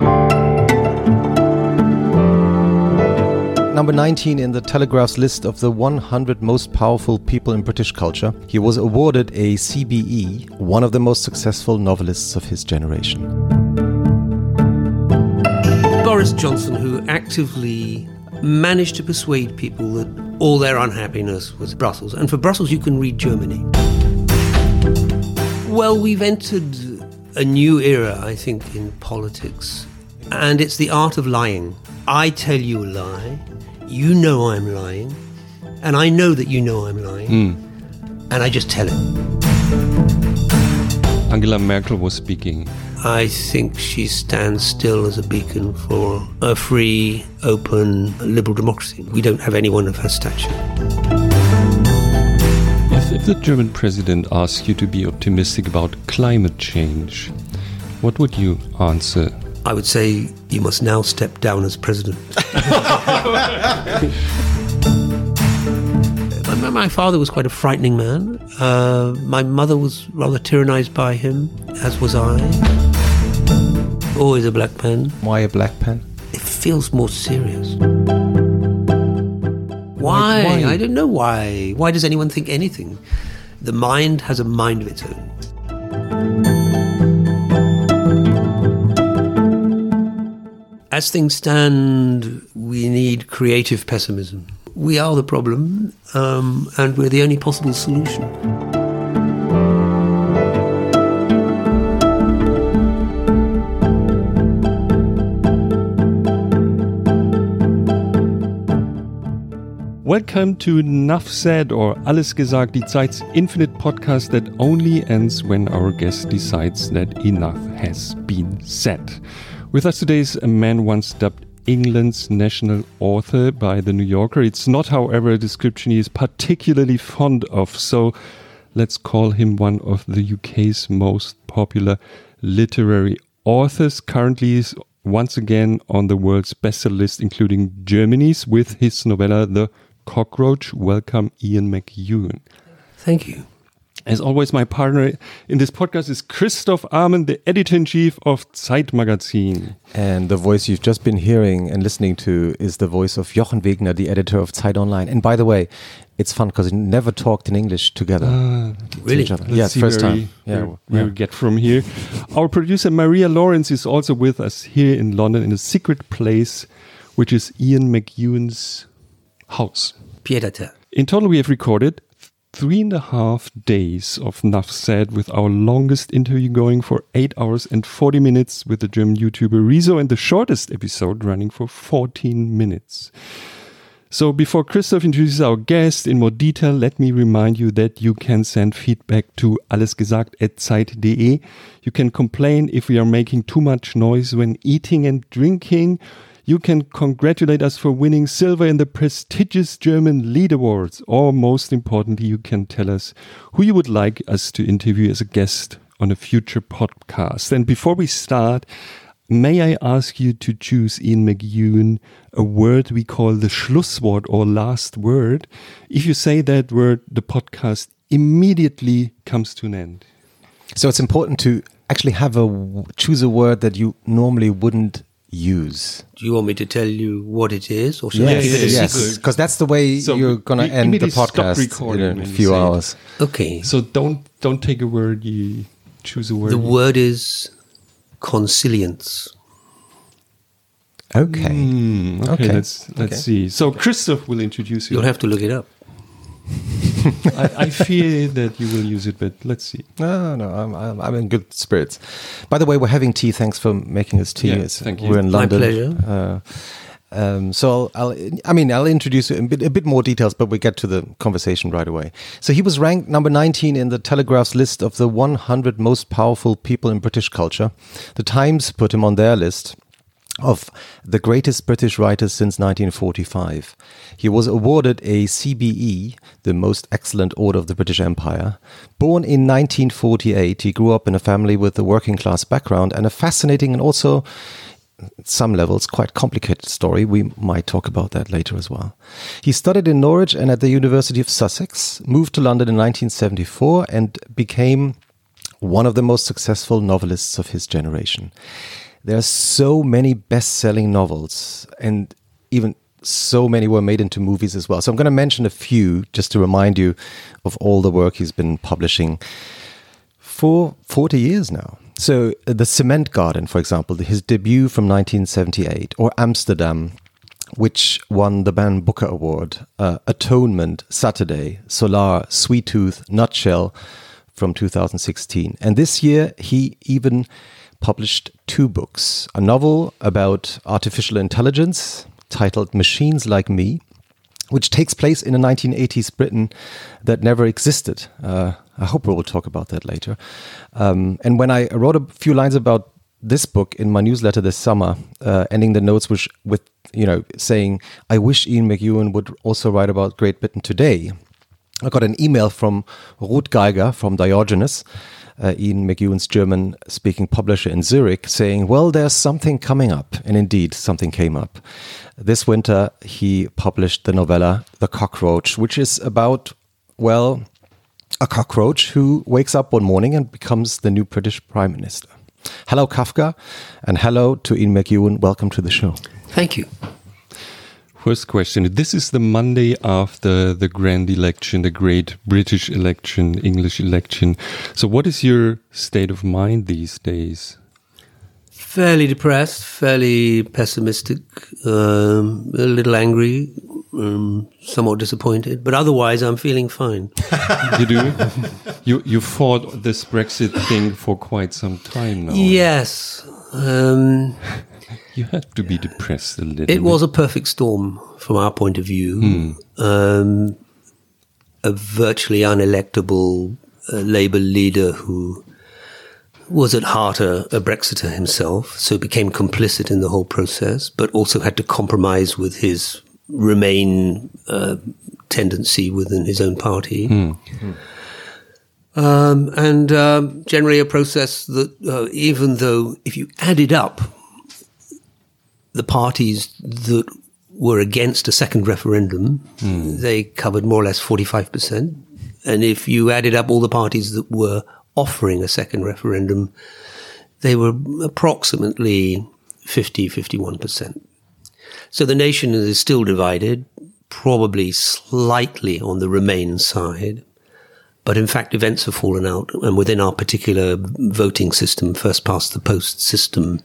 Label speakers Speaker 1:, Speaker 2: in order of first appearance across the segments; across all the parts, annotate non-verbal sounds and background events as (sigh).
Speaker 1: Number 19 in the Telegraph's list of the 100 most powerful people in British culture, he was awarded a CBE, one of the most successful novelists of his generation.
Speaker 2: Boris Johnson, who actively managed to persuade people that all their unhappiness was Brussels. And for Brussels, you can read Germany. Well, we've entered a new era, I think, in politics. And it's the art of lying. I tell you a lie, you know I'm lying, and I know that you know I'm lying,
Speaker 3: Mm.
Speaker 2: and I just tell it.
Speaker 3: Angela Merkel was speaking.
Speaker 2: I think she stands still as a beacon for a free, open, liberal democracy. We don't have anyone of her stature.
Speaker 3: If, if the German president asks you to be optimistic about climate change, what would you answer?
Speaker 2: I would say you must now step down as president. (laughs) my, my father was quite a frightening man. Uh, my mother was rather tyrannized by him, as was I. Always a black pen.
Speaker 1: Why a black pen?
Speaker 2: It feels more serious. Why?
Speaker 1: why?
Speaker 2: I don't know why. Why does anyone think anything? The mind has a mind of its own. As things stand, we need creative pessimism. We are the problem, um, and we're the only possible solution.
Speaker 3: Welcome to Enough Said or Alles Gesagt, die Zeit's infinite podcast that only ends when our guest decides that enough has been said. With us today is a man once dubbed England's national author by The New Yorker. It's not, however, a description he is particularly fond of, so let's call him one of the UK's most popular literary authors. Currently, is once again on the world's bestseller list, including Germany's, with his novella The Cockroach. Welcome, Ian McEwan.
Speaker 2: Thank you.
Speaker 3: As always, my partner in this podcast is Christoph Amend, the editor in chief of Zeit Magazine.
Speaker 1: And the voice you've just been hearing and listening to is the voice of Jochen Wegner, the editor of Zeit Online. And by the way, it's fun because we never talked in English together. Ah, to
Speaker 2: Really?
Speaker 1: each other. Yeah, first time.
Speaker 3: we-
Speaker 1: Yeah,
Speaker 3: where, where
Speaker 1: yeah.
Speaker 3: we get from here. Our producer Maria Lawrence is also with us here in London in a secret place, which is Ian McEwan's house. In total, we have recorded three and a half days of Nuff Said with our longest interview going for eight hours and 40 minutes with the German YouTuber Rezo and the shortest episode running for 14 minutes. So before Christoph introduces our guest in more detail, let me remind you that you can send feedback to allesgesagt at zeit.de. You can complain if we are making too much noise when eating and drinking. You can congratulate us for winning silver in the prestigious German Lead Awards. Or most importantly, you can tell us who you would like us to interview as a guest on a future podcast. And before we start, May I ask you to choose, Ian McEwan, a word we call the Schlusswort or last word? If you say that word, the podcast immediately comes to an end.
Speaker 1: So it's important to actually have a choose a word that you normally wouldn't use.
Speaker 2: Do you want me to tell you what it is, or should I
Speaker 3: Yes,
Speaker 2: keep it a
Speaker 3: yes.
Speaker 2: secret?
Speaker 1: because that's the way
Speaker 3: So
Speaker 1: you're gonna end the podcast in a few
Speaker 3: say it.
Speaker 1: hours.
Speaker 2: Okay.
Speaker 3: So don't don't take a word. You choose a word.
Speaker 2: The word is consilience.
Speaker 1: Okay.
Speaker 3: Hmm, okay,
Speaker 1: Okay.
Speaker 3: let's let's
Speaker 1: Okay.
Speaker 3: see. So Christoph will introduce you.
Speaker 2: You'll have to look it up.
Speaker 3: I, I fear that you will use it, but let's see.
Speaker 1: No, no, I'm, I'm, I'm in good spirits. By the way, we're having tea. Thanks for making us tea.
Speaker 3: Yeah, thank you.
Speaker 1: We're in London.
Speaker 2: My
Speaker 1: London.
Speaker 2: pleasure.
Speaker 1: Uh, um, so I'll, I'll, I mean, I'll introduce you in a bit, a bit more details, but we get to the conversation right away. So he was ranked number 19 in the Telegraph's list of the 100 most powerful people in British culture. The Times put him on their list of the greatest British writers since 1945. He was awarded a CBE, the most excellent order of the British Empire. Born in 1948, he grew up in a family with a working class background and a fascinating and also some levels quite complicated story. We might talk about that later as well. He studied in Norwich and at the University of Sussex, moved to London in 1974 and became one of the most successful novelists of his generation. There are so many best-selling novels, and even so many were made into movies as well. So I'm going to mention a few just to remind you of all the work he's been publishing for 40 years now. So, uh, The Cement Garden, for example, his debut from 1978, or Amsterdam, which won the Man Booker Award, uh, Atonement, Saturday, Solar, Sweet Tooth, Nutshell from 2016. And this year, he even published two books a novel about artificial intelligence titled Machines Like Me, which takes place in a 1980s Britain that never existed. Uh, I hope we will talk about that later. Um, and when I wrote a few lines about this book in my newsletter this summer, uh, ending the notes which, with you know saying, "I wish Ian McEwan would also write about Great Britain today." I got an email from Ruth Geiger from Diogenes, uh, Ian McEwan's German speaking publisher in Zurich, saying, Well, there's something coming up. And indeed, something came up. This winter, he published the novella The Cockroach, which is about, well, a cockroach who wakes up one morning and becomes the new British Prime Minister. Hello, Kafka, and hello to Ian McEwan. Welcome to the show.
Speaker 2: Thank you.
Speaker 3: First question. This is the Monday after the grand election, the great British election, English election. So, what is your state of mind these days?
Speaker 2: Fairly depressed, fairly pessimistic, um, a little angry, um, somewhat disappointed, but otherwise I'm feeling fine. (laughs)
Speaker 3: you do? You you fought this Brexit thing for quite some time now.
Speaker 2: Yes. Um,
Speaker 3: you had to be depressed a little.
Speaker 2: It was a perfect storm from our point of view. Hmm. Um, a virtually unelectable uh, Labour leader who was at heart a, a, Brexiter himself, so became complicit in the whole process, but also had to compromise with his Remain uh, tendency within his own party. Hmm. Um, and uh, generally a process that, uh, even though if you added up the parties that were against a second referendum, mm. they covered more or less 45%. And if you added up all the parties that were offering a second referendum, they were approximately 50, 51%. So the nation is still divided, probably slightly on the Remain side. But in fact, events have fallen out. And within our particular voting system, first past the post system,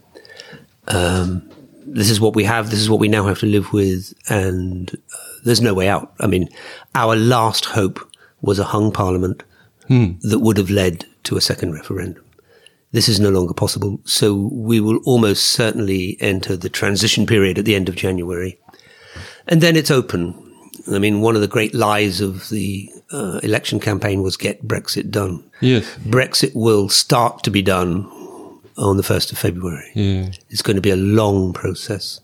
Speaker 2: um, this is what we have. This is what we now have to live with. And uh, there's no way out. I mean, our last hope was a hung parliament hmm. that would have led to a second referendum. This is no longer possible. So we will almost certainly enter the transition period at the end of January. And then it's open. I mean, one of the great lies of the uh, election campaign was get Brexit done.
Speaker 3: Yes.
Speaker 2: Brexit will start to be done on the 1st of February.
Speaker 3: Yeah.
Speaker 2: It's going to be a long process.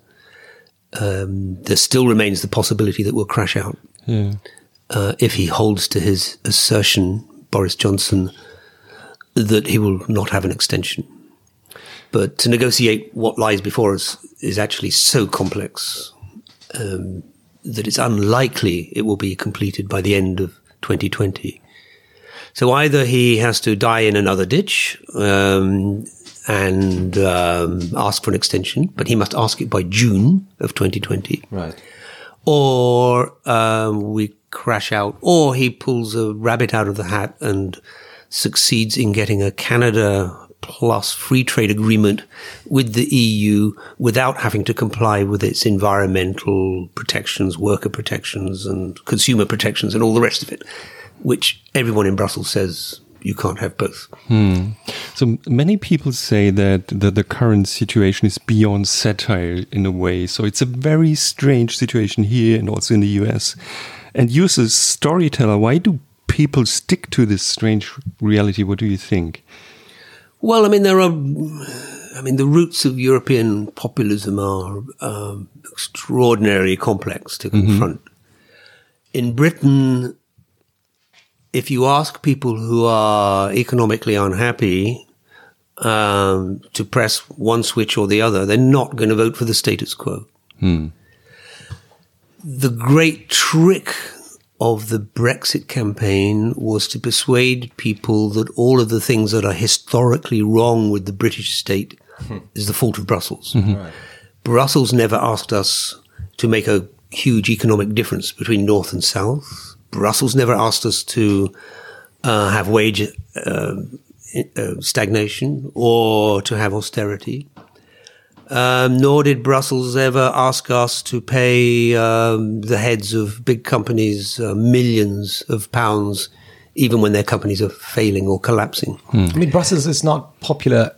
Speaker 2: Um, there still remains the possibility that we'll crash out.
Speaker 3: Yeah.
Speaker 2: Uh, if he holds to his assertion, Boris Johnson, that he will not have an extension. But to negotiate what lies before us is actually so complex um, that it's unlikely it will be completed by the end of 2020. So either he has to die in another ditch um, and um, ask for an extension, but he must ask it by June of 2020.
Speaker 1: Right.
Speaker 2: Or um, we crash out, or he pulls a rabbit out of the hat and succeeds in getting a Canada plus free trade agreement with the EU without having to comply with its environmental protections, worker protections, and consumer protections, and all the rest of it, which everyone in Brussels says you can't have both.
Speaker 3: Hmm. So many people say that the, the current situation is beyond satire in a way. So it's a very strange situation here and also in the US. And you as a storyteller, why do people stick to this strange reality? What do you think?
Speaker 2: Well, I mean, there are. I mean, the roots of European populism are um, extraordinarily complex to mm-hmm. confront. Mm -hmm. In Britain, if you ask people who are economically unhappy um, to press one switch or the other, they're not going to vote for the status quo.
Speaker 3: Hmm.
Speaker 2: The great trick of the Brexit campaign was to persuade people that all of the things that are historically wrong with the British state is the fault of Brussels. Brussels never asked us to make a huge economic difference between North and South. Brussels never asked us to uh, have wage uh, uh, stagnation or to have austerity. Um, nor did Brussels ever ask us to pay um, the heads of big companies uh, millions of pounds, even when their companies are failing or collapsing.
Speaker 1: I mean, Brussels is not popular,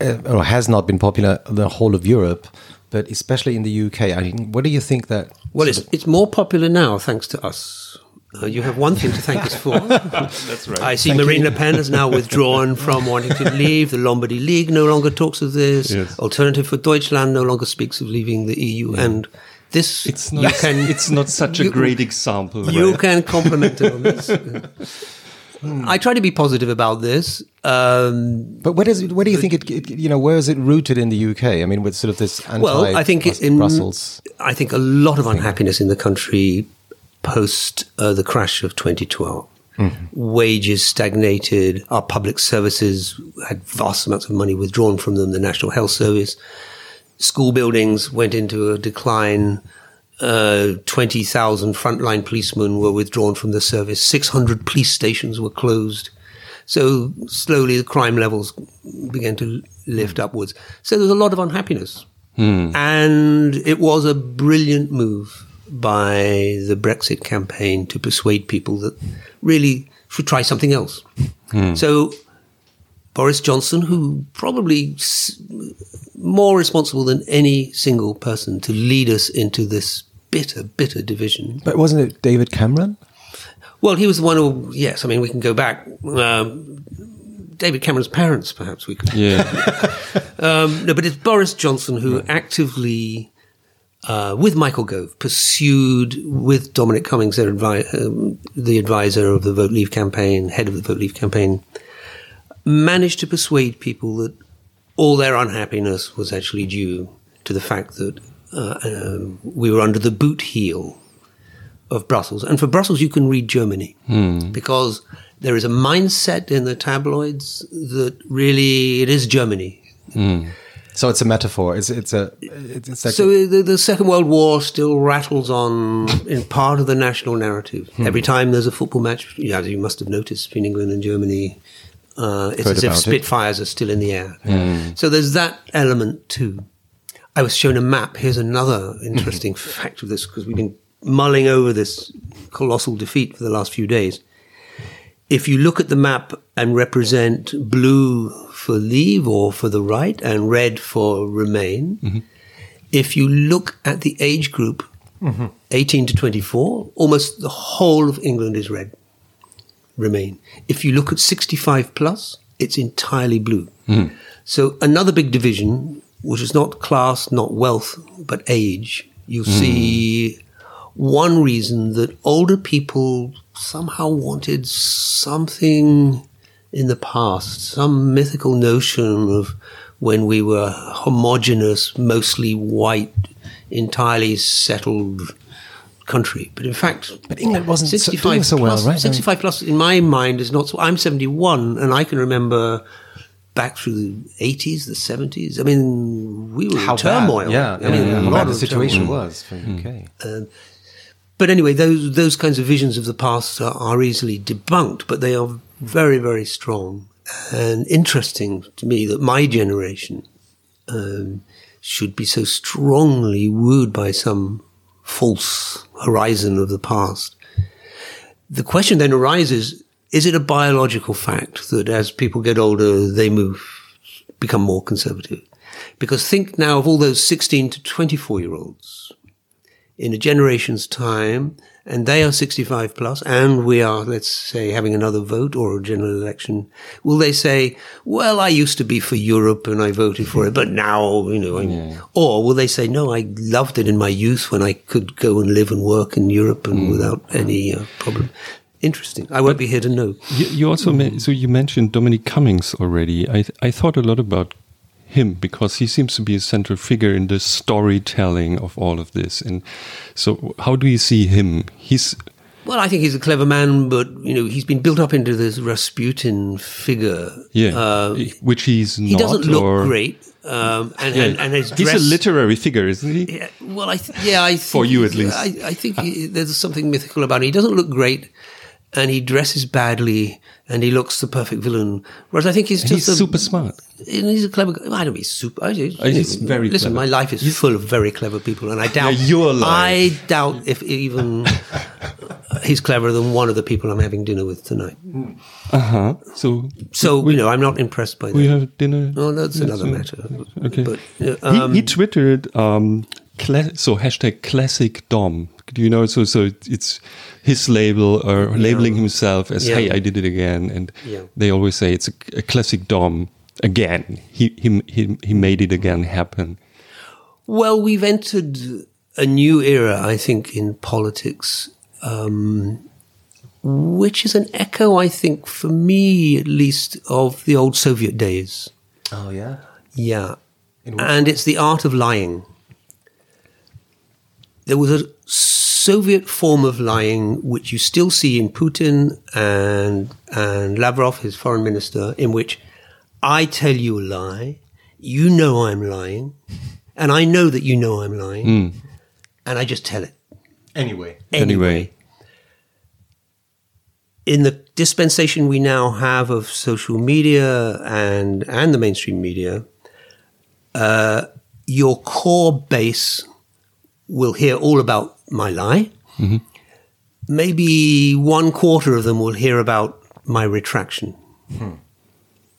Speaker 1: uh, or has not been popular the whole of Europe, but especially in the UK. I mean, what do you think that?
Speaker 2: Well, it's, it's more popular now thanks to us. Uh, you have one thing to thank us for. (laughs)
Speaker 3: That's right.
Speaker 2: I see Marine Le Pen has now (laughs) withdrawn from wanting to leave. The Lombardy League no longer talks of this.
Speaker 3: Yes.
Speaker 2: Alternative for Deutschland no longer speaks of leaving the EU. And this,
Speaker 3: it's
Speaker 2: you
Speaker 3: not.
Speaker 2: can,
Speaker 3: it's not such a great example.
Speaker 2: you
Speaker 3: right?
Speaker 2: can compliment it on (laughs) this. I try to be positive about this. Um,
Speaker 1: But where does it, where do you think it, it? You know, where is it rooted in the UK? I mean, with sort of this anti
Speaker 2: Well, I think
Speaker 1: Brus-
Speaker 2: in
Speaker 1: Brussels.
Speaker 2: I think a lot of unhappiness in the country post uh, the crash of 2012. Wages stagnated. Our public services had vast amounts of money withdrawn from them. The National Health Service, school buildings went into a decline. Uh, 20,000 frontline policemen were withdrawn from the service. 600 police stations were closed. So slowly the crime levels began to lift upwards. So there was a lot of unhappiness. And it was a brilliant move by the Brexit campaign to persuade people that really should try something else. So Boris Johnson, who probably s- more responsible than any single person to lead us into this bitter, bitter division.
Speaker 1: But wasn't it David Cameron?
Speaker 2: Well, he was the one who, yes, I mean, we can go back. Um, David Cameron's parents, perhaps we could.
Speaker 3: Yeah. (laughs)
Speaker 2: Um, no, but it's Boris Johnson who actively, uh, with Michael Gove, pursued with Dominic Cummings, their advi- um, the advisor of the Vote Leave campaign, head of the Vote Leave campaign, managed to persuade people that all their unhappiness was actually due to the fact that uh, um, we were under the boot heel of Brussels. And for Brussels, you can read Germany because there is a mindset in the tabloids that really it is Germany.
Speaker 1: So it's a metaphor. It's it's a it's, like
Speaker 2: So the, the Second World War still rattles on in part of the national narrative. Hmm. Every time there's a football match, yeah, as you must have noticed between England and Germany, uh, it's
Speaker 1: Heard
Speaker 2: as if
Speaker 1: about it.
Speaker 2: Spitfires are still in the air. Hmm. So there's that element too. I was shown a map. Here's another hmm. interesting fact of this because we've been mulling over this colossal defeat for the last few days. If you look at the map and represent blue for leave or for the right and red for remain, mm-hmm. if you look at the age group mm-hmm. 18 to 24, almost the whole of England is red, remain. If you look at 65 plus, it's entirely blue. Mm. So another big division, which is not class, not wealth, but age, you mm. see one reason that older people somehow wanted something in the past, some mythical notion of when we were homogenous, mostly white, entirely settled country. But in fact,
Speaker 1: But England wasn't so- doing so well,
Speaker 2: plus,
Speaker 1: right?
Speaker 2: 65 plus in my mind is not so. I'm 71 and I can remember back through the 80s, the 70s. I mean, we were
Speaker 1: how
Speaker 2: in turmoil.
Speaker 1: Bad. Yeah,
Speaker 2: I mean,
Speaker 1: yeah,
Speaker 2: a
Speaker 1: how
Speaker 2: lot
Speaker 1: bad the
Speaker 2: of
Speaker 1: situation
Speaker 2: turmoil.
Speaker 1: was for the UK.
Speaker 2: Um, But anyway, those those kinds of visions of the past are, are easily debunked, but they are very, very strong and interesting to me that my generation um, should be so strongly wooed by some false horizon of the past. The question then arises: Is it a biological fact that as people get older, they move, become more conservative? Because think now of all those sixteen to twenty-four year olds in a generation's time, and they are 65 plus, and we are, let's say, having another vote or a general election, will they say, well, I used to be for Europe and I voted for it, but now, you know, I'm, or will they say, no, I loved it in my youth when I could go and live and work in Europe and without any uh, problem? Interesting. I won't be here to know.
Speaker 3: You, you also men- so you mentioned Dominic Cummings already. I th- I thought a lot about him because he seems to be a central figure in the storytelling of all of this. And so, how do you see him? He's
Speaker 2: Well, I think he's a clever man, but you know he's been built up into this Rasputin figure.
Speaker 3: Yeah,
Speaker 2: Uh,
Speaker 3: which he's not.
Speaker 2: he doesn't look
Speaker 3: or-
Speaker 2: great, um, and,
Speaker 3: Yeah.
Speaker 2: and and his
Speaker 3: he's a literary figure, isn't he?
Speaker 2: Yeah, well, I yeah, I think,
Speaker 3: For you at least.
Speaker 2: I, I think he, there's something mythical about him. He doesn't look great, and he dresses badly, and he looks the perfect villain. Whereas I think he's
Speaker 3: And
Speaker 2: just
Speaker 3: he's
Speaker 2: a,
Speaker 3: super smart.
Speaker 2: he's a clever. guy. I don't mean super. I,
Speaker 3: he's very
Speaker 2: Listen,
Speaker 3: clever.
Speaker 2: my life is full of very clever people, and I doubt
Speaker 3: Yeah, your life.
Speaker 2: I doubt if even (laughs) he's cleverer than one of the people I'm having dinner with tonight.
Speaker 3: Uh huh. So
Speaker 2: So you know, I'm not impressed by that.
Speaker 3: we have dinner.
Speaker 2: Oh, that's another
Speaker 3: uh,
Speaker 2: matter.
Speaker 3: Okay.
Speaker 2: But um,
Speaker 3: he, he twittered um, so hashtag classic Dom. Do you know? So so it's his label or labeling himself as
Speaker 2: Yeah.
Speaker 3: hey I did it again, and
Speaker 2: Yeah.
Speaker 3: they always say it's a, a classic Dom again. He he he he made it again happen.
Speaker 2: Well, we've entered a new era, I think, in politics, um, which is an echo, I think, for me at least, of the old Soviet days.
Speaker 1: Oh yeah.
Speaker 2: Yeah. And it's the art of lying. There was a Soviet form of lying which you still see in Putin and and Lavrov, his foreign minister, in which I tell you a lie, you know I'm lying, and I know that you know I'm lying, and I just tell it.
Speaker 1: Anyway.
Speaker 3: Anyway.
Speaker 2: in the dispensation we now have of social media and and the mainstream media, uh, your core base will hear all about my lie. Maybe one quarter of them will hear about my retraction.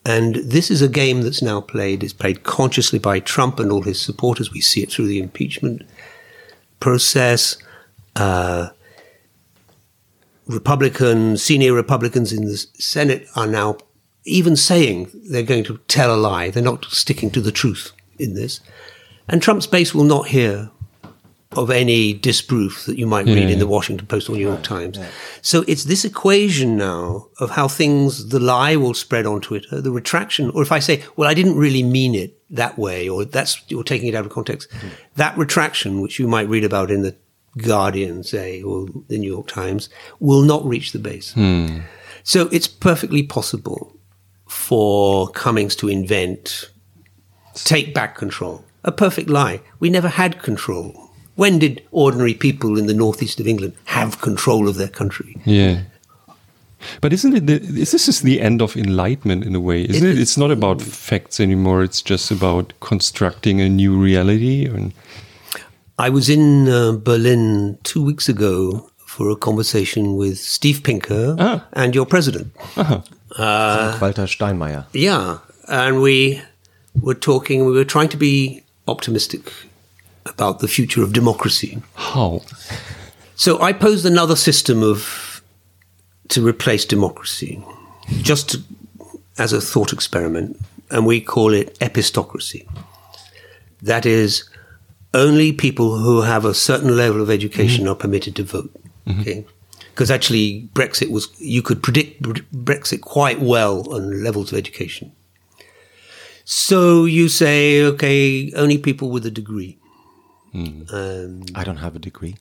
Speaker 2: And this is a game that's now played. It's played consciously by Trump and all his supporters. We see it through the impeachment process. Uh, Republican, senior Republicans in the Senate are now even saying they're going to tell a lie. They're not sticking to the truth in this. And Trump's base will not hear of any disproof that you might read in the hmm. Washington Post or New York Times. So it's this equation now of how things, the lie will spread on Twitter, the retraction, or if I say, well, I didn't really mean it that way, or that's, you're taking it out of context, hmm. that retraction, which you might read about in the Guardian, say, or the New York Times, will not reach the base. Hmm. So it's perfectly possible for Cummings to invent, take back control. A perfect lie. We never had control. When did ordinary people in the northeast of England have control of their country?
Speaker 3: Yeah. But isn't it? The, is this is the end of enlightenment in a way? Isn't it?
Speaker 2: It-
Speaker 3: It's not about facts anymore. It's just about constructing a new reality. And
Speaker 2: I was in uh, Berlin two weeks ago for a conversation with Steve Pinker
Speaker 3: Ah.
Speaker 2: and your president.
Speaker 1: Walter Steinmeier.
Speaker 2: Yeah, and we were talking. We were trying to be optimistic about the future of democracy.
Speaker 3: how?
Speaker 2: So I posed another system of to replace democracy, just to, as a thought experiment, and we call it epistocracy. That is, only people who have a certain level of education mm-hmm. are permitted to vote. Mm-hmm. Okay, because actually Brexit was you could predict Brexit quite well on levels of education. So you say, okay, only people with a degree. Um,
Speaker 1: I don't have a degree.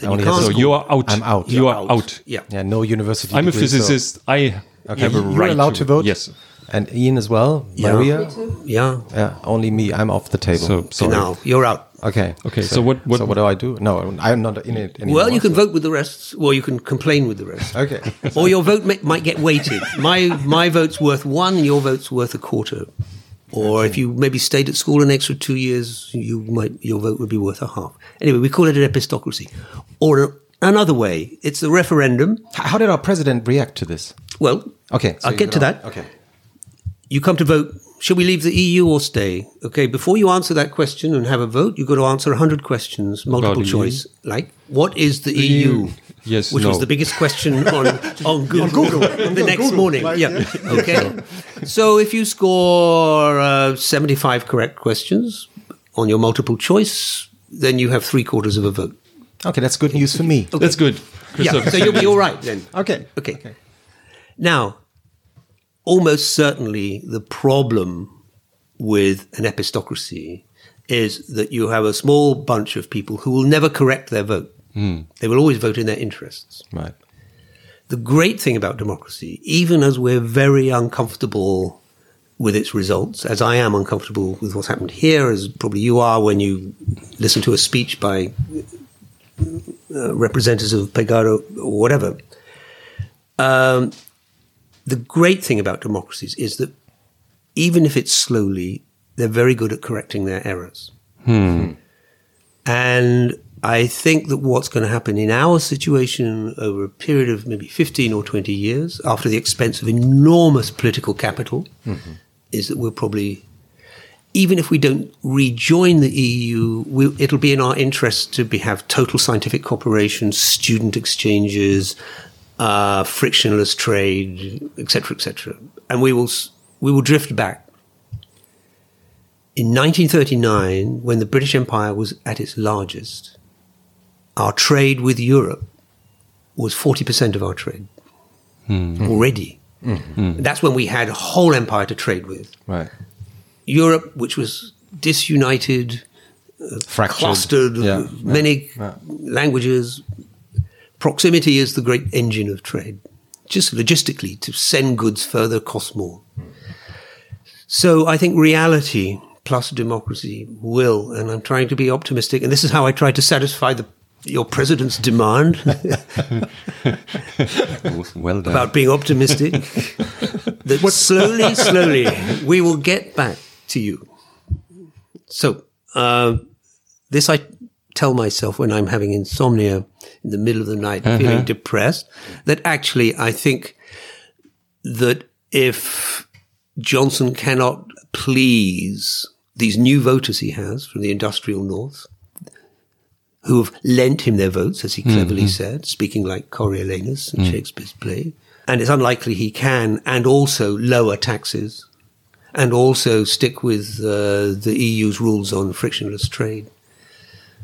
Speaker 2: Then
Speaker 1: I only
Speaker 2: you
Speaker 1: have
Speaker 2: can't-
Speaker 1: a
Speaker 3: So you are out.
Speaker 1: I'm out.
Speaker 3: You
Speaker 2: You're
Speaker 3: are out.
Speaker 2: Yeah.
Speaker 1: Yeah, no university.
Speaker 3: I'm a
Speaker 1: degree, so-
Speaker 3: physicist. I
Speaker 1: Okay,
Speaker 3: have a
Speaker 1: you're
Speaker 3: right
Speaker 1: allowed to, vote.
Speaker 3: Yes.
Speaker 1: and Ian as well.
Speaker 2: Yeah.
Speaker 1: Maria.
Speaker 2: Yeah.
Speaker 1: Yeah, only me. I'm off the table.
Speaker 3: So sorry.
Speaker 2: Now you're out.
Speaker 1: okay.
Speaker 3: Okay, so what- what-
Speaker 1: So what do I do? No, I'm not in it anymore.
Speaker 2: Well, you can
Speaker 1: so-
Speaker 2: vote with the rest, or you can complain with the rest.
Speaker 1: Okay.
Speaker 2: or your vote may, might get weighted. My my vote's worth one, and your vote's worth a quarter. Or if you maybe stayed at school an extra two years, you might your vote would be worth a half. Anyway, we call it an epistocracy. Or another way, it's the referendum.
Speaker 1: How did our president react to this?
Speaker 2: Well,
Speaker 1: Okay, so
Speaker 2: I'll get to that.
Speaker 1: Okay.
Speaker 2: You come to vote. Should we leave the EU or stay? Okay, before you answer that question and have a vote, you've got to answer 100 questions, multiple choice. Like, what is the EU?
Speaker 3: Yes,
Speaker 2: Which was the biggest question (laughs) on, on Google, on (laughs) the next morning. yeah. (laughs) Okay. so if you score uh, 75 correct questions on your multiple choice, then you have three quarters of a vote.
Speaker 1: Okay, that's good news for me.
Speaker 3: That's good.
Speaker 2: Yeah, so you'll be all right then.
Speaker 1: Okay.
Speaker 2: Okay. Okay. Now, almost certainly the problem with an epistocracy is that you have a small bunch of people who will never correct their vote. They will always vote in their interests.
Speaker 1: Right.
Speaker 2: The great thing about democracy, even as we're very uncomfortable with its results, as I am uncomfortable with what's happened here, as probably you are when you listen to a speech by uh, representatives of Pegida or whatever. Um, the great thing about democracies is that even if it's slowly, they're very good at correcting their errors. Hmm. And I think that what's going to happen in our situation over a period of maybe 15 or 20 years, after the expense of enormous political capital, is that we'll probably, even if we don't rejoin the EU, we, it'll be in our interest to be, have total scientific cooperation, student exchanges, uh, frictionless trade, etc., etc. And we will, we will drift back in 1939, when the British Empire was at its largest, our trade with Europe was 40% of our trade hmm. already. Hmm. Hmm. That's when we had a whole empire to trade with.
Speaker 1: Right.
Speaker 2: Europe, which was disunited, uh,
Speaker 1: Fractured.
Speaker 2: clustered,
Speaker 1: Yeah.
Speaker 2: Uh, many
Speaker 1: Yeah.
Speaker 2: languages. Proximity is the great engine of trade. Just logistically, to send goods further costs more. So I think reality plus democracy will, and I'm trying to be optimistic, and this is how I try to satisfy the, your president's demand (laughs)
Speaker 3: well done.
Speaker 2: about being optimistic. (laughs) that slowly, (laughs) slowly, we will get back to you. So, uh, this I tell myself when I'm having insomnia in the middle of the night, feeling depressed, that actually I think that if Johnson cannot please these new voters he has from the industrial north, who have lent him their votes, as he cleverly said, speaking like Coriolanus in Shakespeare's play. And it's unlikely he can, and also lower taxes, and also stick with uh, the EU's rules on frictionless trade.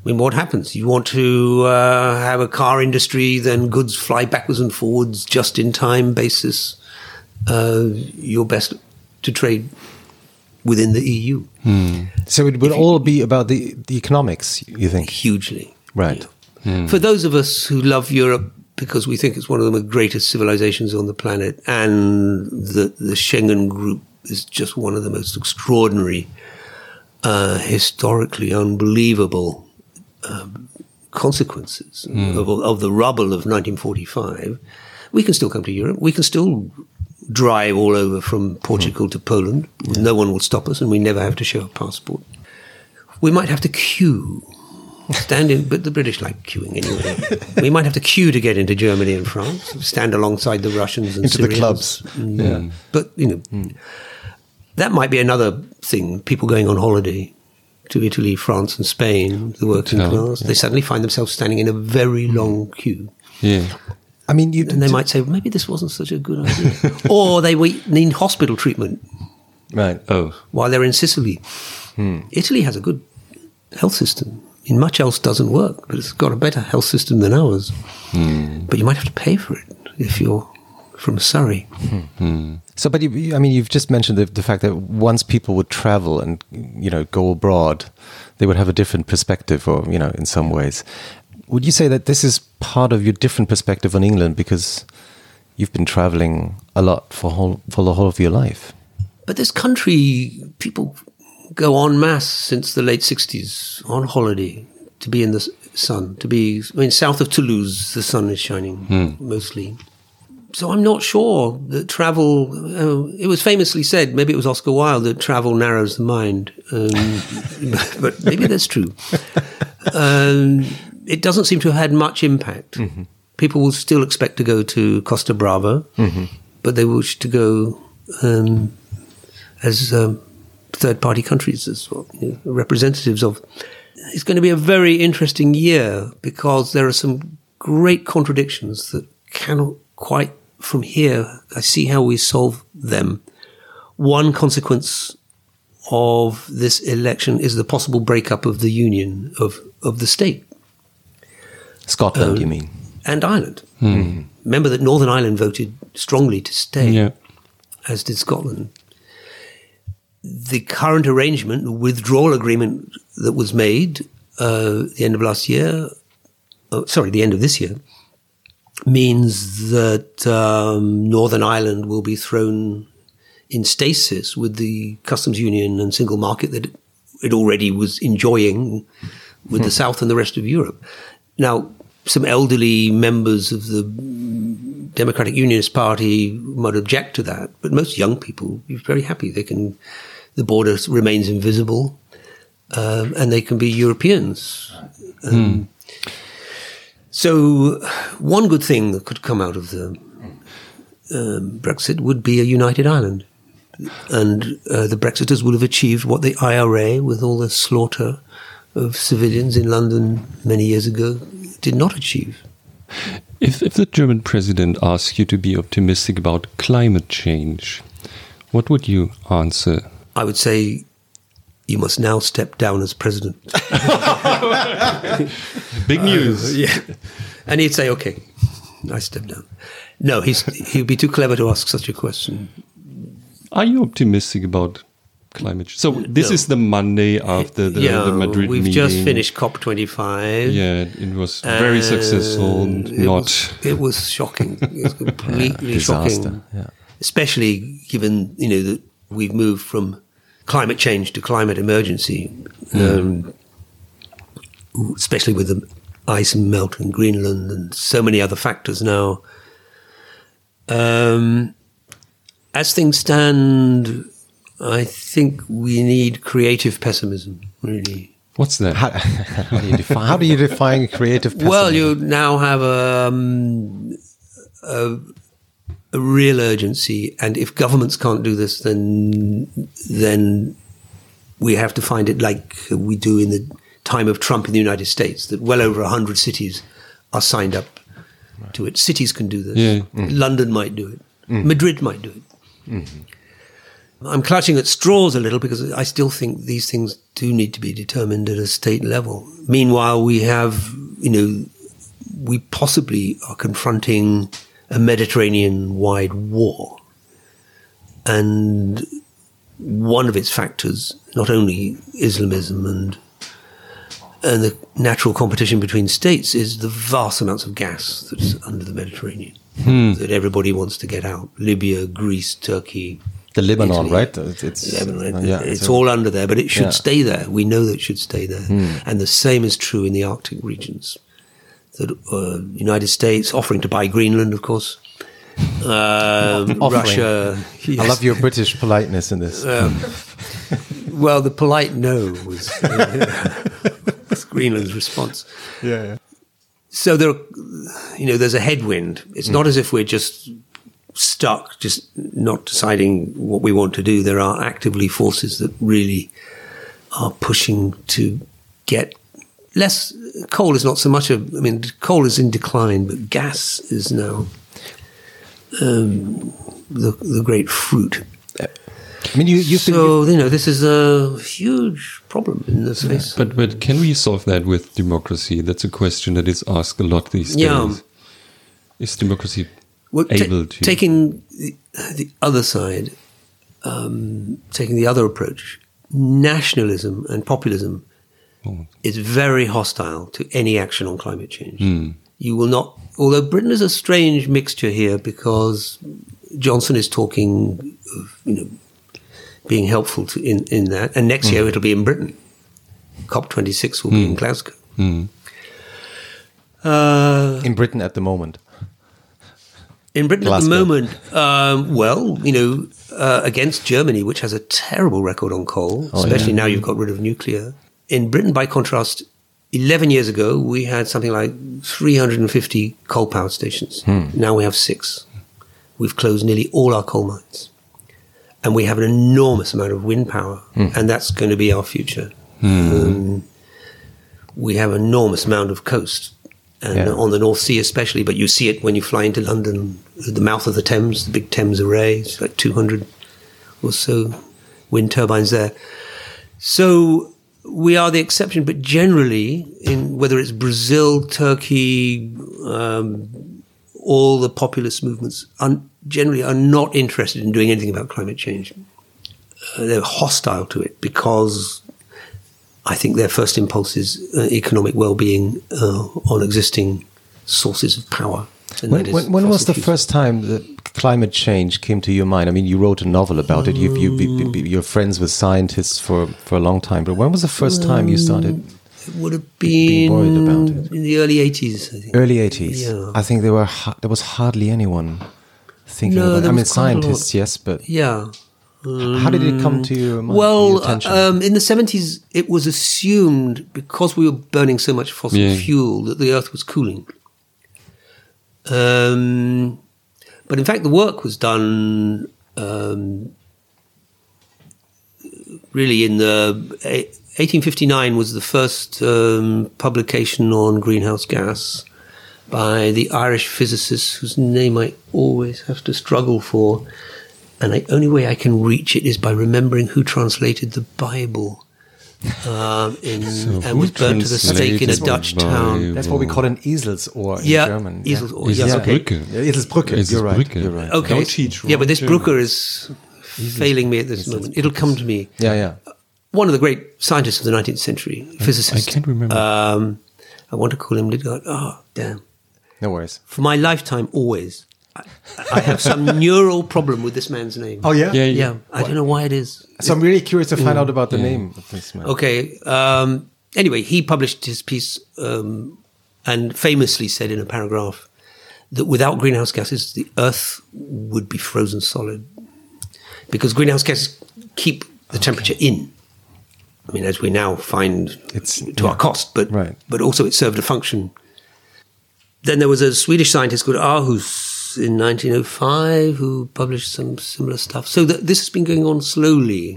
Speaker 2: I mean, what happens? You want to uh, have a car industry, then goods fly backwards and forwards just in time basis. Uh, you're best to trade within the EU
Speaker 1: So it would all be about the, the economics, you think?
Speaker 2: hugely.
Speaker 1: Right.
Speaker 2: For those of us who love Europe because we think it's one of the greatest civilizations on the planet, and the, the Schengen group is just one of the most extraordinary, uh, historically unbelievable um, consequences of, of the rubble of 1945, we can still come to Europe. We can still drive all over from Portugal to Poland. No one will stop us, and we never have to show a passport. We might have to queue stand in, but the British like queuing anyway. (laughs) we might have to queue to get into Germany and France, stand alongside the Russians and
Speaker 1: Into the clubs.
Speaker 2: Mm.
Speaker 1: Yeah.
Speaker 2: But you know, that might be another thing. People going on holiday to Italy, France, and Spain, the working
Speaker 3: Hotel,
Speaker 2: class, they suddenly find themselves standing in a very long queue.
Speaker 3: yeah.
Speaker 1: I mean, you,
Speaker 2: And they might say, well, maybe this wasn't such a good idea. (laughs) or they need hospital treatment
Speaker 1: Right.
Speaker 3: Oh.
Speaker 2: while they're in Sicily. Hmm. Italy has a good health system. I mean, much else doesn't work, but it's got a better health system than ours. Hmm. But you might have to pay for it if you're from Surrey. Hmm.
Speaker 1: So, but you, you- I mean, you've just mentioned the, the fact that once people would travel and you know go abroad, they would have a different perspective, or you know, in some ways. Would you say that this is part of your different perspective on England because you've been traveling a lot for whole for the whole of your life?
Speaker 2: But this country, people go en masse since the late 60s on holiday to be in the sun, to be, I mean, south of Toulouse, the sun is shining mostly. So I'm not sure that travel, uh, it was famously said, maybe it was Oscar Wilde, that travel narrows the mind. Um, (laughs) but maybe that's true. (laughs) Um, it doesn't seem to have had much impact. People will still expect to go to Costa Brava, but they wish to go um, as um, third party countries, as well, you know, representatives of. It's going to be a very interesting year because there are some great contradictions that cannot quite, from here, I see how we solve them. One consequence of this election is the possible breakup of the union of, of the state
Speaker 1: Scotland, you mean?
Speaker 2: and Ireland. Remember that Northern Ireland voted strongly to stay
Speaker 3: Yeah.
Speaker 2: as did Scotland. The current arrangement, the withdrawal agreement that was made uh, at the end of last year, oh, sorry, the end of this year, means that um, Northern Ireland will be thrown in stasis with the customs union and single market that it already was enjoying with the South and the rest of Europe. Now, some elderly members of the Democratic Unionist Party might object to that, but most young people are very happy. They can, the border remains invisible, um, and they can be Europeans. Um, So, one good thing that could come out of the um, Brexit would be a united Ireland, and uh, the Brexiters would have achieved what the IRA, with all the slaughter of civilians in London many years ago, did not achieve.
Speaker 3: If, if the German president asks you to be optimistic about climate change, what would you answer?
Speaker 2: I would say you must now step down as president. (laughs)
Speaker 3: Big news.
Speaker 2: Uh, yeah. And he'd say, okay, I step down. No, he's, he'd be too clever to ask such a question.
Speaker 3: Are you optimistic about climate change? So this
Speaker 2: No.
Speaker 3: is the Monday after the,
Speaker 2: yeah,
Speaker 3: the Madrid
Speaker 2: we've
Speaker 3: meeting.
Speaker 2: just finished COP25.
Speaker 3: Yeah, it was very successful.
Speaker 2: it
Speaker 3: Not
Speaker 2: was, it was shocking. It was (laughs) completely
Speaker 1: Disaster.
Speaker 2: shocking.
Speaker 1: Yeah.
Speaker 2: Especially given you know that we've moved from climate change to climate emergency, um, especially with the ice melt in Greenland and so many other factors now. Um, as things stand, I think we need creative pessimism. Really.
Speaker 3: what's that?
Speaker 1: How, (laughs) how do you define? How do you define creative? Pessimism?
Speaker 2: Well, you now have um, a, a real urgency, and if governments can't do this, then then we have to find it like we do in the time of Trump in the United States, that well over hundred cities are signed up to it. Cities can do this.
Speaker 3: Yeah. Mm.
Speaker 2: London might do it. Mm. Madrid might do it. Mm-hmm. I'm clutching at straws a little because I still think these things do need to be determined at a state level. Meanwhile, we have, you know, we possibly are confronting a Mediterranean wide war. And one of its factors, not only Islamism and and the natural competition between states is the vast amounts of gas that's under the Mediterranean hmm. that everybody wants to get out. Libya, Greece, Turkey,
Speaker 1: the Lebanon,
Speaker 2: Italy.
Speaker 1: right? It's, it's
Speaker 2: Lebanon,
Speaker 1: yeah,
Speaker 2: it's
Speaker 1: so-
Speaker 2: all under there, but it should
Speaker 1: Yeah.
Speaker 2: stay there. We know that it should stay there,
Speaker 1: Hmm.
Speaker 2: and the same is true in the Arctic regions. The uh, United States offering to buy Greenland, of course. Um. (laughs) Russia. (laughs)
Speaker 1: I love your British politeness in this.
Speaker 2: Well, the polite no was, (laughs) was Greenland's response.
Speaker 1: yeah, yeah.
Speaker 2: So there, you know, there's a headwind. It's not as if we're just stuck, just not deciding what we want to do. There are actively forces that really are pushing to get less. Coal is not so much a. I mean, coal is in decline, but gas is now um, the the great fruit.
Speaker 1: I mean, you, you've been,
Speaker 2: So you know, this is a huge problem in the space.
Speaker 3: But but can we solve that with democracy? That's a question that is asked a lot these
Speaker 2: Yeah.
Speaker 3: days. Is democracy
Speaker 2: Well, ta-
Speaker 3: able to
Speaker 2: taking the, the other side, um, taking the other approach, nationalism and populism
Speaker 3: Oh.
Speaker 2: is very hostile to any action on climate change.
Speaker 3: Hmm.
Speaker 2: You will not, although Britain is a strange mixture here because Johnson is talking of, you know, being helpful to, in, in that, and next
Speaker 3: Hmm.
Speaker 2: year it'll be in Britain. COP26 will be in Glasgow.
Speaker 3: Hmm.
Speaker 2: Uh,
Speaker 1: in Britain at the moment.
Speaker 2: In Britain
Speaker 1: Glasgow.
Speaker 2: at the moment, um, well, you know, uh, against Germany, which has a terrible record on coal,
Speaker 1: Oh,
Speaker 2: especially now you've got rid of nuclear. In Britain, by contrast, 11 years ago, we had something like 350 coal power stations.
Speaker 1: Hmm.
Speaker 2: Now we have six. We've closed nearly all our coal mines. And we have an enormous amount of wind power,
Speaker 1: Hmm.
Speaker 2: and that's going to be our future. Um, we have an enormous amount of coast, and
Speaker 1: Yeah.
Speaker 2: on the North Sea especially. But you see it when you fly into London, the mouth of the Thames, the big Thames Array. It's like 200 or so wind turbines there. So we are the exception, but generally, in whether it's Brazil, Turkey, um, all the populist movements are, generally are not interested in doing anything about climate change. Uh, they're hostile to it because I think their first impulse is uh, economic well-being uh, on existing sources of power. and
Speaker 1: When, when, when was the
Speaker 2: fuels.
Speaker 1: first time that climate change came to your mind? I mean, you wrote a novel about it. You've, you, you, you're friends with scientists for, for a long time. But when was the first time you started?
Speaker 2: It would have
Speaker 1: being
Speaker 2: been
Speaker 1: worried about it?
Speaker 2: in the early 80s,
Speaker 1: Early 80s.
Speaker 2: Yeah.
Speaker 1: I think there were there was hardly anyone thinking
Speaker 2: No,
Speaker 1: about it. I mean,
Speaker 2: was quite a lot.
Speaker 1: scientists, yes, but
Speaker 2: Yeah.
Speaker 1: How did it come to your mind?
Speaker 2: Well, um, in the 70s, it was assumed because we were burning so much fossil
Speaker 3: Yeah.
Speaker 2: fuel that the Earth was cooling. Um, but in fact, the work was done um, really in the. eh, 1859 was the first um, publication on greenhouse gas by the Irish physicist whose name I always have to struggle for. And the only way I can reach it is by remembering who translated the Bible. Um, in, (laughs) and was burnt to the stake in a Dutch
Speaker 3: the
Speaker 2: town.
Speaker 1: That's what we call an Eselsohr in
Speaker 2: Yeah,
Speaker 1: German.
Speaker 2: Eselsohr,
Speaker 1: yeah.
Speaker 2: yes,
Speaker 1: Yeah.
Speaker 2: okay.
Speaker 3: Eselsbrücke.
Speaker 1: Yeah, Eselsbrücke. You're right.
Speaker 3: Eselsbrücke.
Speaker 1: You're right.
Speaker 2: Okay.
Speaker 3: Don't teach
Speaker 2: yeah, but this
Speaker 3: wrong
Speaker 2: Brooker is failing me at this moment. It'll come to me.
Speaker 1: Yeah, yeah.
Speaker 2: One of the great scientists of the 19th century, physicist.
Speaker 3: I can't remember.
Speaker 2: Um, I want to call him Lidgard. Oh, damn.
Speaker 1: No worries.
Speaker 2: For my lifetime, always. I, I have some neural problem with this man's name.
Speaker 1: Oh yeah.
Speaker 3: Yeah,
Speaker 2: yeah. I don't know why it is.
Speaker 1: So I'm really curious to find out about the name of this man.
Speaker 2: Okay. Um, anyway, he published his piece um, and famously said in a paragraph that without greenhouse gases, the Earth would be frozen solid because greenhouse gases keep the temperature in. I mean, as we now find
Speaker 1: It's-
Speaker 2: to our cost, but
Speaker 1: Right.
Speaker 2: but also it served a function. Then there was a Swedish scientist called Arrhenius in 1905 who published some similar stuff. So th- this has been going on slowly.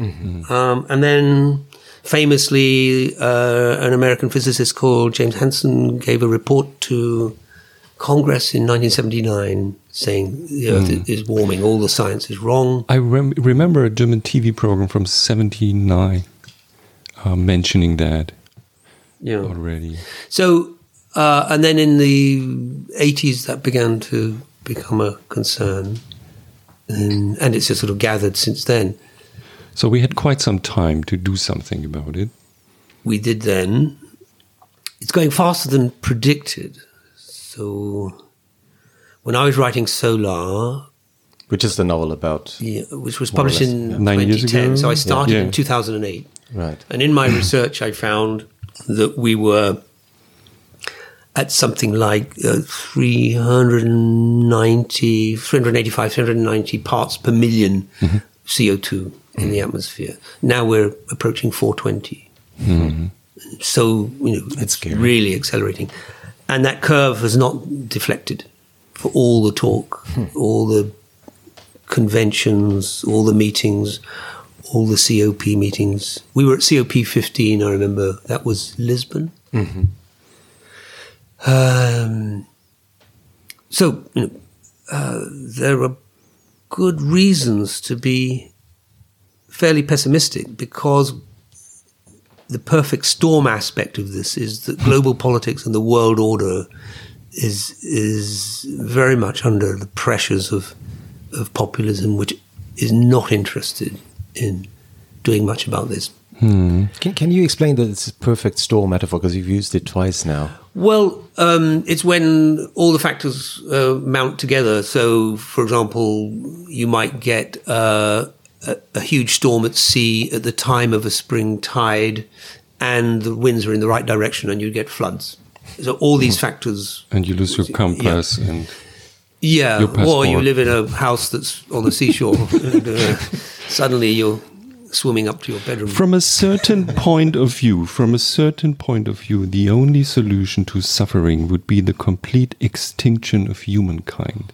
Speaker 2: Um, and then famously, uh, an American physicist called James Hansen gave a report to Congress in 1979 saying the Earth i- is warming, all the science is wrong.
Speaker 3: I rem- remember a German TV program from 79 uh, mentioning that
Speaker 2: Yeah.
Speaker 3: already.
Speaker 2: So, uh, and then in the 80s, that began to become a concern. And, and it's just sort of gathered since then.
Speaker 3: So we had quite some time to do something about it.
Speaker 2: We did then. It's going faster than predicted. So, when I was writing Solar,
Speaker 1: Which is the novel about?
Speaker 2: yeah, which was published
Speaker 1: less,
Speaker 2: in
Speaker 3: yeah. Nine years
Speaker 2: 2010,
Speaker 3: ago?
Speaker 2: so I started
Speaker 3: Yeah.
Speaker 2: in 2008.
Speaker 1: Right.
Speaker 2: And in my research, I found that we were at something like uh, 390, 385, 390 parts per 1000000 mm-hmm. CO2 in the mm-hmm. atmosphere. Now we're approaching 420. Mm-hmm. So, you know,
Speaker 1: It's
Speaker 2: really accelerating. And that curve has not deflected for all the talk, hmm. all the conventions, all the meetings, all the COP meetings. We were at COP 15, I remember. That was Lisbon. Um, so, you know, uh, there are good reasons to be fairly pessimistic because the perfect storm aspect of this is that global politics and the world order is is very much under the pressures of of populism, which is not interested in doing much about this.
Speaker 1: Can, can you explain this perfect storm metaphor because you've used it twice now?
Speaker 2: Well, um, it's when all the factors uh, mount together. So, for example, you might get uh, a, a huge storm at sea at the time of a spring tide, and the winds are in the right direction, and you get floods. So, all these factors
Speaker 3: And you lose your compass and
Speaker 2: Yeah, or you live in a house that's on the seashore, (laughs) and uh, suddenly you're swimming up to your bedroom.
Speaker 3: From a certain (laughs) point of view, from a certain point of view, the only solution to suffering would be the complete extinction of humankind.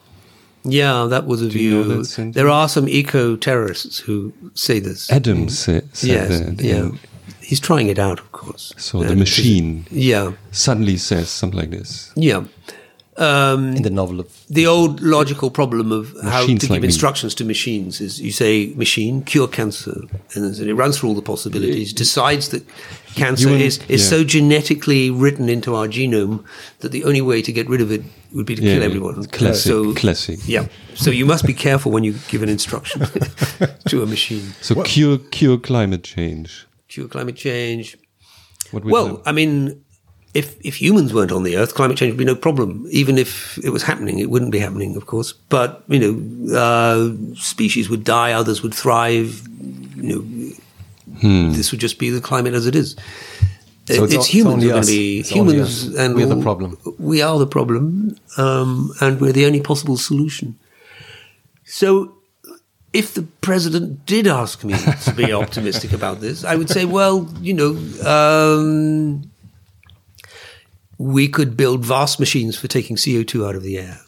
Speaker 2: yeah, that was a
Speaker 3: Do you know
Speaker 2: view.
Speaker 3: that
Speaker 2: there are some eco-terrorists who say this.
Speaker 3: Adam mm. sa- said
Speaker 2: yes,
Speaker 3: that.
Speaker 2: yeah.
Speaker 3: and
Speaker 2: He's trying it out, of course.
Speaker 3: So the machine
Speaker 2: Yeah,
Speaker 3: suddenly says something like this.
Speaker 2: yeah. Um,
Speaker 1: In the novel of
Speaker 2: the old logical problem of how
Speaker 3: Machines
Speaker 2: to give
Speaker 3: like me.
Speaker 2: instructions to machines is you say machine cure cancer. And then it runs through all the possibilities decides that cancer
Speaker 3: Human-
Speaker 2: is, is
Speaker 3: yeah.
Speaker 2: so genetically written into our genome that the only way to get rid of it would be to
Speaker 3: Yeah,
Speaker 2: kill everyone.
Speaker 3: Classic,
Speaker 2: so
Speaker 3: classic.
Speaker 2: yeah. So you must be careful when you give an instruction (laughs) to a machine.
Speaker 3: So cure cure climate change.
Speaker 2: cure climate change.
Speaker 3: What would
Speaker 2: Well,
Speaker 3: the-
Speaker 2: I mean, if if humans weren't on the Earth, climate change would be no problem. Even if it was happening, it wouldn't be happening, of course. But you know, uh, species would die, others would thrive. You know, this would just be the climate as it is.
Speaker 1: So it's
Speaker 2: it's,
Speaker 1: it's
Speaker 2: humans
Speaker 1: only
Speaker 2: who are going to be
Speaker 1: It's
Speaker 2: humans, and
Speaker 1: We're the problem.
Speaker 2: We are the problem, um, and we're the only possible solution. So, if the president did ask me to be (laughs) optimistic about this, I would say, well, you know, um, we could build vast machines for taking CO2 out of the air.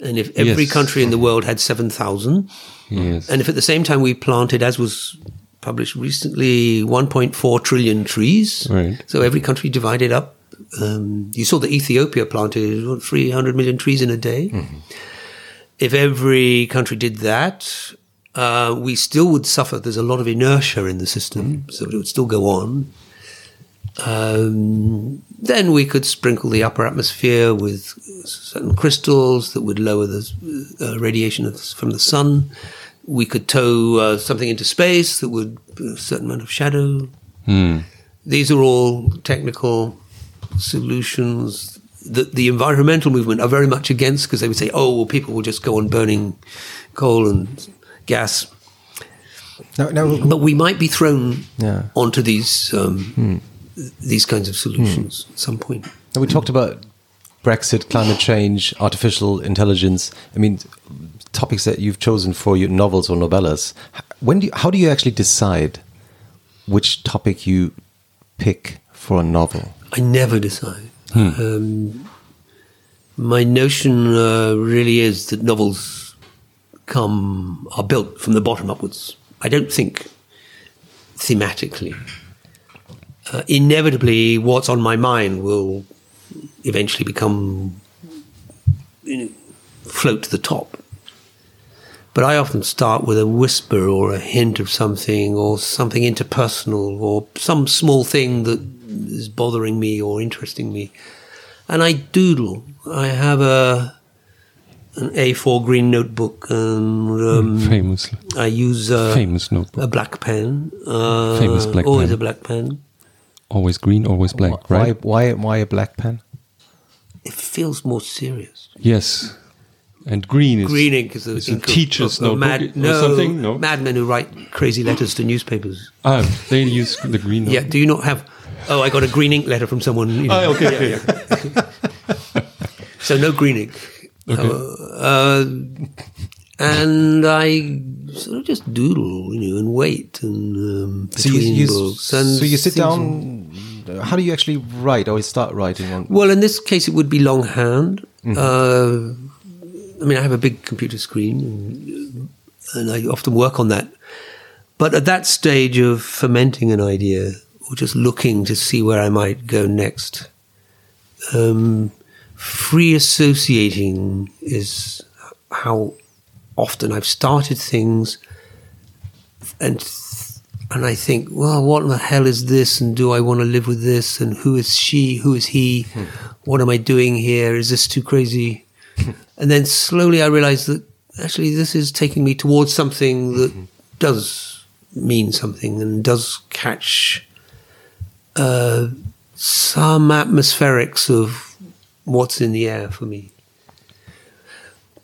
Speaker 2: And if every
Speaker 3: Yes.
Speaker 2: country in the world had 7,000,
Speaker 3: Yes.
Speaker 2: and if at the same time we planted, as was published recently, 1.4 trillion trees,
Speaker 3: Right.
Speaker 2: so every country divided up. Um, you saw that Ethiopia planted what, 300 million trees in a day. If every country did that, uh, we still would suffer. There's a lot of inertia in the system, so it would still go on. Um, then we could sprinkle the upper atmosphere with certain crystals that would lower the uh, radiation of, from the sun. We could tow uh, something into space that would put a certain amount of shadow. These are all technical solutions that the environmental movement are very much against because they would say, oh, well, people will just go on burning coal and gas.
Speaker 1: Now, now,
Speaker 2: But we might be thrown
Speaker 1: Yeah.
Speaker 2: onto these um, these kinds of solutions at some point.
Speaker 1: now we talked about Brexit, climate change, artificial intelligence. I mean, topics that you've chosen for your novels or novellas. When do you, how do you actually decide which topic you pick for a novel?
Speaker 2: I never decide. Um, my notion uh, really is that novels come are built from the bottom upwards. I don't think thematically. Uh, inevitably, what's on my mind will eventually become you know, float to the top. But I often start with a whisper or a hint of something or something interpersonal or some small thing that is bothering me or interesting me. And I doodle. I have a an A4 green notebook and um,
Speaker 3: famous,
Speaker 2: I use a,
Speaker 3: famous notebook.
Speaker 2: a black pen. Uh,
Speaker 3: Famous black
Speaker 2: always
Speaker 3: pen.
Speaker 2: a black pen.
Speaker 3: Always green, always black,
Speaker 1: why,
Speaker 3: right?
Speaker 1: Why, why a black pen?
Speaker 2: It feels more serious.
Speaker 3: Yes. And green is
Speaker 2: Green ink is a,
Speaker 3: It's a
Speaker 2: ink
Speaker 3: teacher's
Speaker 2: of- of
Speaker 3: notebook
Speaker 2: mad,
Speaker 3: or
Speaker 2: no,
Speaker 3: something? No?
Speaker 2: madmen who write crazy letters to newspapers.
Speaker 3: Ah, they use the green.
Speaker 2: Yeah, do you not have? Oh, I got a green ink letter from someone. You know.
Speaker 3: Ah, okay, okay. (laughs)
Speaker 2: So no green ink.
Speaker 3: Okay.
Speaker 2: Uh, and I sort of just doodle, you know, and wait and um,
Speaker 1: So you,
Speaker 2: between
Speaker 1: you,
Speaker 2: books. And
Speaker 1: so you sit
Speaker 2: things-
Speaker 1: down. How do you actually write or start writing on?
Speaker 2: Well, in this case, it would be longhand.
Speaker 1: Mm-hmm.
Speaker 2: Uh, I mean, I have a big computer screen, and, and I often work on that. But at that stage of fermenting an idea, or just looking to see where I might go next, um, free associating is how often I've started things, and and I think, well, what the hell is this? And do I want to live with this? And who is she? Who is he? Hmm. What am I doing here? Is this too crazy? Hmm. and then slowly I realized that actually this is taking me towards something that hmm. does mean something and does catch uh, some atmospherics of what's in the air for me.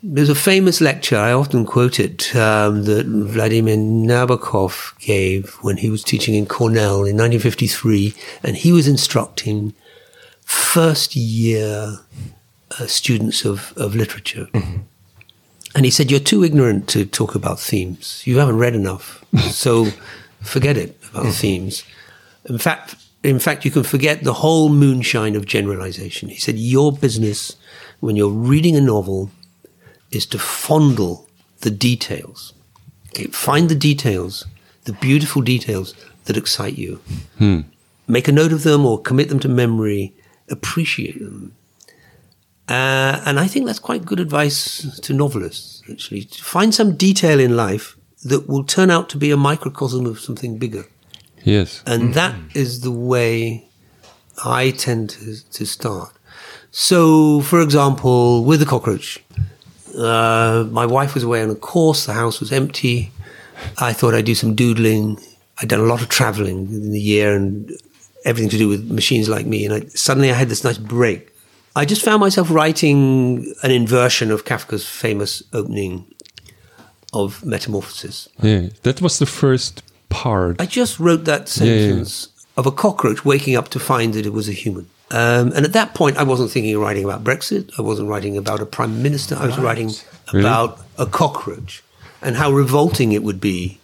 Speaker 2: There's a famous lecture, I often quote it, um, that Vladimir Nabokov gave when he was teaching in Cornell in 1953, and he was instructing first year uh, students of, of literature. And he said, You're too ignorant to talk about themes. You haven't read enough. (laughs) so forget it about themes. In fact, in fact, you can forget the whole moonshine of generalization. He said, Your business when you're reading a novel is to fondle the details. Okay, find the details, the beautiful details that excite you. Make a note of them or commit them to memory. Appreciate them. Uh, and I think that's quite good advice to novelists, actually. To find some detail in life that will turn out to be a microcosm of something bigger.
Speaker 3: Yes.
Speaker 2: And that is the way I tend to, to start. So, for example, with the cockroach, uh, my wife was away on a course, the house was empty. I thought I'd do some doodling. I'd done a lot of traveling in the year and everything to do with machines like me. And I, suddenly I had this nice break. I just found myself writing an inversion of Kafka's famous opening of Metamorphosis.
Speaker 3: Yeah, that was the first part.
Speaker 2: I just wrote that
Speaker 3: Yeah, yeah, yeah.
Speaker 2: sentence of a cockroach waking up to find that it was a human. Um, and at that point, I wasn't thinking of writing about Brexit. I wasn't writing about a prime minister. I was writing
Speaker 3: Really?
Speaker 2: about a cockroach and how revolting it would be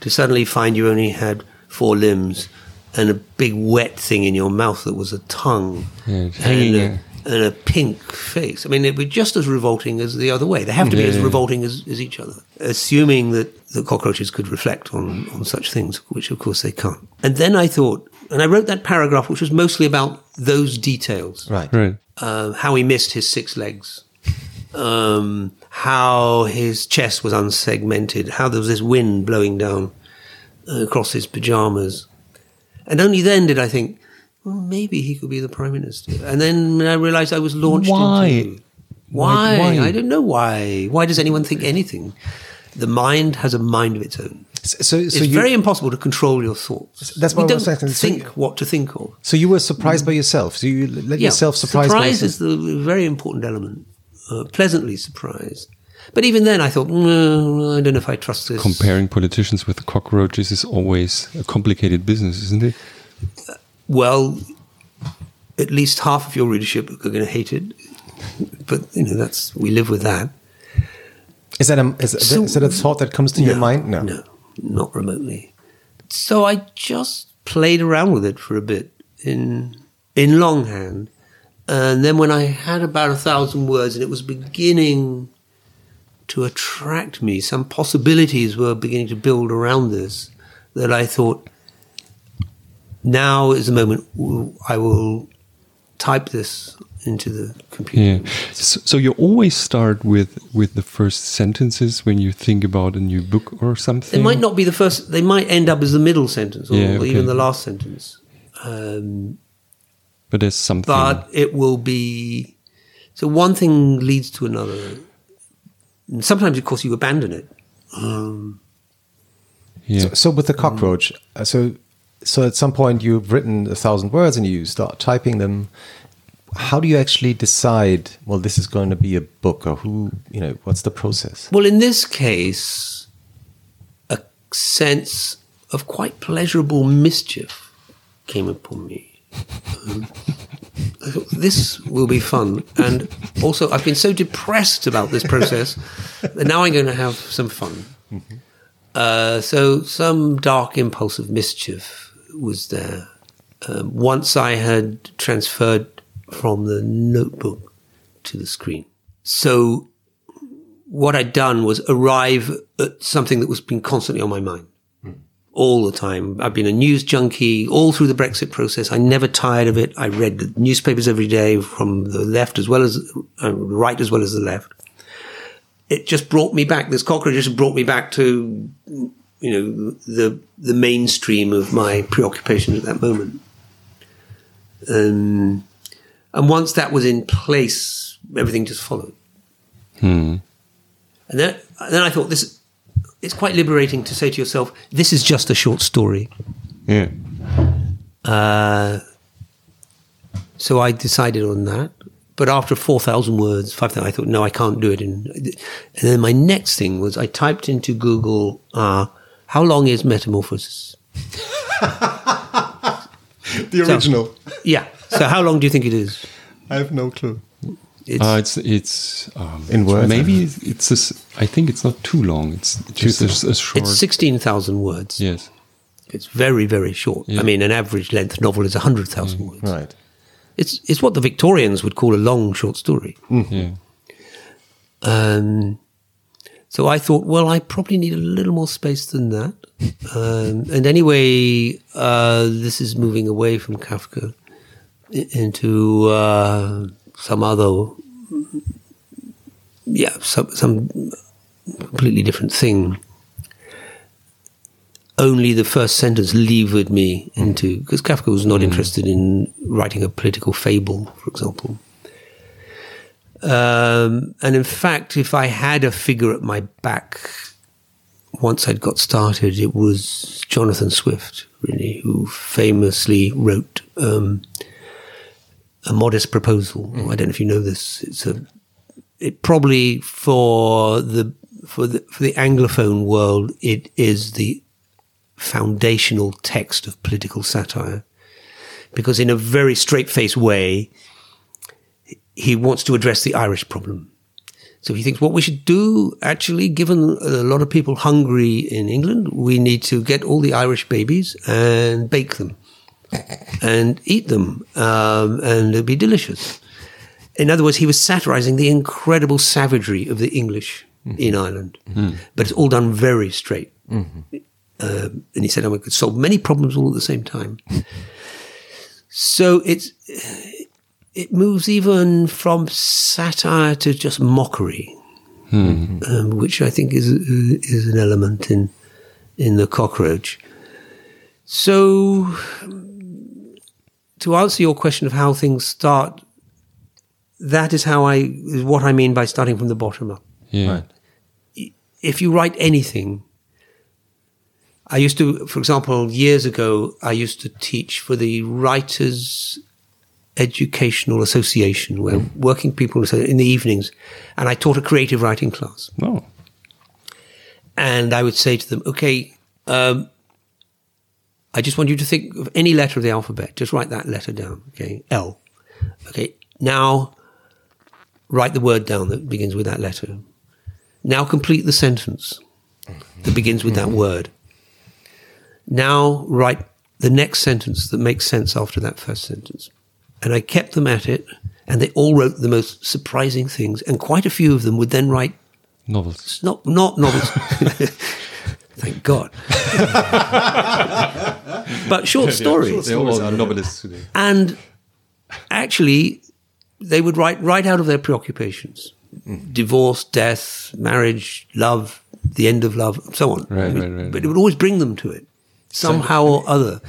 Speaker 2: to suddenly find you only had four limbs and a big wet thing in your mouth that was a tongue
Speaker 3: Yeah,
Speaker 2: and, a, and a pink face. I mean, it would be just as revolting as the other way. They have to be
Speaker 3: Yeah,
Speaker 2: as
Speaker 3: yeah.
Speaker 2: revolting as, as each other, assuming that the cockroaches could reflect on, on such things, which of course they can't. And then I thought, and I wrote that paragraph, which was mostly about those details
Speaker 1: Right.
Speaker 3: right.
Speaker 2: uh, how he missed his six legs, um, how his chest was unsegmented, how there was this wind blowing down uh, across his pajamas. And only then did I think, well, maybe he could be the prime minister. And then I realized I was launched
Speaker 3: Why?
Speaker 2: into
Speaker 3: Why-
Speaker 2: why?
Speaker 3: why?
Speaker 2: I don't know why. Why does anyone think anything? The mind has a mind of its own.
Speaker 1: So, so
Speaker 2: It's
Speaker 1: you,
Speaker 2: very impossible to control your thoughts.
Speaker 1: That's
Speaker 2: we
Speaker 1: what I
Speaker 2: don't
Speaker 1: was asking. So
Speaker 2: think
Speaker 1: you-
Speaker 2: what to think of.
Speaker 1: so you were surprised by yourself. So you let
Speaker 2: Yeah,
Speaker 1: yourself surprise, by
Speaker 2: surprise
Speaker 1: yourself.
Speaker 2: is the very important element. Uh, pleasantly surprised. But even then, I thought, "Mm, I don't know if I trust this.
Speaker 3: Comparing politicians with cockroaches is always a complicated business, isn't it?
Speaker 2: Well, at least half of your readership are going to hate it. But you know, that's we live with that.
Speaker 1: Is that a is,
Speaker 2: So-
Speaker 1: is that a thought that comes to your mind? No.
Speaker 2: no, not remotely. So I just played around with it for a bit in in longhand, and then when I had about a thousand words and it was beginning to attract me, some possibilities were beginning to build around this. That I thought, now is the moment I will type this into the computer.
Speaker 3: Yeah. So, so you always start with with the first sentences when you think about a new book or something.
Speaker 2: They might not be the first. They might end up as the middle sentence or
Speaker 3: Yeah, okay.
Speaker 2: even the last sentence. Um,
Speaker 3: but there's something.
Speaker 2: but it will be. So one thing leads to another. And sometimes, of course, you abandon it. Um,
Speaker 3: yeah.
Speaker 1: So, so with the cockroach, uh, so so at some point you've written a thousand words and you start typing them. How do you actually decide? Well, this is going to be a book, or who? You know, what's the process?
Speaker 2: well, in this case, a sense of quite pleasurable mischief came upon me. Um, thought, this will be fun. And also, I've been so depressed about this process that now I'm going to have some fun. Uh, so, some dark impulse of mischief was there. Um, once I had transferred from the notebook to the screen. So, what I'd done was arrive at something that was been constantly on my mind all the time. I've been a news junkie all through the Brexit process. I never tired of it. I read the newspapers every day from the left as well as uh, right as well as the left. It just brought me back. This cockroach just brought me back to, you know, the the mainstream of my preoccupation at that moment. Um, and once that was in place, everything just followed.
Speaker 3: Hmm.
Speaker 2: And then, and then I thought this, it's quite liberating to say to yourself, this is just a short story.
Speaker 3: Yeah.
Speaker 2: Uh, so I decided on that. But after 4,000 words, 5,000, I thought, no, I can't do it. And, and then my next thing was I typed into Google, uh, how long is Metamorphosis? (laughs)
Speaker 1: The
Speaker 2: original. Yeah. So how long do you think it is?
Speaker 1: I have no clue.
Speaker 2: It's,
Speaker 3: Uh, it's it's um,
Speaker 1: In words,
Speaker 3: Maybe it's, it's a s I think it's not too long. It's just a, a short.
Speaker 2: it's 16,000 words.
Speaker 3: yes.
Speaker 2: It's very, very short.
Speaker 3: Yeah.
Speaker 2: I mean, an average length novel is 100,000 words.
Speaker 1: Right.
Speaker 2: It's, it's what the Victorians would call a long short story.
Speaker 3: Yeah.
Speaker 2: Um, so I thought, well, I probably need a little more space than that. (laughs) Um, and anyway, uh, this is moving away from Kafka i- into uh, some other, yeah, some, some completely different thing. Only the first sentence levered me into because Kafka was not interested in writing a political fable, for example. Um, and in fact, if I had a figure at my back once I'd got started, it was Jonathan Swift, really, who famously wrote um, a modest proposal. Mm. I don't know if you know this. It's a it probably for the for the for the anglophone world, it is the foundational text of political satire, because in a very straight-faced way, he wants to address the Irish problem. So he thinks what we should do, actually, given a lot of people hungry in England, we need to get all the Irish babies and bake them and eat them, um, and it'd be delicious. In other words, he was satirizing the incredible savagery of the English in Ireland, but it's all done very straight. Um, and he said, "I could solve many problems all at the same time." (laughs) so it's it moves even from satire to just mockery, um, which I think is is an element in in the cockroach. So, to answer your question of how things start, that is how I is what I mean by starting from the bottom up.
Speaker 3: Yeah.
Speaker 1: Right.
Speaker 2: If you write anything, I used to, for example, years ago, I used to teach for the Writers Educational Association, where working people in the evenings, and I taught a creative writing class.
Speaker 3: Oh.
Speaker 2: And I would say to them, okay, um, I just want you to think of any letter of the alphabet. Just write that letter down. Okay. L. Okay. Now write the word down that begins with that letter. Now complete the sentence that begins with that word. Now write the next sentence that makes sense after that first sentence. And I kept them at it, and they all wrote the most surprising things. And quite a few of them would then write
Speaker 3: Novels.
Speaker 2: not not novels. (laughs) Thank God. (laughs) but short stories.
Speaker 3: They're all novelists today.
Speaker 2: And actually, they would write right out of their preoccupations divorce, death, marriage, love, the end of love, so on.
Speaker 3: Right, right, right.
Speaker 2: But it would always bring them to it somehow or other.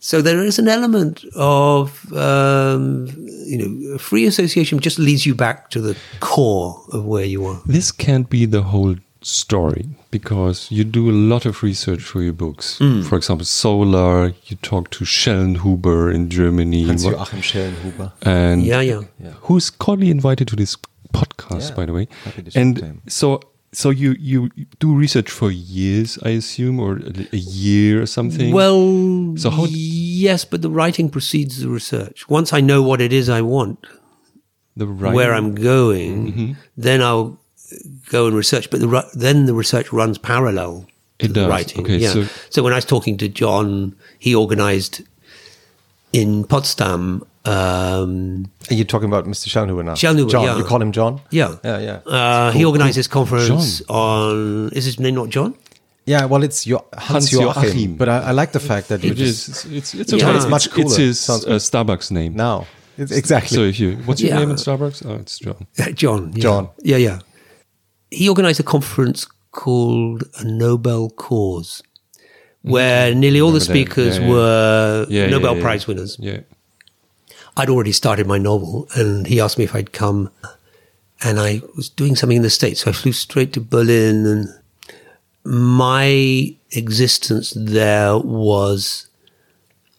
Speaker 2: So there is an element of, um, you know, free association just leads you back to the core of where you are.
Speaker 3: This can't be the whole story because you do a lot of research for your books.
Speaker 2: Hmm.
Speaker 3: For example, Solar, you talk to Schellnhuber in Germany.
Speaker 1: Hans-Joachim Schellnhuber.
Speaker 3: and
Speaker 2: Yeah, yeah.
Speaker 3: who's cordially invited to this podcast,
Speaker 1: Yeah,
Speaker 3: by the way.
Speaker 1: happy
Speaker 3: And
Speaker 1: to
Speaker 3: so, so you you do research for years, I assume, or a, a year or something.
Speaker 2: Well,
Speaker 3: So how-
Speaker 2: yes, but the writing precedes the research. Once I know what it is I want,
Speaker 3: the writing,
Speaker 2: where I'm going, then I'll go and research. But the, then the research runs parallel to
Speaker 3: It
Speaker 2: the
Speaker 3: does.
Speaker 2: writing.
Speaker 3: Okay,
Speaker 2: yeah.
Speaker 3: so-
Speaker 2: So, when I was talking to John, he organized in Potsdam. Um,
Speaker 1: Are you talking about Mr. Schellnhuber now?
Speaker 2: Schellnhuber,
Speaker 1: John.
Speaker 2: yeah.
Speaker 1: You call him John?
Speaker 2: yeah,
Speaker 1: Yeah, yeah.
Speaker 2: Uh, he organized this conference
Speaker 3: John.
Speaker 2: on. Is his name not John?
Speaker 1: Yeah, well, it's your Hans Joachim.
Speaker 3: Hans-Joachim.
Speaker 1: But I, I like the fact that you
Speaker 3: It
Speaker 1: just
Speaker 3: is. It's it's,
Speaker 2: Yeah.
Speaker 3: okay.
Speaker 2: It's
Speaker 1: much
Speaker 3: It's
Speaker 1: cooler.
Speaker 3: his
Speaker 1: Sounds
Speaker 3: uh, Starbucks name.
Speaker 1: now. It's exactly.
Speaker 3: So if you, what's your
Speaker 2: Yeah.
Speaker 3: name in Starbucks? Oh, it's John.
Speaker 2: John. Yeah.
Speaker 1: John.
Speaker 2: Yeah, yeah. He organized a conference called a Nobel Cause, where nearly all the speakers
Speaker 3: Yeah, yeah.
Speaker 2: were
Speaker 3: Yeah,
Speaker 2: Nobel. Prize winners.
Speaker 3: Yeah.
Speaker 2: I'd already started my novel, and he asked me if I'd come. And I was doing something in the States, so I flew straight to Berlin. And my existence there was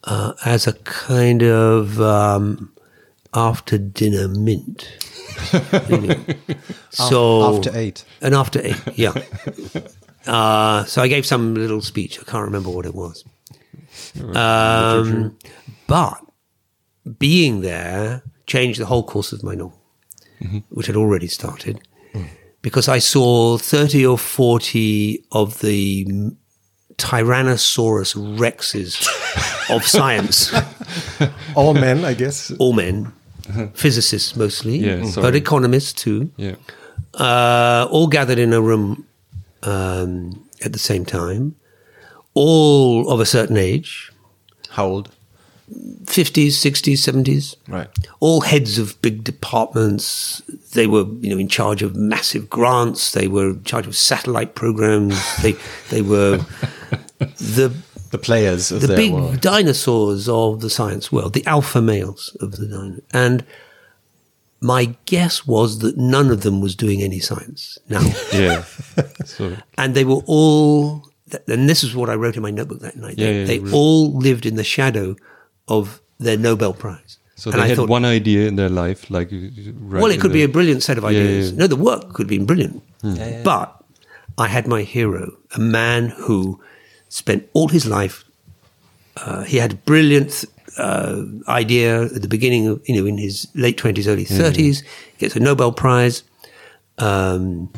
Speaker 2: uh, as a kind of um, after dinner mint. You so
Speaker 1: after eight.
Speaker 2: and after eight, yeah. (laughs) Uh, so I gave some little speech. I can't remember what it was. Um, but being there changed the whole course of my novel, which had already started, because I saw 30 or 40 of the Tyrannosaurus rexes of (laughs) science,
Speaker 1: All men, I guess.
Speaker 2: all men, physicists mostly,
Speaker 3: Yeah,
Speaker 2: but economists too
Speaker 3: Yeah.
Speaker 2: uh, all gathered in a room um, at the same time, all of a certain age
Speaker 1: How old?
Speaker 2: 50s, 60s, 70s.
Speaker 1: Right.
Speaker 2: All heads of big departments. They were, you know, in charge of massive grants. They were in charge of satellite programs. they they were (laughs) the
Speaker 1: The players of
Speaker 2: the
Speaker 1: their
Speaker 2: big
Speaker 1: world.
Speaker 2: dinosaurs of the science world, the alpha males of the dino. And my guess was that none of them was doing any science now. (laughs)
Speaker 3: Yeah. (laughs) so
Speaker 2: and they were all, and this is what I wrote in my notebook that night.
Speaker 3: Yeah,
Speaker 2: they
Speaker 3: yeah,
Speaker 2: they
Speaker 3: really.
Speaker 2: all lived in the shadow of their Nobel Prize.
Speaker 3: so
Speaker 2: And
Speaker 3: they
Speaker 2: I
Speaker 3: had
Speaker 2: thought,
Speaker 3: one idea in their life, like right
Speaker 2: well, it
Speaker 3: in
Speaker 2: could be a brilliant set of
Speaker 3: yeah,
Speaker 2: ideas.
Speaker 3: yeah.
Speaker 2: No, the work could have been brilliant. Hmm. But I had my hero, a man who spent all his life. Uh, he had a brilliant uh, idea at the beginning of, you know, in his late twenties, early thirties. Gets a Nobel Prize. Um,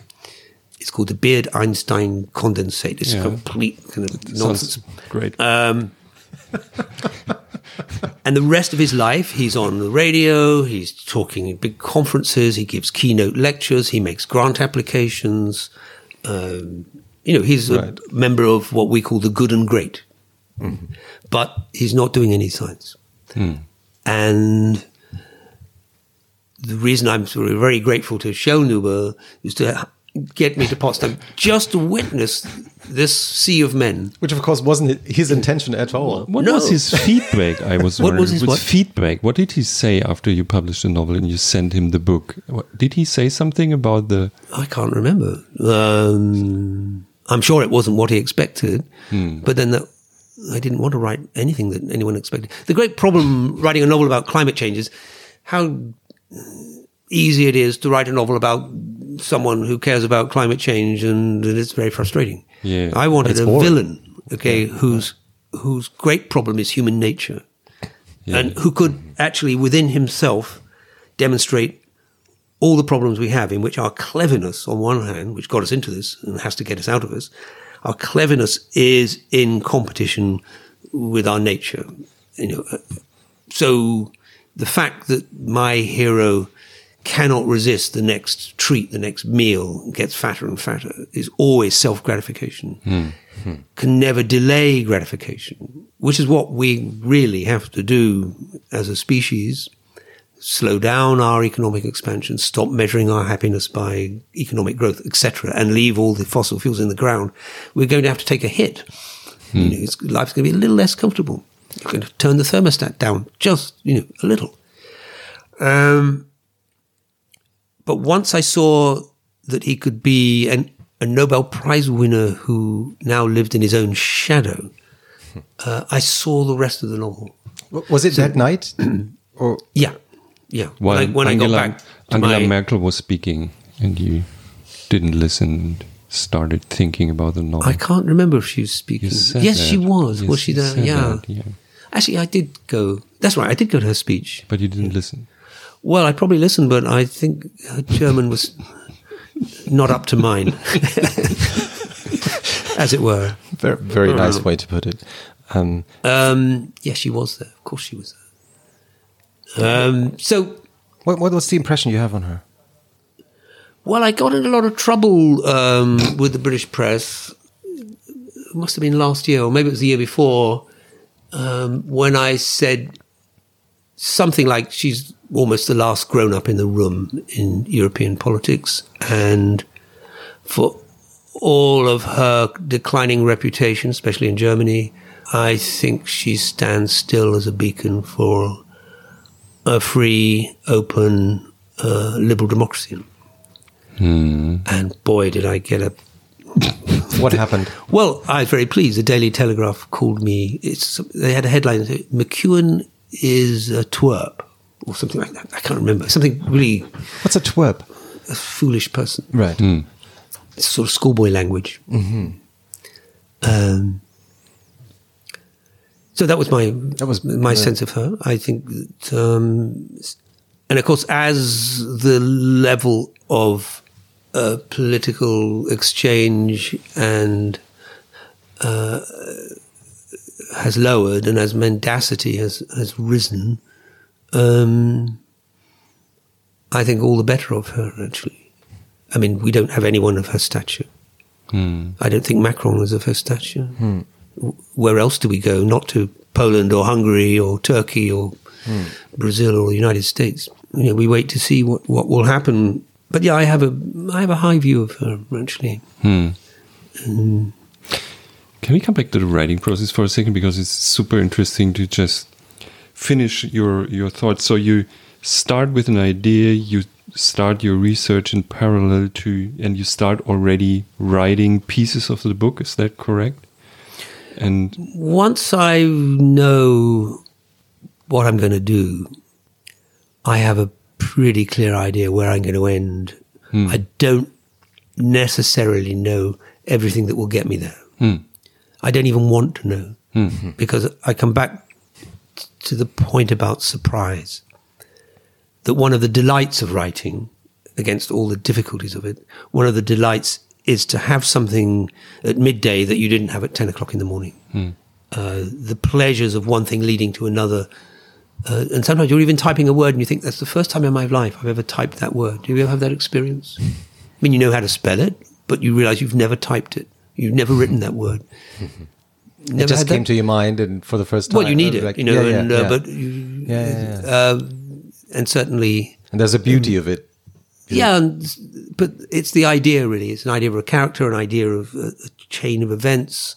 Speaker 2: it's called the Beard Einstein condensate. It's
Speaker 3: Yeah.
Speaker 2: complete kind of nonsense.
Speaker 3: great.
Speaker 2: Um, (laughs) and the rest of his life, he's on the radio, he's talking in big conferences, he gives keynote lectures, he makes grant applications. Um, you know, he's
Speaker 1: Right.
Speaker 2: a member of what we call the good and great. But he's not doing any science. And the reason I'm sort of very grateful to Schellnhuber is to get me to Potsdam just to witness this sea of men
Speaker 1: Which, of course, wasn't his intention at all.
Speaker 3: What
Speaker 2: No.
Speaker 3: was his feedback? I was (laughs)
Speaker 2: What
Speaker 3: wondering.
Speaker 2: was his
Speaker 3: With
Speaker 2: what?
Speaker 3: feedback? What did he say after you published the novel and you sent him the book? What, did he say something about the?
Speaker 2: I can't remember. Um, I'm sure it wasn't what he expected, hmm. but then that, I didn't want to write anything that anyone expected. The great problem writing a novel about climate change is how easy it is to write a novel about someone who cares about climate change, and it's very frustrating.
Speaker 3: Yeah.
Speaker 2: I wanted
Speaker 1: It's
Speaker 2: a
Speaker 1: boring.
Speaker 2: villain, okay, whose whose great problem is human nature, and who could actually within himself demonstrate all the problems we have, in which our cleverness, on one hand, which got us into this and has to get us out of this, our cleverness is in competition with our nature. You know, so the fact that my hero cannot resist the next treat, the next meal, gets fatter and fatter, is always self gratification. Hmm, hmm. Can never delay gratification, which is what we really have to do as a species slow down our economic expansion, stop measuring our happiness by economic growth, etc., and leave all the fossil fuels in the ground, we're going to have to take a hit. You know, it's, life's going to be a little less comfortable. You're going to turn the thermostat down just, you know, a little. Um, but once I saw that he could be an, a Nobel Prize winner who now lived in his own shadow, uh, I saw the rest of the novel.
Speaker 1: Was it that night? (clears throat) or
Speaker 2: Yeah, yeah.
Speaker 3: While
Speaker 2: when I, when
Speaker 3: Angela,
Speaker 2: I got back
Speaker 3: Angela
Speaker 2: my,
Speaker 3: Merkel was speaking and you didn't listen and started thinking about the novel.
Speaker 2: I can't remember if she was speaking.
Speaker 3: You said
Speaker 2: Yes,
Speaker 3: that.
Speaker 2: she was.
Speaker 3: Yes,
Speaker 2: was she there? Yeah.
Speaker 3: that, yeah.
Speaker 2: Actually, I did go. That's right. I did go to her speech.
Speaker 3: But you didn't listen.
Speaker 2: Well, I probably listened, but I think her German was not up to mine, (laughs) as it were.
Speaker 1: very, very nice way to put it. Um,
Speaker 2: Um, yeah, she was there. Of course, she was there. Um, so,
Speaker 1: what, what was the impression you have on her?
Speaker 2: well, I got in a lot of trouble um, with the British press. It must have been last year, or maybe it was the year before, um, when I said something like she's almost the last grown up in the room in European politics. And for all of her declining reputation, especially in Germany, I think she stands still as a beacon for a free, open, uh, liberal democracy. And boy, did I get a (laughs)
Speaker 1: What happened?
Speaker 2: well, I was very pleased. The Daily Telegraph called me. It's, they had a headline McEwan is a twerp or something like that. I can't remember. Something really
Speaker 1: What's a twerp?
Speaker 2: a foolish person.
Speaker 1: Right.
Speaker 2: It's sort of schoolboy language. Um, so that was my
Speaker 1: That was-
Speaker 2: my
Speaker 1: yeah.
Speaker 2: sense of her. I think that, um, and of course, as the level of uh, political exchange and uh, has lowered, and as mendacity has has risen, um, I think all the better of her. Actually, I mean, we don't have anyone of her stature. I don't think Macron is of her stature. W- Where else do we go? Not to Poland or Hungary or Turkey or Brazil or the United States. You know, we wait to see what, what will happen. But yeah, I have a I have a high view of her actually. Hmm. Mm.
Speaker 3: Can we come back to the writing process for a second because it's super interesting to just finish your your thoughts. So you start with an idea, you start your research in parallel to, and you start already writing pieces of the book. Is that correct? And
Speaker 2: Once I know what I'm going to do, I have a pretty clear idea where I'm going to end. Hmm. I don't necessarily know everything that will get me there. Hmm. I don't even want to know hmm. because I come back t- to the point about surprise. That one of the delights of writing, against all the difficulties of it, one of the delights is to have something at midday that you didn't have at 10 o'clock in the morning. Uh, the pleasures of one thing leading to another. Uh, and sometimes you're even typing a word and you think that's the first time in my life I've ever typed that word. Do you ever have that experience? (laughs) I mean, you know how to spell it, but you realize you've never typed it. You've never written that word. (laughs) Never
Speaker 1: it just
Speaker 2: had that?
Speaker 1: came to your mind, and for the first time,
Speaker 2: Well, you need
Speaker 1: uh,
Speaker 2: it,
Speaker 1: like-
Speaker 2: you know,
Speaker 1: yeah, yeah,
Speaker 2: and, uh,
Speaker 1: yeah.
Speaker 2: but you. Uh, and certainly,
Speaker 1: and there's a beauty of it.
Speaker 2: Yeah, and, but it's the idea really. It's an idea of a character, an idea of a, a chain of events,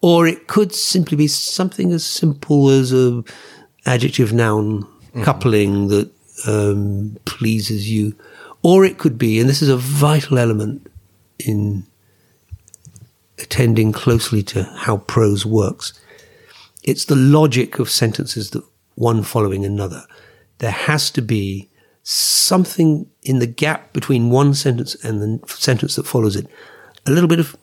Speaker 2: or it could simply be something as simple as a adjective noun coupling that um, pleases you, or it could be, and this is a vital element in attending closely to how prose works. It's the logic of sentences that one following another. There has to be something in the gap between one sentence and the sentence that follows it. A little bit of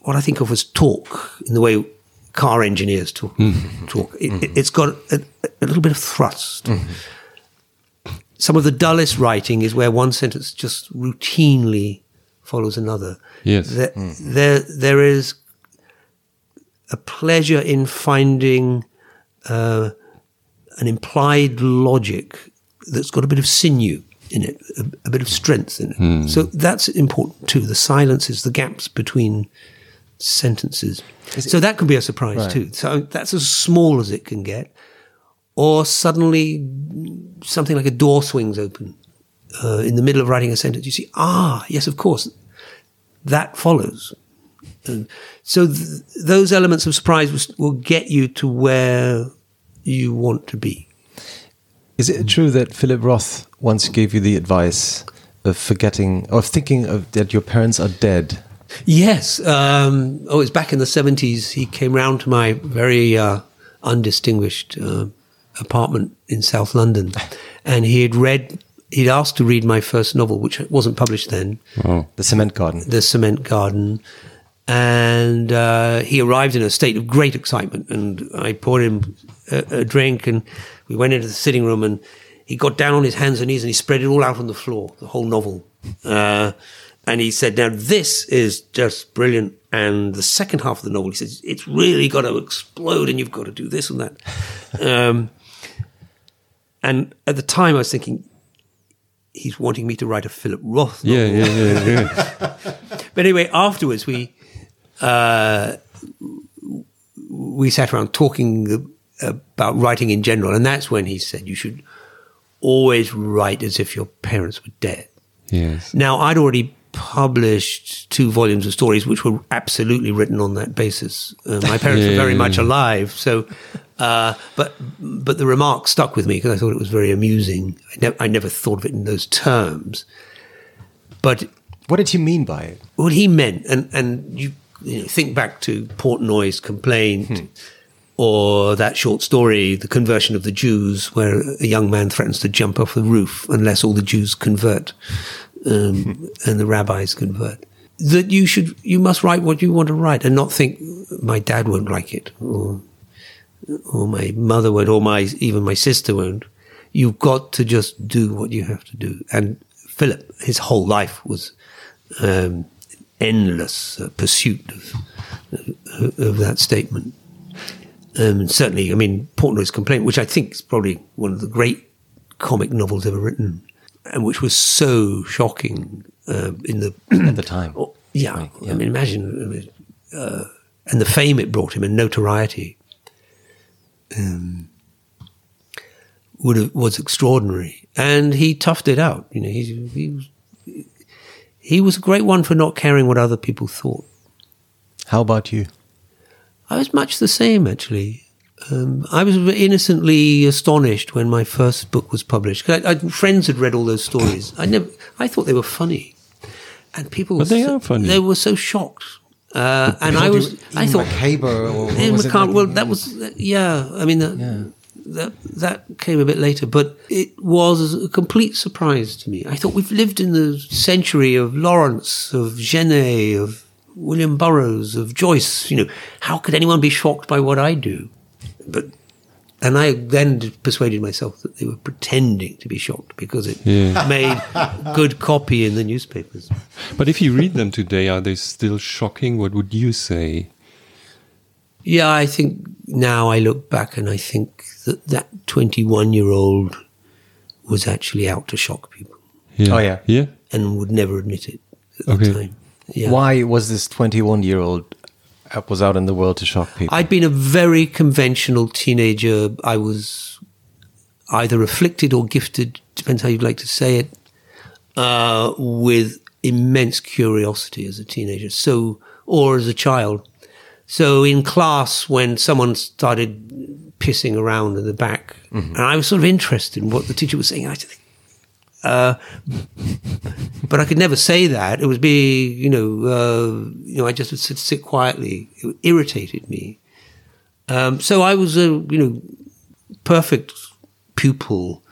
Speaker 2: what I think of as talk in the way car engineers talk. Mm-hmm. talk. It, has mm-hmm. got a, a little bit of thrust. Mm-hmm. Some of the dullest writing is where one sentence just routinely follows another.
Speaker 3: Yes.
Speaker 2: There, there, there is a pleasure in finding uh, an implied logic that's got a bit of sinew in it, a, a bit of strength in it. So that's important too. The silences, the gaps between sentences. So that can be a surprise
Speaker 1: Right.
Speaker 2: too. So that's as small as it can get. Or suddenly something like a door swings open uh, in the middle of writing a sentence. You see, ah, yes, of course, that follows. And so th- those elements of surprise will, will get you to where you want to be.
Speaker 1: Is it true that Philip Roth once gave you the advice of forgetting or thinking of that your parents are dead?
Speaker 2: Yes. Um, oh, it was back in the 70s. He came round to my very uh, undistinguished uh, apartment in South London. And he had read, he'd asked to read my first novel, which wasn't published then,
Speaker 3: wow.
Speaker 1: The cement garden.
Speaker 2: The Cement Garden. And uh, he arrived in a state of great excitement. And I poured him a, a drink and we went into the sitting room and he got down on his hands and knees and he spread it all out on the floor, the whole novel. Uh, and he said, now this is just brilliant. And the second half of the novel, he says, it's really got to explode and you've got to do this and that. um, and at the time I was thinking, he's wanting me to write a Philip Roth novel.
Speaker 3: Yeah, yeah, yeah, yeah. (laughs)
Speaker 2: But anyway, afterwards we uh, we sat around talking about writing in general, and that's when he said you should always write as if your parents were dead.
Speaker 3: yes.
Speaker 2: Now, I'd already published two volumes of stories which were absolutely written on that basis. Uh, my parents were very (laughs)
Speaker 3: Yeah.
Speaker 2: much alive, so uh, but but the remark stuck with me because I thought it was very amusing. I, nev- I never thought of it in those terms, but
Speaker 1: What did he mean by it?
Speaker 2: what he meant, and and you, you know, think back to Portnoy's complaint, or that short story, "The Conversion of the Jews," where a young man threatens to jump off the roof unless all the Jews convert, um, (laughs) and the rabbis convert. That you should, you must write what you want to write, and not think my dad won't like it, or or my mother won't, or my even my sister won't. You've got to just do what you have to do. And Philip, his whole life was um, endless uh, pursuit of, of, that statement. Um, certainly, I mean, Portnoy's Complaint, which I think is probably one of the great comic novels ever written, and which was so shocking um, in the
Speaker 1: At the time.
Speaker 2: Oh, yeah,
Speaker 1: Right, yeah.
Speaker 2: I mean, imagine, uh, and the fame it brought him and notoriety um, would have, was extraordinary. And he toughed it out. You know, he, he was he was a great one for not caring what other people thought.
Speaker 1: How about you?
Speaker 2: I was much the same, actually. Um, I was innocently astonished when my first book was published. 'Cause I, I, friends had read all those stories. I never, I thought they were funny, and people.
Speaker 3: But they
Speaker 2: were so-
Speaker 3: are funny.
Speaker 2: They were so shocked, uh, and I was. I thought
Speaker 1: Macabre or what
Speaker 2: Ian
Speaker 1: it like-
Speaker 2: well, that was yeah. I mean, that, that that came a bit later, but it was a complete surprise to me. I thought we've lived in the century of Lawrence, of Genet, of William Burroughs, of Joyce. You know, how could anyone be shocked by what I do? But and I then persuaded myself that they were pretending to be shocked because it
Speaker 3: Yeah. (laughs)
Speaker 2: made good copy in the newspapers.
Speaker 3: But if you read them today, are they still shocking? What would you say?
Speaker 2: Yeah, I think now I look back and I think that that 21 year old was actually out to shock people
Speaker 3: Yeah.
Speaker 1: Oh, yeah.
Speaker 3: Yeah.
Speaker 2: and would never admit it at
Speaker 3: Okay.
Speaker 2: the time. Yeah.
Speaker 1: Why was this 21 year old was out in the world to shock people?
Speaker 2: I'd been a very conventional teenager. I was either afflicted or gifted, depends how you'd like to say it, uh, with immense curiosity as a teenager. So, or as a child. So in class, when someone started pissing around in the back, and I was sort of interested in what the teacher was saying, I think, uh, but I could never say that. It would be, you know, uh, you know, I just would sit, sit quietly. It irritated me. Um, so I was a, you know, perfect pupil.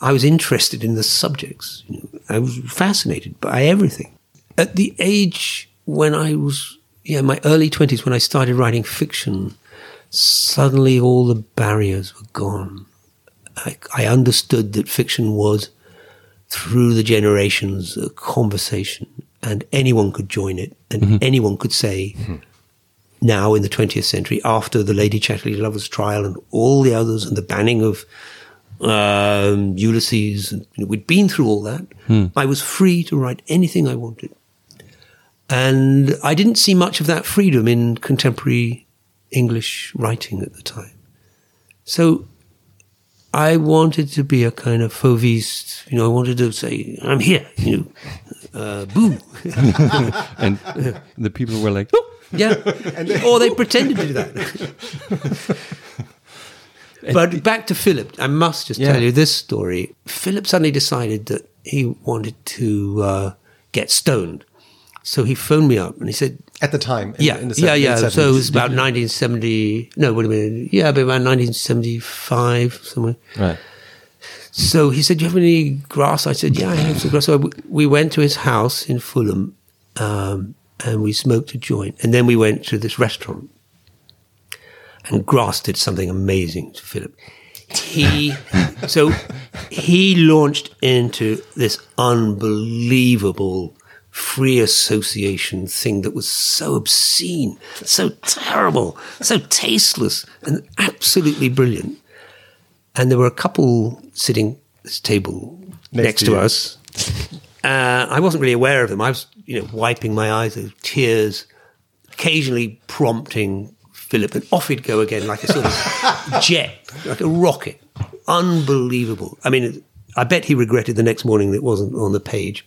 Speaker 2: I was interested in the subjects. You know, I was fascinated by everything. At the age when I was, yeah, my early twenties, when I started writing fiction, suddenly all the barriers were gone. I, I understood that fiction was through the generations a conversation and anyone could join it and mm-hmm. anyone could say mm-hmm. now in the 20th century after the lady chatterley lovers trial and all the others and the banning of um, ulysses and, you know, we'd been through all that hmm. i was free to write anything i wanted. And i didn't see much of that freedom in contemporary english writing at the time so I wanted to be a kind of fauviste, you know, I wanted to say, I'm here, (laughs) you know, uh, boo. (laughs)
Speaker 3: And the people were like, "Oh,
Speaker 2: Yeah. (laughs) or they pretended to do that. but back to Philip, I must just
Speaker 1: Yeah.
Speaker 2: tell you this story. Philip suddenly decided that he wanted to uh, get stoned. So he phoned me up and he said,
Speaker 1: At the time. in-
Speaker 2: yeah,
Speaker 1: in the
Speaker 2: yeah,
Speaker 1: se-
Speaker 2: yeah.
Speaker 1: late
Speaker 2: So it was about 1970. No, wait a minute. Yeah, but around 1975, somewhere.
Speaker 1: Right.
Speaker 2: So he said, "Do you have any grass?" I said, "Yeah, I have some grass." So we- we went to his house in Fulham, um, and we smoked a joint, and then we went to this restaurant. And Grass did something amazing to Philip. He (laughs) so he launched into this unbelievable free association thing that was so obscene, so terrible, so tasteless, and absolutely brilliant and there were a couple sitting at this table
Speaker 1: Next
Speaker 2: next,
Speaker 1: to
Speaker 2: to,
Speaker 1: you.
Speaker 2: us. Uh, I wasn't really aware of them. I was, you know, wiping my eyes with tears, occasionally prompting Philip, and off he'd go again like a sort of (laughs) jet, like a rocket. Unbelievable. I mean, I bet he regretted the next morning that it wasn't on the page.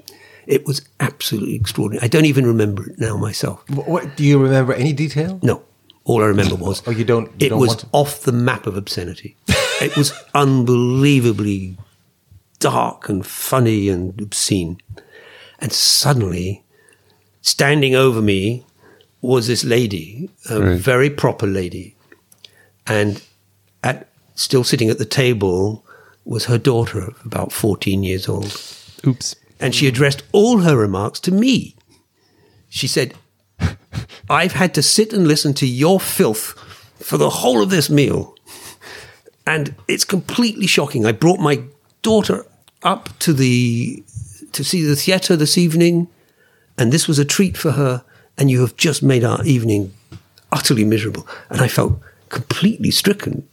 Speaker 2: It was absolutely extraordinary. I don't even remember it now myself.
Speaker 1: What, what- do you remember any detail?
Speaker 2: No. All I remember oh, was
Speaker 1: Oh, you don't- you
Speaker 2: it
Speaker 1: don't
Speaker 2: was
Speaker 1: want to?
Speaker 2: off the map of obscenity. (laughs) it was unbelievably dark and funny and obscene. And suddenly, standing over me was this lady, a
Speaker 3: Right.
Speaker 2: very proper lady, and at still sitting at the table was her daughter, about fourteen years old
Speaker 3: oops.
Speaker 2: And she addressed all her remarks to me. She said, I've had to sit and listen to your filth for the whole of this meal. And it's completely shocking. I brought my daughter up to the to see the theatre this evening, and this was a treat for her, and you have just made our evening utterly miserable. And I felt completely stricken.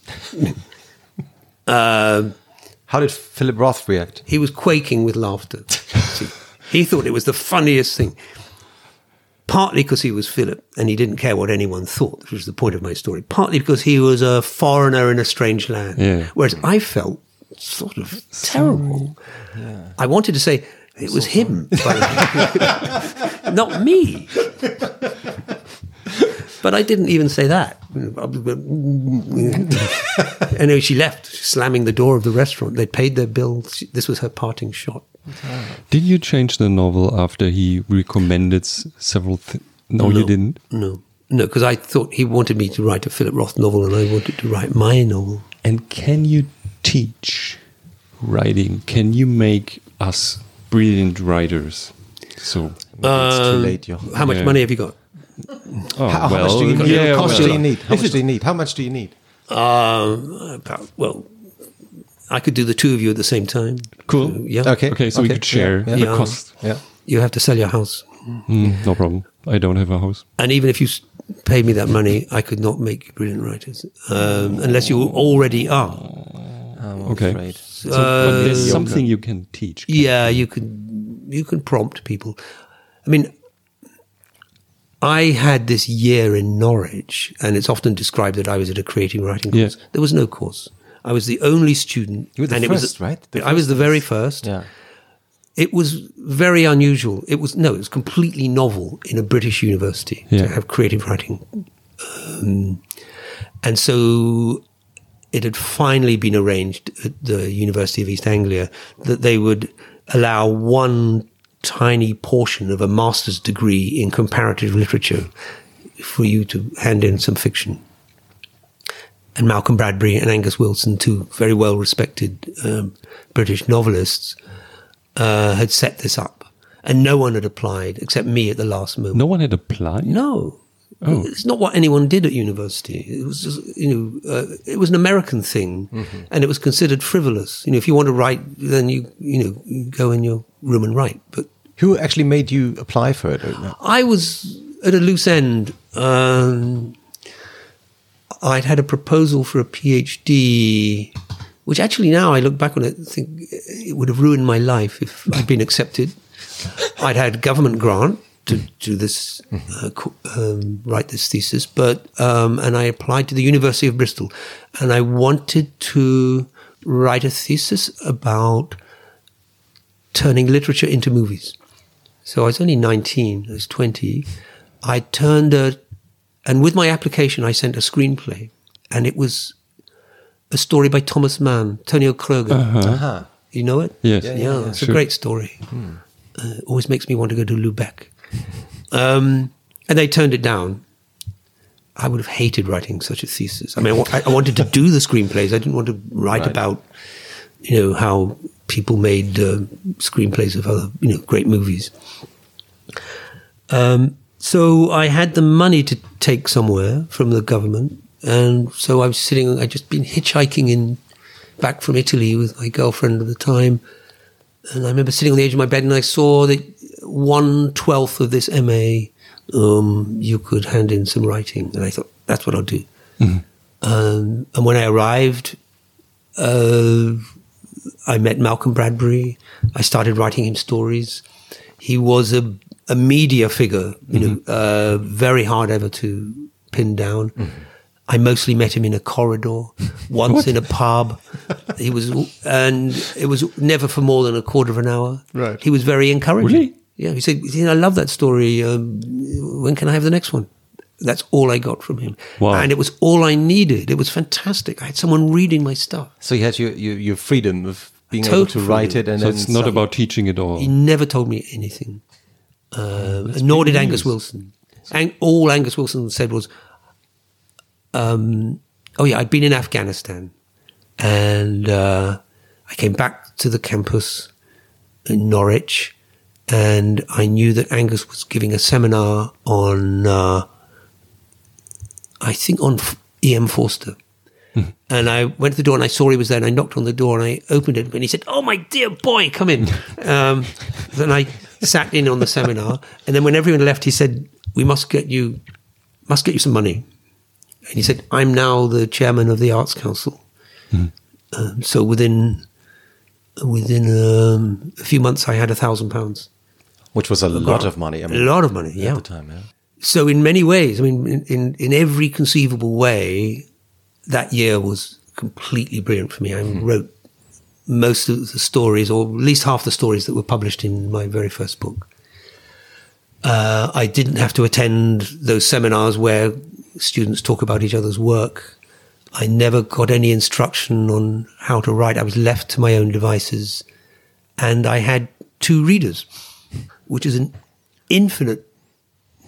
Speaker 2: Um, (laughs)
Speaker 1: How did Philip Roth react?
Speaker 2: he was quaking with laughter. See, (laughs) he thought it was the funniest thing. Partly because he was Philip and he didn't care what anyone thought, which was the point of my story. Partly because he was a foreigner in a strange land.
Speaker 3: Yeah.
Speaker 2: Whereas I felt sort of terrible. I wanted to say it was him, but (laughs) not me. But I didn't even say that. (laughs) and then she left, slamming the door of the restaurant. They paid their bill. This was her parting shot.
Speaker 3: Did you change the novel after he recommended several? things? no, you didn't.
Speaker 2: No, no, because I thought he wanted me to write a Philip Roth novel, and I wanted to write my novel.
Speaker 3: And can you teach writing? Can you make us brilliant writers? So,
Speaker 1: Maybe it's too um, late, Jochen.
Speaker 2: How much
Speaker 3: Yeah.
Speaker 2: money have you got?
Speaker 3: Oh,
Speaker 1: How, how
Speaker 3: well,
Speaker 1: much do you need?
Speaker 3: yeah,
Speaker 1: how much
Speaker 3: well,
Speaker 1: do you need? How much do you need? How much do you need?
Speaker 2: Um, well, I could do the two of you at the same time.
Speaker 3: Cool.
Speaker 2: So, yeah.
Speaker 1: Okay.
Speaker 3: Okay, so we could share
Speaker 1: yeah,
Speaker 3: the
Speaker 2: yeah.
Speaker 3: cost.
Speaker 1: Yeah.
Speaker 2: You have to sell your house.
Speaker 3: Mm, no problem. I don't have a house.
Speaker 2: And even if you s- paid me that money, I could not make you brilliant writers um, unless you already are.
Speaker 1: I'm
Speaker 3: Okay.
Speaker 1: afraid.
Speaker 3: So, but there's
Speaker 1: Uh,
Speaker 3: something you can teach.
Speaker 2: Yeah, you can you can prompt people. I mean, I had this year in Norwich, and it's often described that I was at a creative writing
Speaker 3: Yeah.
Speaker 2: course. There was no course. I was the only student.
Speaker 1: You were the
Speaker 2: and it
Speaker 1: first,
Speaker 2: was,
Speaker 1: right? The
Speaker 2: I was the very first.
Speaker 1: Yeah.
Speaker 2: It was very unusual. It was no, it was completely novel in a British university
Speaker 3: Yeah.
Speaker 2: to have creative writing, um, and so it had finally been arranged at the University of East Anglia that they would allow one tiny portion of a master's degree in comparative literature for you to hand in some fiction. And Malcolm Bradbury and Angus Wilson, two very well respected um, British novelists, uh, had set this up. And no one had applied except me at the last moment.
Speaker 3: No one had applied.
Speaker 2: No.
Speaker 3: Oh.
Speaker 2: It's not what anyone did at university. It was just, you know, uh, it was an American thing and it was considered frivolous. You know, if you want to write, then you, you know, you go in your room and write. But
Speaker 1: Who actually made you apply for it?
Speaker 2: I was at a loose end. Um, I'd had a proposal for a PhD, which actually now I look back on it, think it would have ruined my life if I'd been accepted. I'd had government grant to do this, uh, um, write this thesis, but um, and I applied to the University of Bristol, and I wanted to write a thesis about turning literature into movies. So I was only 19, I was 20. I turned a, and with my application, I sent a screenplay, and it was a story by Thomas Mann, Tonio Kroger.
Speaker 1: Uh-huh.
Speaker 2: You know it?
Speaker 3: Yes.
Speaker 2: Yeah,
Speaker 3: Yeah,
Speaker 1: yeah,
Speaker 2: it's
Speaker 3: sure.
Speaker 2: a great story. Uh, always makes me want to go to Lubeck. Um, and they turned it down. I would have hated writing such a thesis. I mean, I, I wanted to do the screenplays. I didn't want to write
Speaker 1: Right.
Speaker 2: about, you know, how people made uh, screenplays of other, you know, great movies. Um, so I had the money to take somewhere from the government, and so I was sitting. I'd just been hitchhiking in back from Italy with my girlfriend at the time, and I remember sitting on the edge of my bed, and I saw that one twelfth of this MA, um, you could hand in some writing, and I thought that's what I'll do. Um, and when I arrived, uh, I met Malcolm Bradbury. I started writing him stories. He was a, a media figure, you know, uh, very hard ever to pin down. I mostly met him in a corridor, (laughs) once in a pub. He was, and it was never for more than a quarter of an hour.
Speaker 1: Right.
Speaker 2: He was very encouraging.
Speaker 3: Really?
Speaker 2: Yeah. He said, "I love that story. Um, when can I have the next one?" That's all I got from him,
Speaker 3: Wow.
Speaker 2: and it was all I needed. It was fantastic. I had someone reading my stuff.
Speaker 1: So you had your, your, your freedom of being able to write it, and
Speaker 3: So it's not about teaching at all.
Speaker 2: He never told me anything. Um, nor did Angus Wilson. Ang- all Angus Wilson said was, um, "Oh yeah, I'd been in Afghanistan, and uh, I came back to the campus in Norwich, and I knew that Angus was giving a seminar on, uh, I think on F- E.M. Forster." And I went to the door and I saw he was there and I knocked on the door and I opened it and he said, Oh, my dear boy, come in. Um, then I sat in on the seminar and then when everyone left, he said, We must get you, must get you some money. And he said, I'm now the chairman of the Arts Council. Um, so within, within um, a few months, I had a thousand pounds.
Speaker 1: which was a lot of money. I
Speaker 2: A
Speaker 1: mean,
Speaker 2: lot of money, yeah.
Speaker 1: at the time. Yeah.
Speaker 2: So in many ways, I mean, in, in, in every conceivable way, that year was completely brilliant for me. I wrote most of the stories, or at least half the stories that were published in my very first book. Uh, I didn't have to attend those seminars where students talk about each other's work. I never got any instruction on how to write. I was left to my own devices. And I had two readers, which is an infinite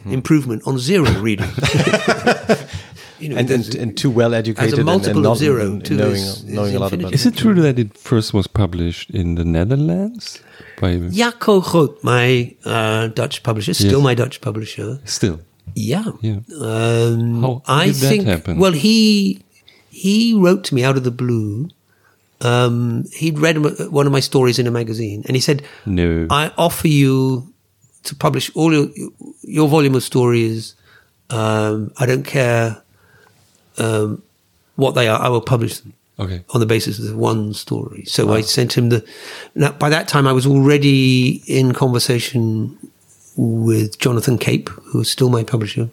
Speaker 2: improvement on zero readers. (laughs) You know,
Speaker 1: and, and, and too well educated and,
Speaker 2: multiple
Speaker 1: and
Speaker 2: of zero,
Speaker 1: and
Speaker 2: two
Speaker 1: knowing,
Speaker 2: is- is
Speaker 1: knowing a lot about
Speaker 2: infinity.
Speaker 3: Is it true that it first was published in the Netherlands? By
Speaker 2: Jaco Groot, my uh, Dutch publisher, still
Speaker 3: Yes.
Speaker 2: my Dutch publisher.
Speaker 3: still.
Speaker 2: Yeah.
Speaker 3: Yeah.
Speaker 2: Um,
Speaker 3: How
Speaker 2: I
Speaker 3: did that
Speaker 2: think.
Speaker 3: happen?
Speaker 2: Well, he he wrote to me out of the blue. Um, he'd read one of my stories in a magazine, and he said,
Speaker 3: No.
Speaker 2: "I offer you to publish all your your volume of stories. Um, I don't care um, what they are. I will publish them."
Speaker 3: Okay.
Speaker 2: on the basis of one story. So I sent him the. Now, by that time, I was already in conversation with Jonathan Cape, who is still my publisher,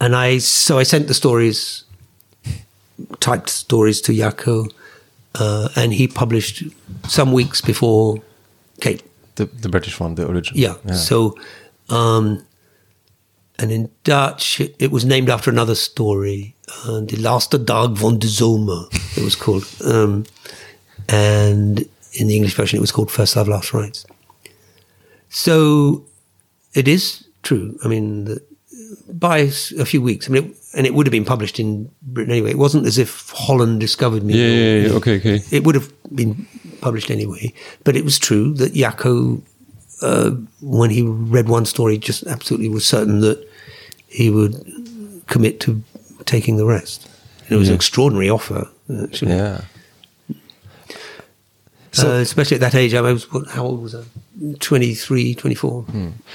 Speaker 2: and I so I sent the stories, typed stories to Jaco, uh, and he published some weeks before Cape.
Speaker 1: the, the British one, the original.
Speaker 2: Yeah. So, um, and in Dutch, it, it was named after another story, uh, De Laatste Dag van de Zomer, it was called. Um, and in the English version, it was called First Love, Last Rites. So it is true. I mean, that by a few weeks, I mean, it, and it would have been published in Britain anyway. It wasn't as if Holland discovered me.
Speaker 3: Yeah, yeah, yeah. Okay, okay.
Speaker 2: it would have been published anyway. But it was true that Jaco, uh, when he read one story, just absolutely was certain that he would commit to taking the rest. And it was an extraordinary offer, actually.
Speaker 1: Yeah.
Speaker 2: uh, especially at that age. I was, what, how old was I? 23, 24. (clears throat)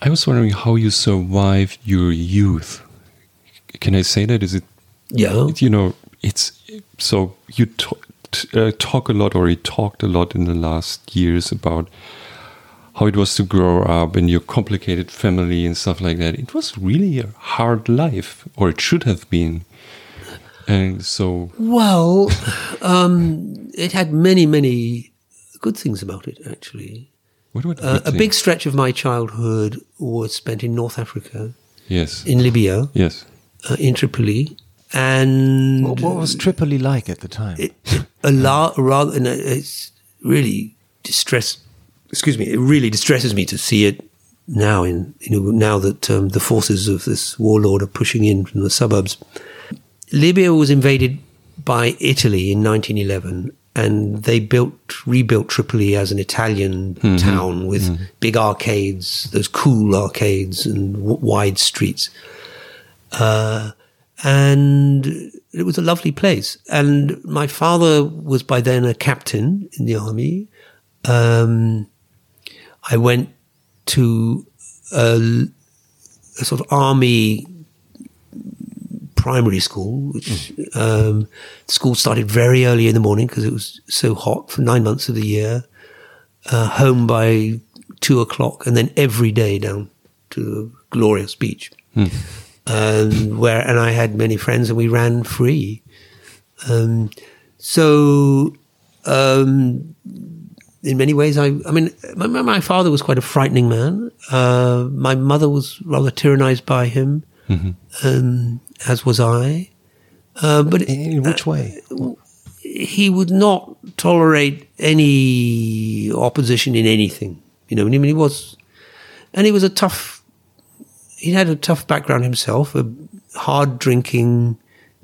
Speaker 3: I was wondering how you survived your youth. Can I say that? Is it
Speaker 2: Yeah.
Speaker 3: you know it's so you uh, talk a lot or he talked a lot in the last years about how it was to grow up in your complicated family and stuff like that. It was really a hard life or it should have been. And so
Speaker 2: Well, um, it had many, many good things about it, actually.
Speaker 3: what would
Speaker 2: Uh, a big stretch of my childhood was spent in North Africa,
Speaker 3: yes.
Speaker 2: In Libya,
Speaker 3: yes.
Speaker 2: Uh, in Tripoli, and
Speaker 1: What, what was Tripoli like at the time?
Speaker 2: it, it, a lot rather and it's really distress excuse me it really distresses me to see it now in you know now that um, the forces of this warlord are pushing in from the suburbs libya was invaded by italy in 1911 and they built rebuilt tripoli as an italian town with big arcades those cool arcades and w- wide streets uh, and it was a lovely place. And my father was by then a captain in the army. Um, I went to a, a sort of army primary school, which um, school started very early in the morning because it was so hot for nine months of the year. Uh, home by two o'clock, and then every day down to the glorious beach and where and I had many friends and we ran free. Um, so um, in many ways, I I mean, my, my- father was quite a frightening man. Uh, my mother was rather tyrannized by him, um, as was I. Uh, but
Speaker 1: in, which way?
Speaker 2: he would not tolerate any opposition in anything. You know, I mean, he was, and he was a tough. He had a tough background himself, a hard drinking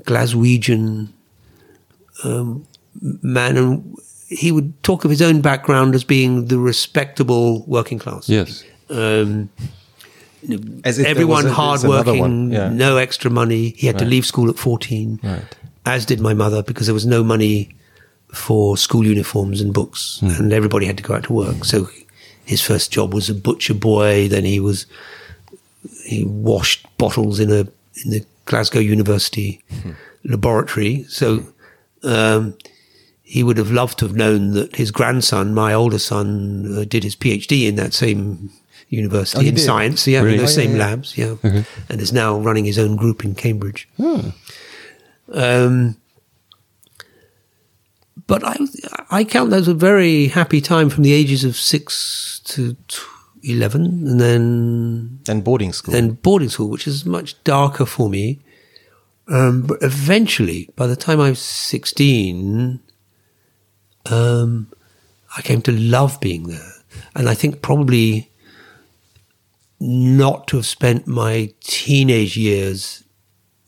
Speaker 2: Glaswegian um, man, and he would talk of his own background as being the respectable working class.
Speaker 3: yes
Speaker 2: Um,
Speaker 1: As if
Speaker 2: everyone
Speaker 1: was a-
Speaker 2: hard working.
Speaker 1: Yeah.
Speaker 2: no extra money. He had to leave school at 14,
Speaker 1: Right.
Speaker 2: as did my mother, because there was no money for school uniforms and books,
Speaker 1: Hmm.
Speaker 2: and everybody had to go out to work. So his first job was a butcher boy. Then he was he washed bottles in a in the Glasgow University
Speaker 1: Hmm.
Speaker 2: laboratory. So um, he would have loved to have known that his grandson, my older son, uh, did his PhD in that same university
Speaker 1: Oh,
Speaker 2: in
Speaker 1: did?
Speaker 2: science. Yeah,
Speaker 3: Really?
Speaker 2: in those
Speaker 1: Oh, yeah,
Speaker 2: same
Speaker 1: yeah.
Speaker 2: labs. Yeah, and is now running his own group in Cambridge.
Speaker 3: Oh.
Speaker 2: Um, but I, I count those as a very happy time from the ages of six to 11, and then
Speaker 1: And boarding school.
Speaker 2: then boarding school, which is much darker for me. Um, but eventually, by the time I was 16, um, I came to love being there. And I think probably not to have spent my teenage years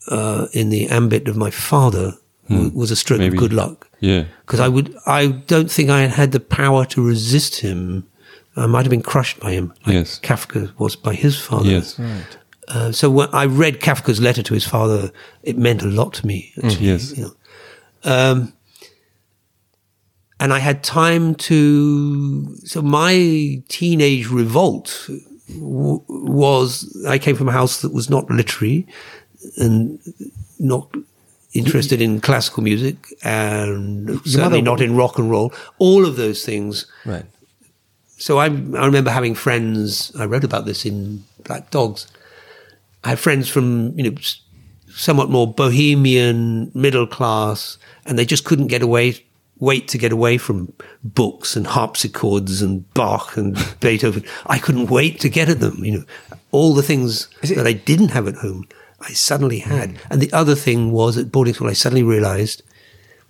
Speaker 2: uh, in the ambit of my father w- was a stroke
Speaker 3: Maybe.
Speaker 2: of good luck
Speaker 3: Yeah.
Speaker 2: because I would I don't think I had the power to resist him. I might have been crushed by him, like
Speaker 3: Yes.
Speaker 2: Kafka was by his father.
Speaker 3: Yes.
Speaker 2: Uh, so when I read Kafka's letter to his father, it meant a lot to me. Actually,
Speaker 3: Yes.
Speaker 2: you know. Um, and I had time to. So my teenage revolt w- was I came from a house that was not literary and not interested in classical music and certainly
Speaker 1: mother-
Speaker 2: not in rock and roll. All of those things
Speaker 1: right.
Speaker 2: so I, I remember having friends. I wrote about this in Black Dogs. I had friends from you know somewhat more bohemian, middle class, and they just couldn't get away, wait to get away from books and harpsichords and Bach and (laughs) Beethoven. I couldn't wait to get at them. You know, all the things that I didn't have at home, I suddenly had. And the other thing was at boarding school, I suddenly realised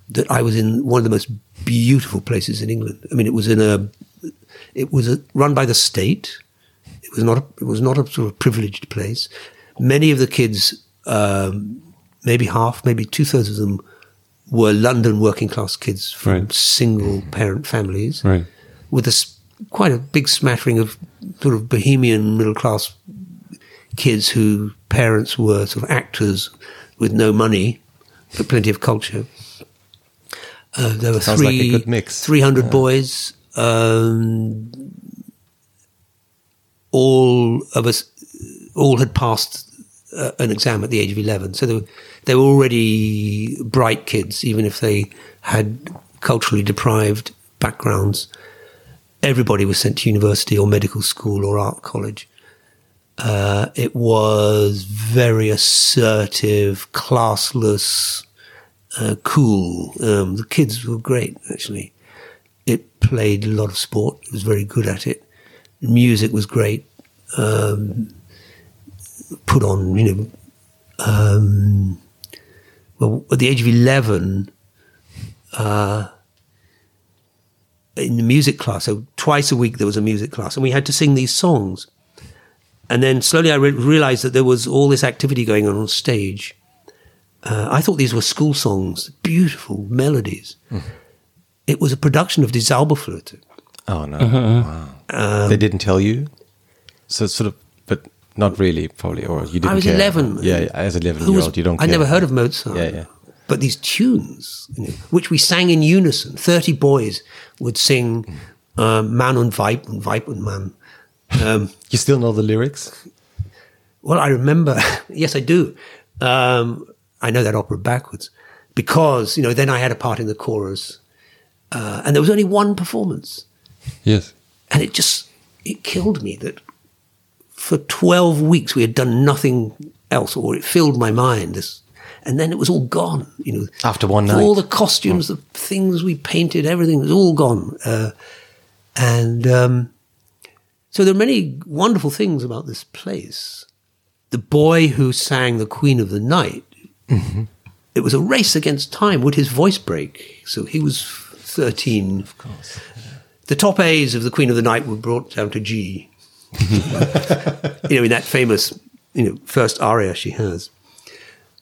Speaker 2: that I was in one of the most beautiful places in England. I mean, it was in a, it was a, run by the state. It was not, a, it was not a sort of privileged place. Many of the kids, um, maybe half, maybe two thirds of them, were London working class kids from
Speaker 3: Right.
Speaker 2: single parent families,
Speaker 3: Right.
Speaker 2: with a s- quite a big smattering of sort of bohemian middle class kids whose parents were sort of actors with no money but plenty of culture. Uh, there were
Speaker 1: Sounds
Speaker 2: three,
Speaker 1: like a good mix.
Speaker 2: 300 boys. Um, all of us, all had passed uh, an exam at the age of 11. So they were, they were already bright kids, even if they had culturally deprived backgrounds. Everybody was sent to university or medical school or art college. Uh, it was very assertive, classless, uh, cool. Um, the kids were great, actually. It played a lot of sport. It was very good at it. Music was great. Um, put on, you know, um, well, at the age of 11, uh, in the music class, so twice a week there was a music class, and we had to sing these songs. And then slowly I re- realized that there was all this activity going on on stage. Uh, I thought these were school songs, beautiful melodies. It was a production of Die Zauberflöte.
Speaker 1: Oh no! Wow.
Speaker 2: Um,
Speaker 1: they didn't tell you. So it's sort of, but not really, probably, or you didn't.
Speaker 2: I was
Speaker 1: care.
Speaker 2: 11.
Speaker 1: Yeah, yeah, as an eleven
Speaker 2: Who
Speaker 1: year
Speaker 2: was-
Speaker 1: old, you don't.
Speaker 2: I
Speaker 1: care.
Speaker 2: never heard of Mozart.
Speaker 1: Yeah, yeah.
Speaker 2: But these tunes, you know, which we sang in unison, 30 boys would sing um, Man und Weib und Weib und Mann. Um, (laughs)
Speaker 1: You still know the lyrics?
Speaker 2: Well, I remember, (laughs) yes, I do. Um, I know that opera backwards because, you know, then I had a part in the chorus uh, and there was only one performance.
Speaker 3: Yes.
Speaker 2: And it just, it killed me that for 12 weeks we had done nothing else or it filled my mind. This, and then it was all gone, you know.
Speaker 1: After one night.
Speaker 2: All the costumes, the things we painted, everything was all gone. Uh, and um, so there are many wonderful things about this place. The boy who sang The Queen of the Night, it was a race against time. Would his voice break? So he was 13. Of course. The top A's of The Queen of the Night were brought down to G. (laughs) you know, in that famous, you know, first aria she has.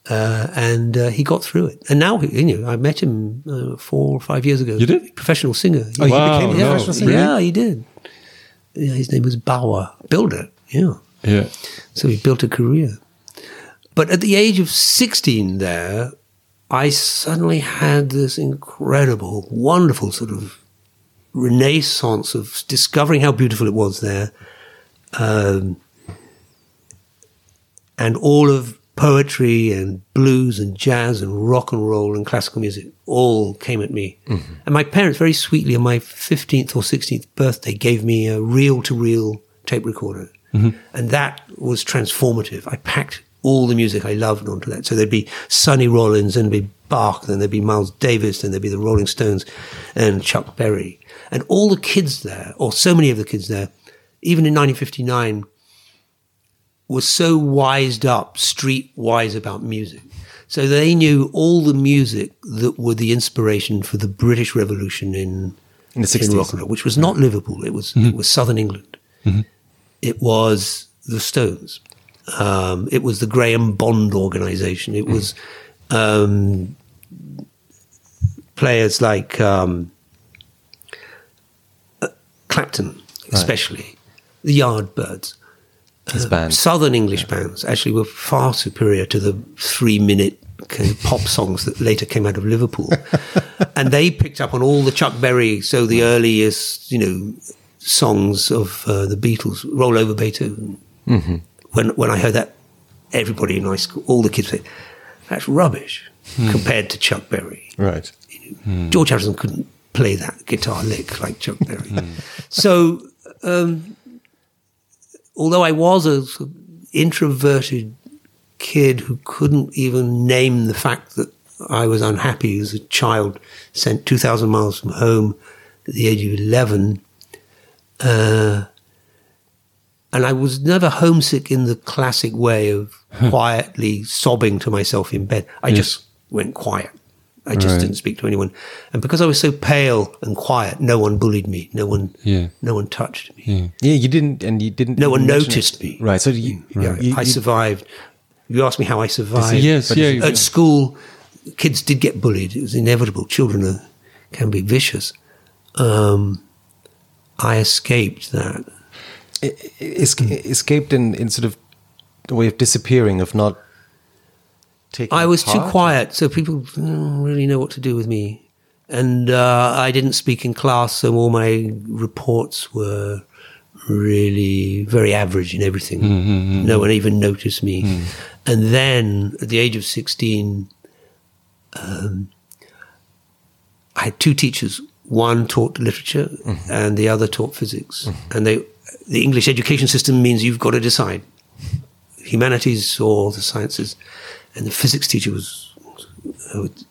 Speaker 2: Uh, and uh, he got through it. And now, you know, I met him uh, four or five years ago.
Speaker 3: You did?
Speaker 2: Professional singer.
Speaker 1: Oh, he
Speaker 3: Wow,
Speaker 1: became a
Speaker 3: no.
Speaker 1: professional singer.
Speaker 2: Yeah, he did. Yeah, his name was Bauer, builder. Yeah.
Speaker 3: Yeah.
Speaker 2: So he built a career. But at the age of 16 there, I suddenly had this incredible, wonderful sort of renaissance of discovering how beautiful it was there. Um, and all of poetry and blues and jazz and rock and roll and classical music all came at me. And my parents very sweetly on my 15th or 16th birthday gave me a reel to reel tape recorder. And that was transformative. I packed all the music I loved onto that. So there'd be Sonny Rollins and there'd be Bach, then there'd be Miles Davis, then there'd be the Rolling Stones and Chuck Berry. And all the kids there, or so many of the kids there, even in 1959, was so wised up, street wise about music. So they knew all the music that were the inspiration for the British Revolution in,
Speaker 1: In the 60s.
Speaker 2: rock and roll, which was not Liverpool. It was it was Southern England. It was the Stones. Um, it was the Graham Bond organization. It was um, players like um, uh, Clapton, especially the Yardbirds.
Speaker 1: Uh, band.
Speaker 2: Southern English bands actually were far superior to the three minute kind uh, of pop (laughs) songs that later came out of Liverpool. (laughs) and they picked up on all the Chuck Berry, so the earliest, you know, songs of uh, the Beatles, Roll Over Beethoven. Mm-hmm. When, when I heard that, everybody in high school, all the kids said, that's rubbish hmm. compared to Chuck Berry.
Speaker 1: Right. Hmm.
Speaker 2: George Harrison couldn't play that guitar lick like Chuck Berry. Hmm. so, um, although I was a sort of introverted kid who couldn't even name the fact that I was unhappy as a child, sent 2,000 miles from home at the age of 11, uh, and I was never homesick in the classic way of quietly sobbing to myself in bed. I just went quiet. I just
Speaker 3: Right.
Speaker 2: didn't speak to anyone. And because I was so pale and quiet, no one bullied me. No one,
Speaker 3: Yeah.
Speaker 2: no one touched me.
Speaker 3: Yeah.
Speaker 1: Yeah, you didn't, and you didn't.
Speaker 2: No one noticed
Speaker 1: it.
Speaker 2: me.
Speaker 1: Right. So you,
Speaker 2: Yeah,
Speaker 1: you-
Speaker 2: I
Speaker 1: you-
Speaker 2: survived. You asked me how I survived.
Speaker 3: Yes, yeah.
Speaker 2: At school, kids did get bullied. It was inevitable. Children are, can be vicious. Um, I escaped that.
Speaker 1: es- escaped in, in sort of a way of disappearing, of not
Speaker 2: I was too quiet, so people didn't really know what to do with me. And uh, I didn't speak in class, so all my reports were really very average in everything. No one even noticed me. And then at the age of 16, um, I had two teachers. One taught literature and the other taught physics. And they, the English education system means you've got to decide humanities or the sciences. And the physics teacher was uh, would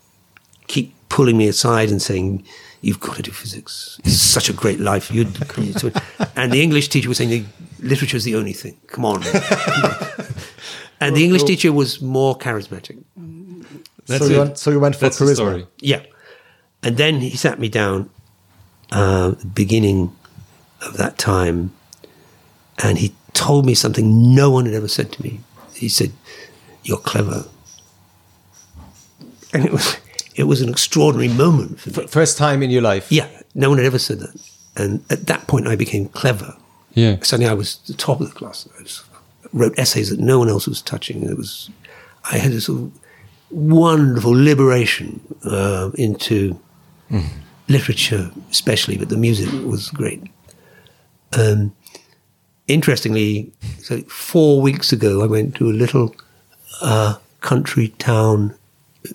Speaker 2: keep pulling me aside and saying, "You've got to do physics. It's such a great life." You'd, (laughs) and the English teacher was saying, "Literature is the only thing. Come on." (laughs) and the English teacher was more charismatic.
Speaker 3: That's
Speaker 1: so, you
Speaker 3: it.
Speaker 1: went, so you went for
Speaker 3: That's
Speaker 1: charisma.
Speaker 3: story.
Speaker 2: Yeah. And then he sat me down uh, at the beginning of that time and he told me something no one had ever said to me. He said, You're clever. And it was, it was an extraordinary moment for me.
Speaker 1: First time in your life.
Speaker 2: Yeah, no one had ever said that. And at that point, I became clever.
Speaker 3: Yeah.
Speaker 2: Suddenly, I was the top of the class. I was, wrote essays that no one else was touching. It was, I had a sort of wonderful liberation uh, into literature, especially, but the music was great. Um, interestingly, so four weeks ago, I went to a little uh, country town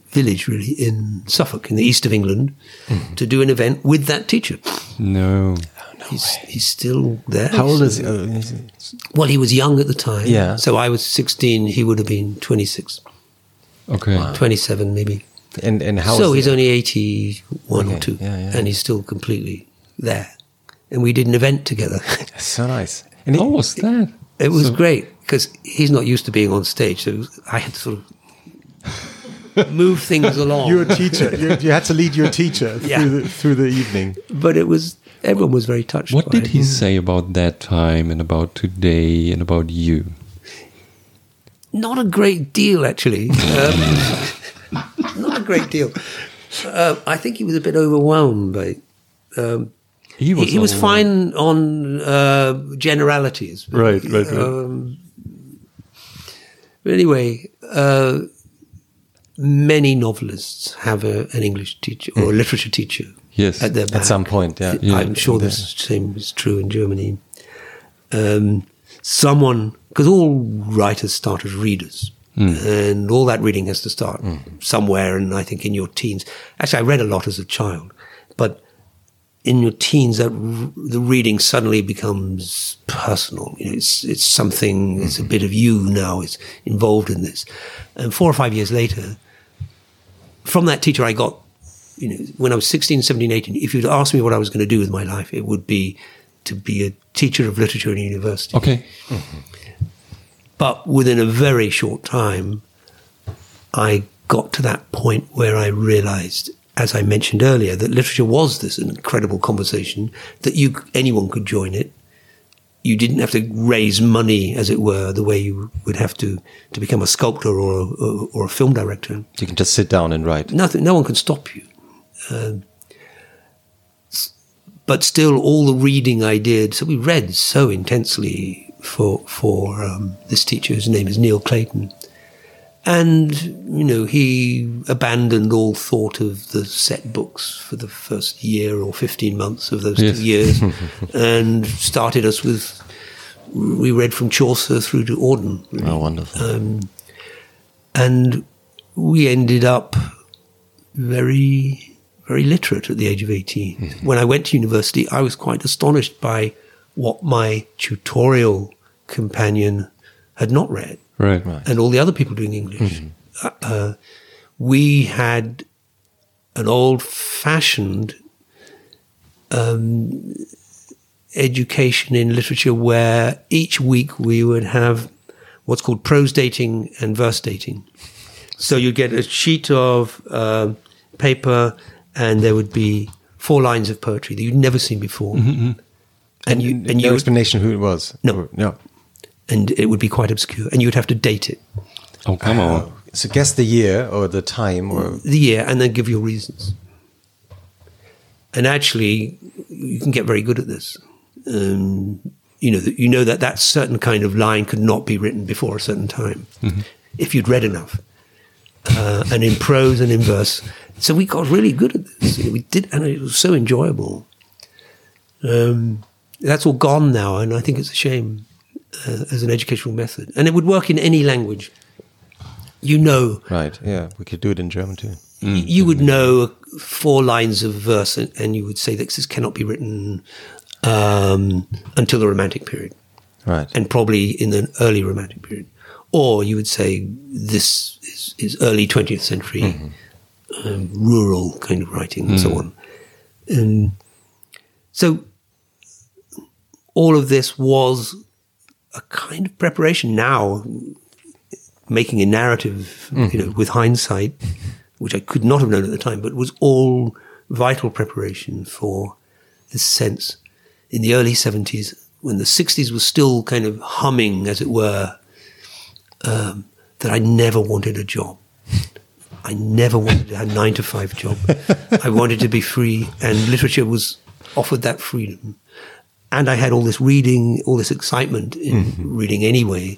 Speaker 2: village, really, in Suffolk, in the east of England, to do an event with that teacher.
Speaker 3: No.
Speaker 2: no he's, he's still there.
Speaker 1: How old is he? Is he?
Speaker 2: Well, he was young at the time.
Speaker 1: Yeah.
Speaker 2: So I was 16, he would have been 26,
Speaker 3: Okay.
Speaker 2: 27 maybe.
Speaker 1: And and how?
Speaker 2: so he's
Speaker 1: he?
Speaker 2: only 81
Speaker 1: Okay,
Speaker 2: or 2.
Speaker 1: yeah, yeah.
Speaker 2: And he's still completely there. And we did an event together.
Speaker 1: so nice. And he,
Speaker 3: How was that?
Speaker 2: It was
Speaker 3: So-
Speaker 2: great because he's not used to being on stage. So was- I had to sort of move things (laughs) along.
Speaker 1: you're a teacher. you, you had to lead your teacher (laughs)
Speaker 2: Yeah.
Speaker 1: through, the, through the evening.
Speaker 2: but it was, everyone was very touched.
Speaker 3: What
Speaker 2: by
Speaker 3: did
Speaker 2: it.
Speaker 3: he say about that time and about today and about you?
Speaker 2: Not a great deal, actually. (laughs) Um, not a great deal. Uh, I think he was a bit overwhelmed by. Um, he, he was
Speaker 3: all-
Speaker 2: fine on uh, generalities.
Speaker 1: Right, right, right.
Speaker 2: Um, but anyway, uh, many novelists have a, an English teacher or a literature teacher
Speaker 3: Yes.
Speaker 2: at their back.
Speaker 1: At some point, yeah.
Speaker 3: Yeah.
Speaker 2: I'm sure the same is true in Germany. Um, someone, because all writers start as readers, and all that reading has to start somewhere. And I think in your teens, actually, I read a lot as a child, but in your teens, that r- the reading suddenly becomes personal. You know, it's it's something. It's a mm-hmm. bit of you now. It's involved in this, and four or five years later, from that teacher, I got you know, when I was 16, 17, 18, if you'd asked me what I was going to do with my life, it would be to be a teacher of literature in university.
Speaker 3: Okay. Mm-hmm.
Speaker 2: But within a very short time, I got to that point where I realized, as I mentioned earlier, that literature was this incredible conversation that you anyone could join it. You didn't have to raise money, as it were, the way you would have to to become a sculptor or a, or, or a film director.
Speaker 1: You can just sit down and write.
Speaker 2: Nothing, no one can stop you. S- but still, all the reading I did, so we read so intensely for for um, this teacher. His name is Neil Clayton, and you know he abandoned all thought of the set books for the first year or fifteen months of those
Speaker 3: Yes.
Speaker 2: two years, (laughs) and started us with. We read from Chaucer through to Auden. really.
Speaker 1: Oh, wonderful.
Speaker 2: Um, and we ended up very, very literate at the age of 18. When I went to university, I was quite astonished by what my tutorial companion had not read
Speaker 3: Right.
Speaker 2: and all the other people doing English. Uh, uh, we had an old fashioned um, education in literature where each week we would have what's called prose dating and verse dating. So you'd get a sheet of uh, paper and there would be four lines of poetry that you'd never seen before. And you, and
Speaker 1: no
Speaker 2: you would-
Speaker 1: explanation who it was.
Speaker 2: No.
Speaker 1: No.
Speaker 2: And it would be quite obscure, and you would have to date it,
Speaker 3: Oh, come on.
Speaker 1: So guess the year or the time or
Speaker 2: the year, and then give your reasons. And actually, you can get very good at this. Um, you know, that you know that that certain kind of line could not be written before a certain time, if you'd read enough, uh, and in prose and in verse. So we got really good at this. You know, we did, and it was so enjoyable. Um, that's all gone now, and I think it's a shame uh, as an educational method. And it would work in any language. You know,
Speaker 1: right? Yeah, we could do it in German too.
Speaker 2: y- you would know four lines of verse, and, and you would say that this cannot be written um, until the Romantic period,
Speaker 1: Right.
Speaker 2: and probably in the early Romantic period. Or you would say this is, is early 20th century um, rural kind of writing, and so on. And so all of this was a kind of preparation now making a narrative you know with hindsight which i could not have known at the time but was all vital preparation for this sense in the early 70s when the 60s was still kind of humming as it were um, that i never wanted a job I never wanted a nine to five job. (laughs) I wanted to be free, and literature was offered that freedom. And I had all this reading, all this excitement in reading anyway,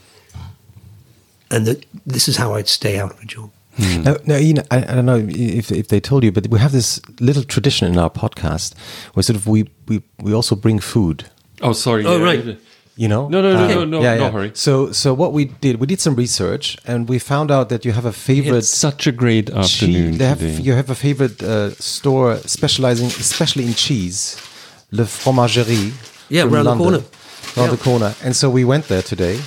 Speaker 2: and that this is how I'd stay out of a job.
Speaker 1: No, no, you know, I, I don't know if if they told you, but we have this little tradition in our podcast where sort of we we we also bring food.
Speaker 3: Oh, sorry.
Speaker 2: Oh,
Speaker 3: yeah,
Speaker 2: right.
Speaker 1: You know?
Speaker 3: No, no, no,
Speaker 1: Uh,
Speaker 3: no, no,
Speaker 1: yeah,
Speaker 3: no
Speaker 1: yeah.
Speaker 3: hurry.
Speaker 1: So so what we did, we did some research and we found out that you have a favorite.
Speaker 3: It's such a great afternoon
Speaker 1: cheese. They have,
Speaker 3: today.
Speaker 1: you have a favorite uh, store specializing especially in cheese, Le Fromagerie.
Speaker 2: Yeah,
Speaker 1: from
Speaker 2: round the corner.
Speaker 1: Round
Speaker 2: Yeah.
Speaker 1: the corner. And so we went there today,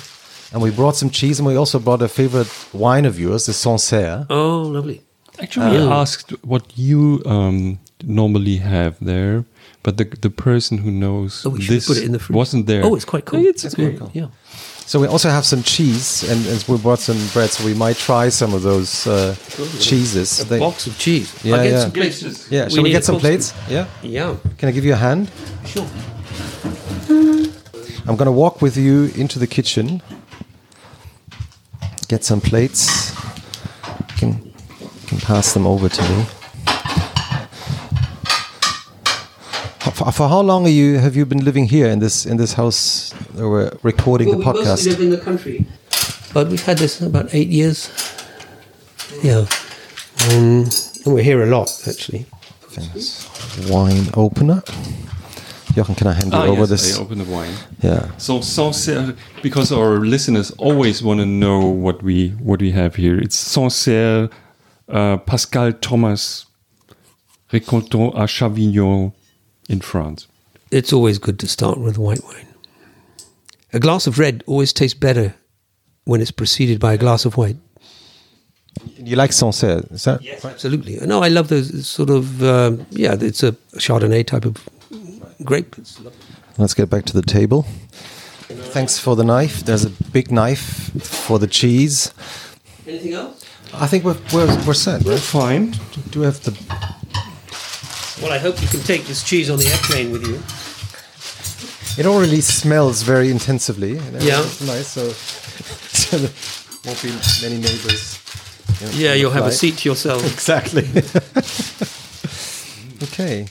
Speaker 1: and we brought some cheese, and we also brought a favorite wine of yours, the Sancerre.
Speaker 2: Oh, lovely.
Speaker 3: Actually, I asked what you um, normally have there, but the the person who knows
Speaker 2: Oh, we
Speaker 3: this
Speaker 2: put it in the
Speaker 3: wasn't there.
Speaker 2: Oh, it's quite cool.
Speaker 3: Yeah, It's,
Speaker 2: It's
Speaker 3: great.
Speaker 2: cool. Yeah.
Speaker 1: So we also have some cheese, and, and we brought some bread, so we might try some of those uh, cheeses.
Speaker 2: A
Speaker 1: They-
Speaker 2: box of cheese.
Speaker 1: Yeah,
Speaker 2: I'll get
Speaker 1: yeah.
Speaker 2: some plates.
Speaker 1: yeah, shall we,
Speaker 2: need
Speaker 1: get some
Speaker 2: fork.
Speaker 1: plates? Yeah.
Speaker 2: Yeah,
Speaker 1: Can I give you a hand?
Speaker 2: sure.
Speaker 1: I'm gonna walk with you into the kitchen. Get some plates. You can, you can pass them over to me. For, for how long are you have you been living here in this in this house where we're recording
Speaker 2: Well,
Speaker 1: the
Speaker 2: we mostly
Speaker 1: podcast?
Speaker 2: live in the country, but we've had this about eight years. Yeah, um, and we're here a lot actually.
Speaker 1: Famous wine opener. Jochen, can I hand you
Speaker 3: Ah,
Speaker 1: over
Speaker 3: yes,
Speaker 1: this?
Speaker 3: I open the wine.
Speaker 1: Yeah.
Speaker 3: So Sancerre, because our listeners always want to know what we what we have here. It's Sancerre, uh, Pascal Thomas, Récoltant à Chavignol in France.
Speaker 2: It's always good to start with white wine. A glass of red always tastes better when it's preceded by a glass of white.
Speaker 1: You like Sancerre? Is that Yes,
Speaker 2: Absolutely. No, I love those sort of um, yeah. It's a Chardonnay type of grape. It's lovely.
Speaker 1: Let's get back to the table. Thanks for the knife. There's a big knife for the cheese.
Speaker 2: Anything else?
Speaker 1: I think we're we're, we're set, right?
Speaker 3: Fine.
Speaker 1: Do we have the?
Speaker 2: Well, I hope you can take this cheese on the airplane with you.
Speaker 1: It already smells very intensively.
Speaker 2: Yeah.
Speaker 1: It's (laughs) nice. So, so there won't be many neighbors. you know,
Speaker 2: Yeah, you'll have a seat to yourself. (laughs)
Speaker 1: Exactly. (laughs) okay.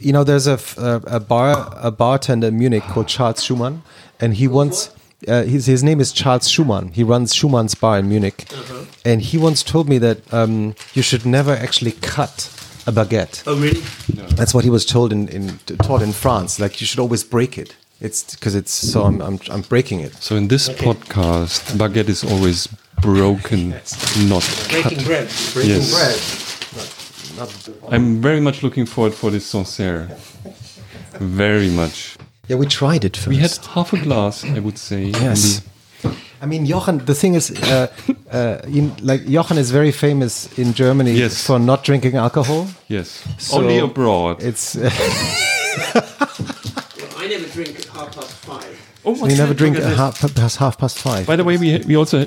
Speaker 1: You know, there's a, f- a- a bar a bartender in Munich called Charles Schumann, and he once uh, his his name is Charles Schumann. He runs Schumann's bar in Munich, and he once told me that um, you should never actually cut a baguette.
Speaker 2: Oh, really?
Speaker 1: That's what he was told in, in taught in France. Like you should always break it. It's because it's so I'm, I'm I'm breaking it.
Speaker 3: So in this podcast, baguette is always broken, not
Speaker 2: Breaking
Speaker 3: cut.
Speaker 2: bread.
Speaker 1: Breaking
Speaker 3: Yes.
Speaker 1: bread.
Speaker 3: I'm very much looking forward for this Sancerre. Very much.
Speaker 1: Yeah, we tried it first.
Speaker 3: We had half a glass, I would say.
Speaker 1: Yes. I mean, Jochen. The thing is, uh, uh, in, like Jochen is very famous in Germany
Speaker 3: Yes.
Speaker 1: for not drinking alcohol.
Speaker 3: Yes.
Speaker 1: So
Speaker 3: Only abroad.
Speaker 1: It's (laughs)
Speaker 2: I never drink at half past five.
Speaker 3: oh,
Speaker 1: you never drink at half past half past five.
Speaker 3: By the way, we we also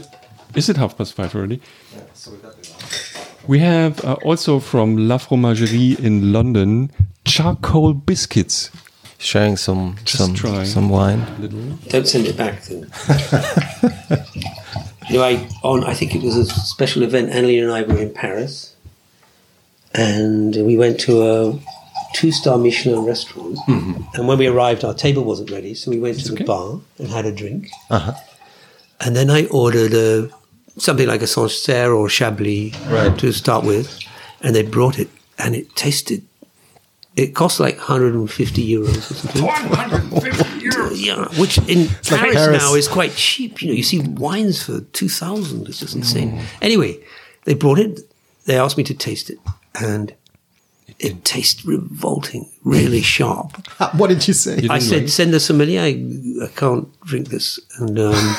Speaker 3: is it half past five already? We have uh, also from La Fromagerie in London charcoal biscuits.
Speaker 1: Sharing some
Speaker 3: Just
Speaker 1: some
Speaker 3: try.
Speaker 1: some wine.
Speaker 2: Don't send it back then. (laughs) you know, I on I think it was a special event. Annalena and I were in Paris, and we went to a two-star Michelin restaurant. And when we arrived, our table wasn't ready, so we went to the bar and had a drink.
Speaker 1: Uh-huh.
Speaker 2: And then I ordered a something like a Sancerre or Chablis
Speaker 1: Right.
Speaker 2: to start with, and they brought it, and it tasted. It cost like 150 euros or something.
Speaker 3: 150 euros.
Speaker 2: Yeah, which in
Speaker 1: like
Speaker 2: Paris,
Speaker 1: Paris.
Speaker 2: now is quite cheap. You know, you see wines for two thousand. It's just insane.
Speaker 1: Mm.
Speaker 2: Anyway, they brought it. They asked me to taste it, and it tastes revolting, really (laughs) sharp.
Speaker 1: What did you say?
Speaker 3: You
Speaker 2: I said,
Speaker 3: like it?
Speaker 2: "Send the sommelier. I, I can't drink this." And um, (laughs)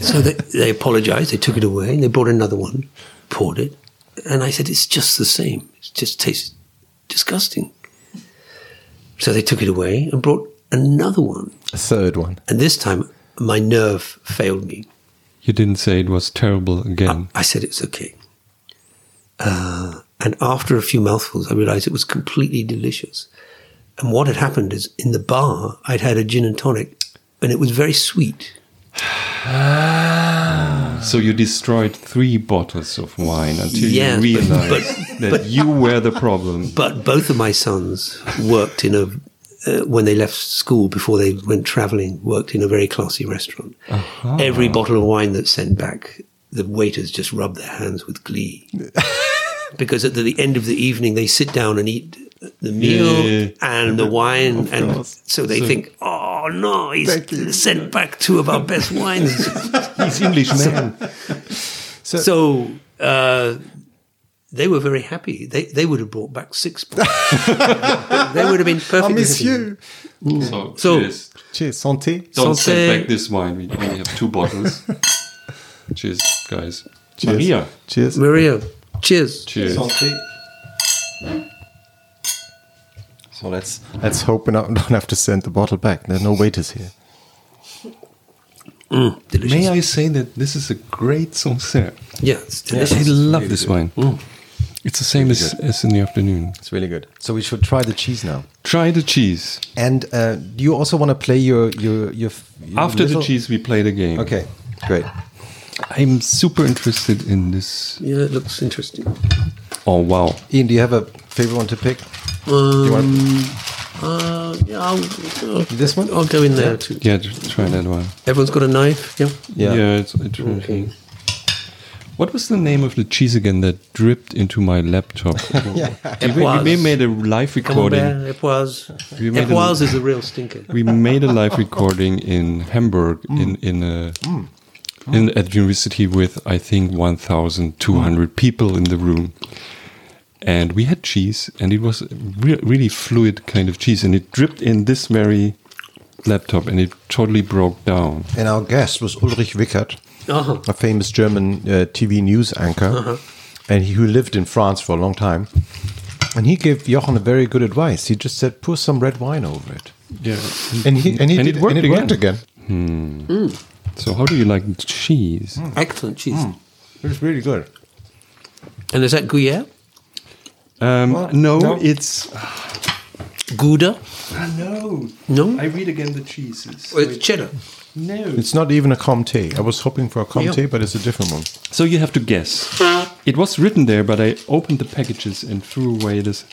Speaker 2: so they, they apologized. They took it away. and They brought another one, poured it, and I said, "It's just the same. It just tastes disgusting." So they took it away and brought another one.
Speaker 1: A third one.
Speaker 2: And this time, my nerve failed me.
Speaker 3: You didn't say it was terrible again.
Speaker 2: I said it's okay. Uh, and after a few mouthfuls, I realized it was completely delicious. And what had happened is in the bar, I'd had a gin and tonic, and it was very sweet.
Speaker 3: So you destroyed three bottles of wine until
Speaker 2: Yeah,
Speaker 3: you
Speaker 2: but-
Speaker 3: realized that you were the problem.
Speaker 2: But both of my sons worked in a, uh, when they left school before they went traveling, worked in a very classy restaurant. Every bottle of wine that's sent back, the waiters just rub their hands with glee. (laughs) because at the end of the evening, they sit down and eat the meal
Speaker 3: Yeah.
Speaker 2: and the wine. And
Speaker 1: course.
Speaker 2: so they think, oh no, he's sent back two of our best wines. (laughs)
Speaker 3: He's English man.
Speaker 2: so uh, they were very happy. They, they would have brought back six (laughs) bottles. they would have been
Speaker 1: I
Speaker 2: perfectly
Speaker 1: miss
Speaker 2: happy.
Speaker 1: you.
Speaker 3: So,
Speaker 2: So-
Speaker 3: cheers.
Speaker 1: Cheers, santé.
Speaker 3: Don't
Speaker 2: Santé.
Speaker 3: send back this wine. We only have two bottles. (laughs) cheers, guys.
Speaker 1: Cheers.
Speaker 3: Maria.
Speaker 1: Cheers.
Speaker 2: Maria, cheers.
Speaker 3: Cheers.
Speaker 1: Santé. So let's let's hope we not- (laughs) don't have to send the bottle back. There are no waiters here.
Speaker 2: Delicious.
Speaker 3: May I say that this is a great Sancerre?
Speaker 2: Yeah, it's
Speaker 3: I
Speaker 2: delicious.
Speaker 3: love this wine. It's the same as, as in the afternoon.
Speaker 1: It's really good. So we should try the cheese now.
Speaker 3: Try the cheese.
Speaker 1: And uh, do you also want to play your your your, your
Speaker 3: After
Speaker 1: little-
Speaker 3: the cheese, we play the game.
Speaker 1: Okay, great.
Speaker 3: I'm super interested in this.
Speaker 2: Yeah, it looks interesting.
Speaker 3: Oh, wow.
Speaker 1: Ian, do you have a favorite one to pick?
Speaker 2: Um,
Speaker 1: you want
Speaker 2: uh, yeah, I'll, I'll,
Speaker 1: this one?
Speaker 2: I'll go in there too.
Speaker 3: Yeah, just try that one.
Speaker 2: Everyone's got a knife. Yeah.
Speaker 1: Yeah.
Speaker 3: it's interesting. What was the name of the cheese again that dripped into my laptop? (laughs)
Speaker 1: Yeah.
Speaker 3: we, we, we made a live recording.
Speaker 2: Camembert, Epoisses.
Speaker 3: We made a-
Speaker 2: is a real stinker.
Speaker 3: we made a live (laughs) recording in Hamburg in in a in at university with I think 1,200 people in the room, and we had cheese, and it was re- really fluid kind of cheese, and it dripped in this very laptop, and it totally broke down.
Speaker 1: And our guest was Ulrich Wickert,
Speaker 2: Uh-huh.
Speaker 1: a famous German uh, TV news anchor, uh-huh. and he who lived in France for a long time. And he gave Jochen a very good advice. He just said, pour some red wine over it.
Speaker 3: Yeah.
Speaker 1: And he, and he
Speaker 3: And
Speaker 1: did,
Speaker 3: it worked
Speaker 1: and it worked
Speaker 3: again.
Speaker 1: again. Hmm. Hmm.
Speaker 3: So how do you like cheese? Hmm.
Speaker 2: Excellent cheese.
Speaker 1: It was really good.
Speaker 2: And is that Gruyere?
Speaker 3: Um, no,
Speaker 1: no.
Speaker 3: it's
Speaker 2: Gouda?
Speaker 3: no.
Speaker 2: No?
Speaker 3: I read again the cheeses.
Speaker 2: Or it's cheddar.
Speaker 3: no.
Speaker 1: It's not even a Comté. I was hoping for a Comté,
Speaker 2: Yeah.
Speaker 1: but it's a different one.
Speaker 3: So you have to guess. It was written there, but I opened the packages and threw away this.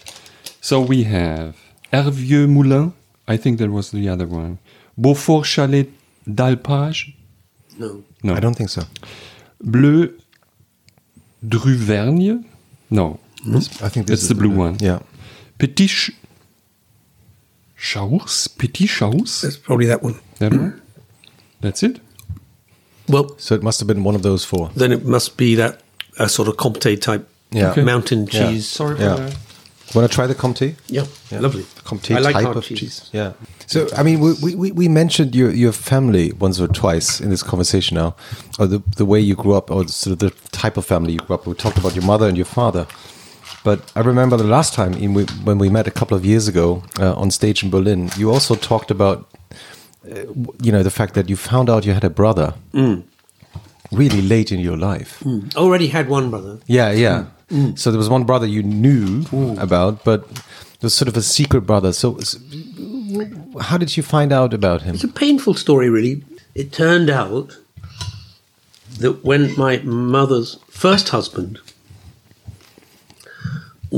Speaker 3: So we have Hervieux Moulin. I think that was the other one. Beaufort Chalet d'Alpage.
Speaker 2: No.
Speaker 3: No.
Speaker 1: I don't think so.
Speaker 3: Bleu d'Auvergne. No.
Speaker 1: I think this
Speaker 3: It's
Speaker 1: is
Speaker 3: the blue one.
Speaker 1: Yeah.
Speaker 3: Petit Ch- Chaus. Petit Chaus.
Speaker 2: That's probably that one.
Speaker 3: That one. That's it.
Speaker 2: Well,
Speaker 1: So it must have been one of those four.
Speaker 2: then it must be that uh, sort of Comté type
Speaker 1: Yeah.
Speaker 3: Okay.
Speaker 2: mountain
Speaker 1: Yeah.
Speaker 2: cheese.
Speaker 3: Sorry
Speaker 1: Yeah.
Speaker 3: for that.
Speaker 1: Want to try the Comté?
Speaker 2: Yeah,
Speaker 1: Yeah.
Speaker 2: lovely.
Speaker 1: Comté
Speaker 2: I like
Speaker 1: type of
Speaker 2: cheese.
Speaker 1: cheese. Yeah. So I mean, we, we, we mentioned your your family once or twice in this conversation now, or the the way you grew up, or sort of the type of family you grew up. We talked about your mother and your father, but I remember the last time when we met a couple of years ago uh, on stage in Berlin, you also talked about, uh, you know, the fact that you found out you had a brother really late in your life.
Speaker 2: Already had one brother.
Speaker 1: Yeah, yeah. So there was one brother you knew about, but it was sort of a secret brother. So, how did you find out about him?
Speaker 2: It's a painful story, really. It turned out that when my mother's first husband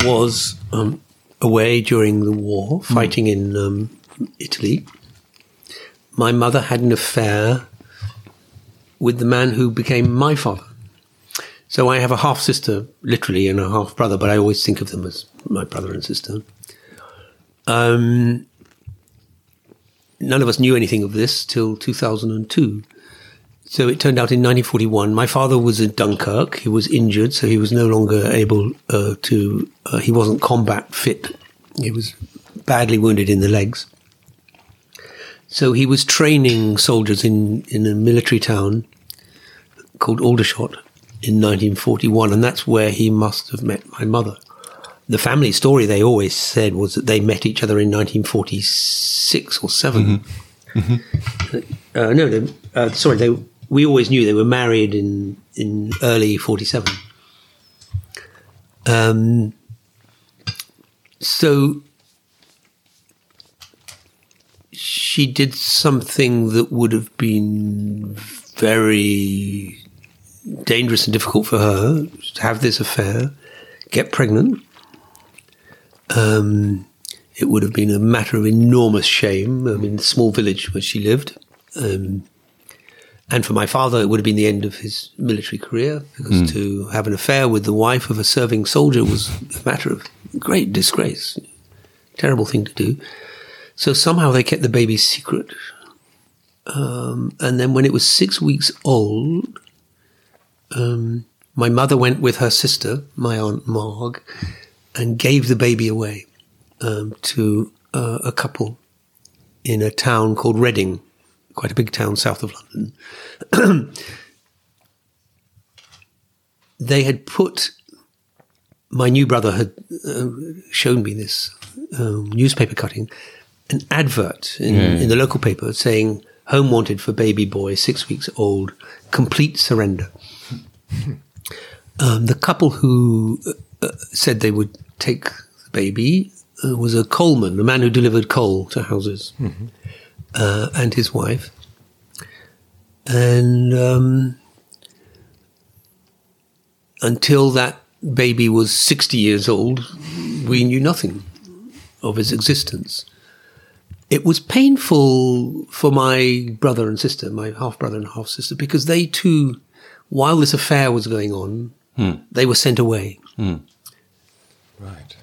Speaker 2: was um, away during the war, fighting in um, Italy, my mother had an affair with the man who became my father. So I have a half sister, literally, and a half brother, but I always think of them as my brother and sister. Um, none of us knew anything of this till 2002. So it turned out in 1941, my father was in Dunkirk. He was injured, so he was no longer able uh, to, uh, he wasn't combat fit. He was badly wounded in the legs. So he was training soldiers in, in a military town called Aldershot in 1941, and that's where he must have met my mother. The family story they always said was that they met each other in 1946 or 7 Uh, no, they, uh, sorry, they. We always knew they were married in in early 47. Um, so she did something that would have been very dangerous and difficult for her to have this affair, get pregnant. Um, it would have been a matter of enormous shame. I mean, the small village where she lived. Um, and for my father, it would have been the end of his military career because to have an affair with the wife of a serving soldier was a matter of great disgrace. Terrible thing to do. So somehow they kept the baby secret. Um, and then when it was six weeks old, um, my mother went with her sister, my aunt Marg, and gave the baby away um, to uh, a couple in a town called Reading, quite a big town south of London. they had put my new brother had uh, shown me this um, newspaper cutting, an advert in, in the local paper saying "Home wanted for baby boy, six weeks old, complete surrender." um, the couple who uh, said they would take the baby uh, was a coalman, a man who delivered coal to houses, uh, and his wife. And um, until that baby was 60 years old, we knew nothing of his existence. It was painful for my brother and sister, my half brother and half sister, because they too, while this affair was going on, they were sent away.
Speaker 1: Right.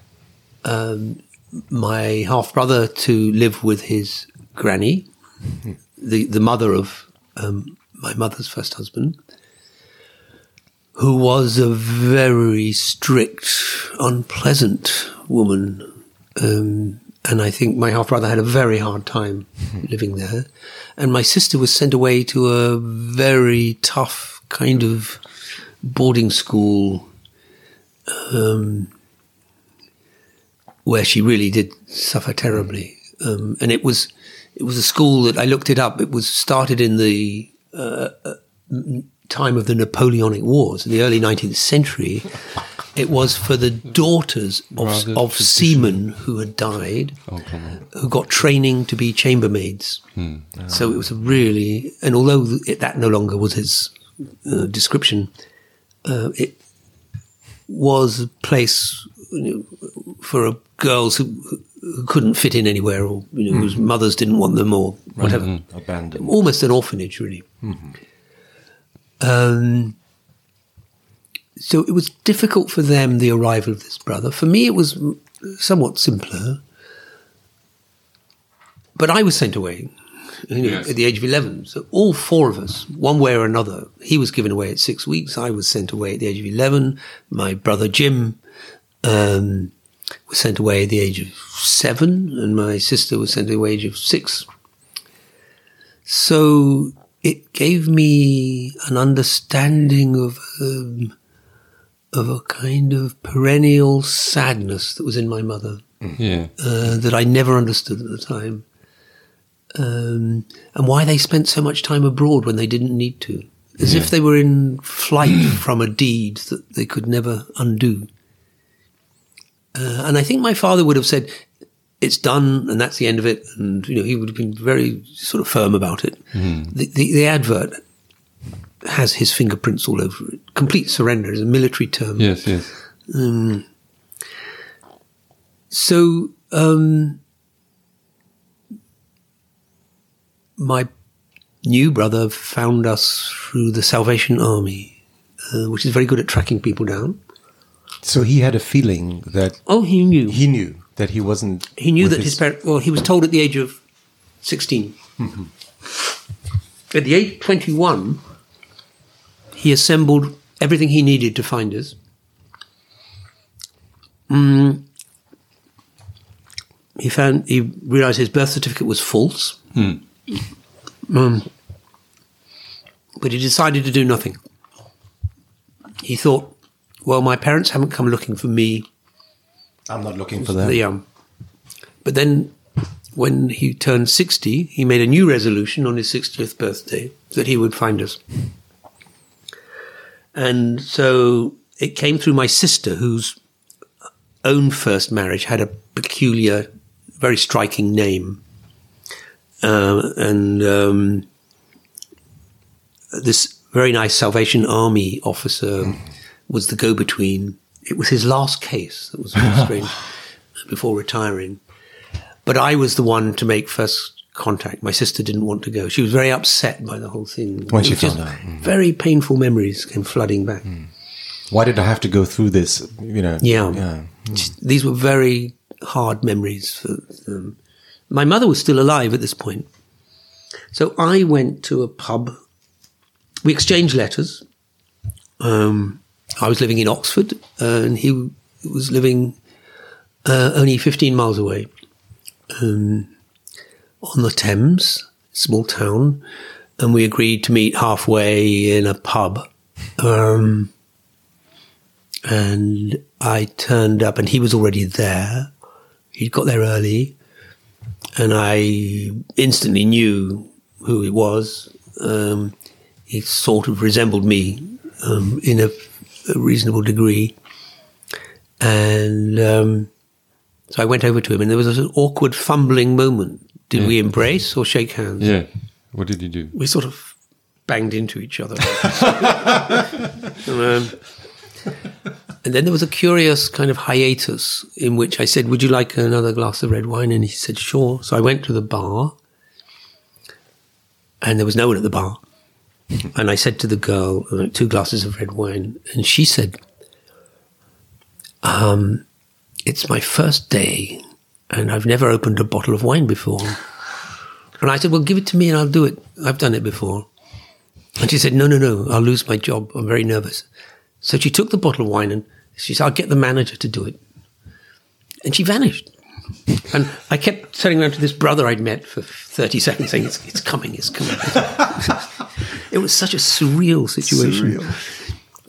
Speaker 2: my half brother to live with his granny, the the mother of um, my mother's first husband, who was a very strict, unpleasant woman, um, and I think my half brother had a very hard time (laughs) living there, and my sister was sent away to a very tough kind of boarding school where she really did suffer terribly. Um, and it was it was a school that I looked it up. It was started in the uh, uh, time of the Napoleonic Wars in the early 19th century. It was for the daughters of,
Speaker 3: Rather
Speaker 2: of seamen who had died,
Speaker 3: Oh,
Speaker 2: who got training to be chambermaids. So it was really, and although it, that no longer was his uh, description, uh, it was a place you know, for girls who, who couldn't fit in anywhere, or you know, whose mothers didn't want them, or whatever.
Speaker 1: Abandoned.
Speaker 2: Almost an orphanage, really. Um, so it was difficult for them the arrival of this brother. For me, it was somewhat simpler. But I was sent away you know,
Speaker 3: Yes.
Speaker 2: at the age of 11. So all four of us, one way or another, he was given away at six weeks. I was sent away at the age of 11. My brother Jim um, was sent away at the age of seven, and my sister was sent away at the age of six. So it gave me an understanding of um, of a kind of perennial sadness that was in my mother
Speaker 3: Yeah.
Speaker 2: uh, that I never understood at the time, um, and why they spent so much time abroad when they didn't need to, as if they were in flight (clears throat) from a deed that they could never undo. Uh, and I think my father would have said, "It's done, and that's the end of it." And you know, he would have been very sort of firm about it. The, the, the advert has his fingerprints all over it. Complete surrender is a military term.
Speaker 3: Yes, yes.
Speaker 2: So, um, my new brother found us through the Salvation Army, uh, which is very good at tracking people down.
Speaker 1: So he had a feeling that
Speaker 2: Oh, he knew.
Speaker 1: he knew that he wasn't.
Speaker 2: He knew that his parents, well, he was told at the age of 16. At the age of 21, he assembled everything he needed to find us. Mm. He found, he realized his birth certificate was false. Um, but he decided to do nothing. He thought, well, my parents haven't come looking for me
Speaker 1: I'm not looking for them.
Speaker 2: the, um, but then when he turned 60, he made a new resolution on his 60th birthday that he would find us. And so it came through my sister, whose own first marriage had a peculiar, very striking name. Uh, and um, this very nice Salvation Army officer was the go between. It was his last case that was strange (laughs) before retiring. But I was the one to make first contact. My sister didn't want to go. She was very upset by the whole thing.
Speaker 1: When she found out. Mm.
Speaker 2: Very painful memories came flooding back.
Speaker 1: Why did I have to go through this? You know.
Speaker 2: Yeah.
Speaker 1: Yeah.
Speaker 2: These were very hard memories for them. My mother was still alive at this point. So I went to a pub. We exchanged letters. Um, I was living in Oxford, uh, and he was living uh, only 15 miles away um, on the Thames, small town. And we agreed to meet halfway in a pub. Um, and I turned up, and he was already there. He'd got there early, and I instantly knew who he was. Um, he sort of resembled me um, in a, a reasonable degree, and um, so I went over to him, and there was an awkward, fumbling moment. Did we embrace or shake hands?
Speaker 3: Yeah. What did you do?
Speaker 2: we sort of banged into each other. (laughs) um, and then there was a curious kind of hiatus in which I said, Would you like another glass of red wine? And he said, Sure. So I went to the bar, and there was no one at the bar. And I said to the girl, "I'd like Two glasses of red wine. And she said, um, It's my first day, and I've never opened a bottle of wine before. And I said, Well, give it to me and I'll do it. I've done it before. And she said, No, no, no, I'll lose my job. I'm very nervous. So she took the bottle of wine and she said, I'll get the manager to do it. And she vanished. And I kept turning around to this brother I'd met for 30 seconds saying, It's, it's coming, it's coming. it was such a surreal situation.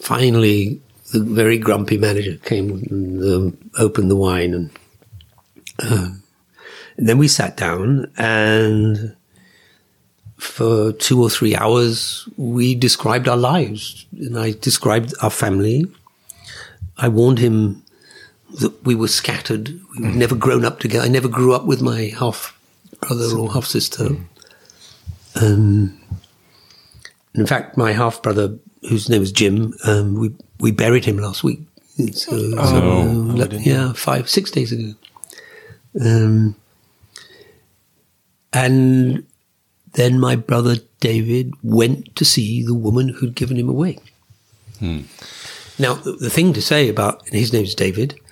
Speaker 2: Finally, the very grumpy manager came and um, opened the wine and Um, and then we sat down and for two or three hours we described our lives. And I described our family. I warned him that we were scattered. We had never grown up together. I never grew up with my half brother or half sister. Um, in fact, my half brother, whose name was Jim, um, we we buried him last week. So, so, um, le- yeah, five six days ago. Um, and then my brother David went to see the woman who'd given him away. Now, the, the thing to say about his name's David, uh,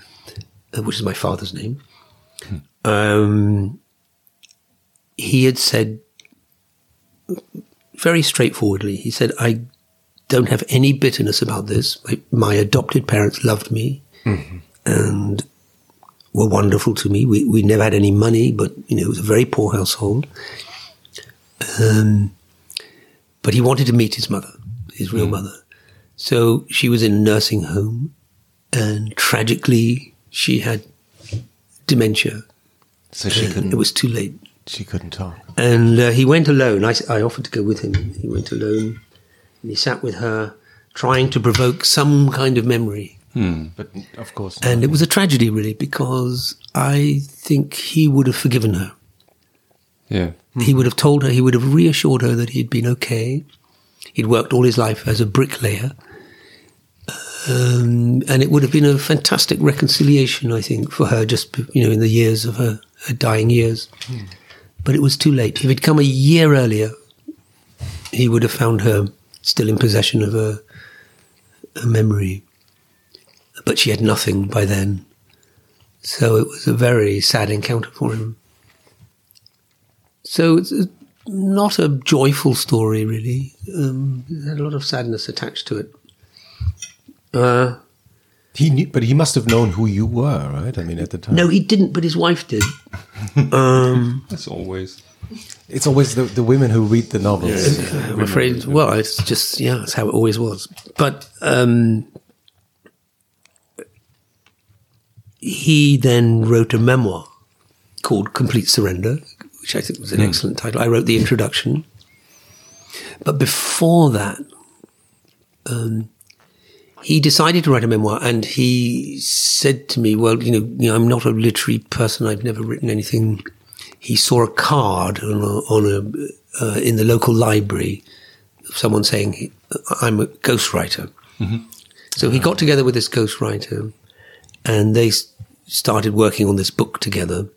Speaker 2: which is my father's name. Um, he had said very straightforwardly, he said, I don't have any bitterness about this. My, my adopted parents loved me and were wonderful to me. We, we never had any money, but, you know, it was a very poor household. Um, but he wanted to meet his mother, his real mother. So she was in a nursing home and tragically she had dementia.
Speaker 1: So she couldn't.
Speaker 2: It was too late.
Speaker 1: she couldn't talk.
Speaker 2: And uh, he went alone. I offered to go with him. He went alone. And he sat with her, trying to provoke some kind of memory.
Speaker 1: But of course,
Speaker 2: And it was a tragedy, really, because I think he would have forgiven her.
Speaker 3: Yeah.
Speaker 2: He would have told her, he would have reassured her that he'd been okay. He'd worked all his life as a bricklayer. Um, and it would have been a fantastic reconciliation, I think, for her, just, you know, in the years of her, her dying years. But it was too late. If he'd come a year earlier, he would have found her still in possession of a, a memory. But she had nothing by then. So it was a very sad encounter for him. So it's it's not a joyful story, really. Um, it had a lot of sadness attached to it. Uh,
Speaker 1: he knew, but he must have known who you were, right? I mean, at the time.
Speaker 2: no, he didn't, but his wife did. Um,
Speaker 3: As always.
Speaker 1: it's always the, the women who read the novels.
Speaker 2: I'm afraid. Well, it's just yeah, that's how it always was. But um, he then wrote a memoir called "Complete Surrender," which I think was an excellent title. I wrote the introduction, but before that, um, he decided to write a memoir, and he said to me, "Well, you know, you know, I'm not a literary person. I've never written anything." He saw a card on a, on a uh, in the local library of someone saying, "I'm a ghostwriter." So he got together with this ghostwriter, and they s- started working on this book together.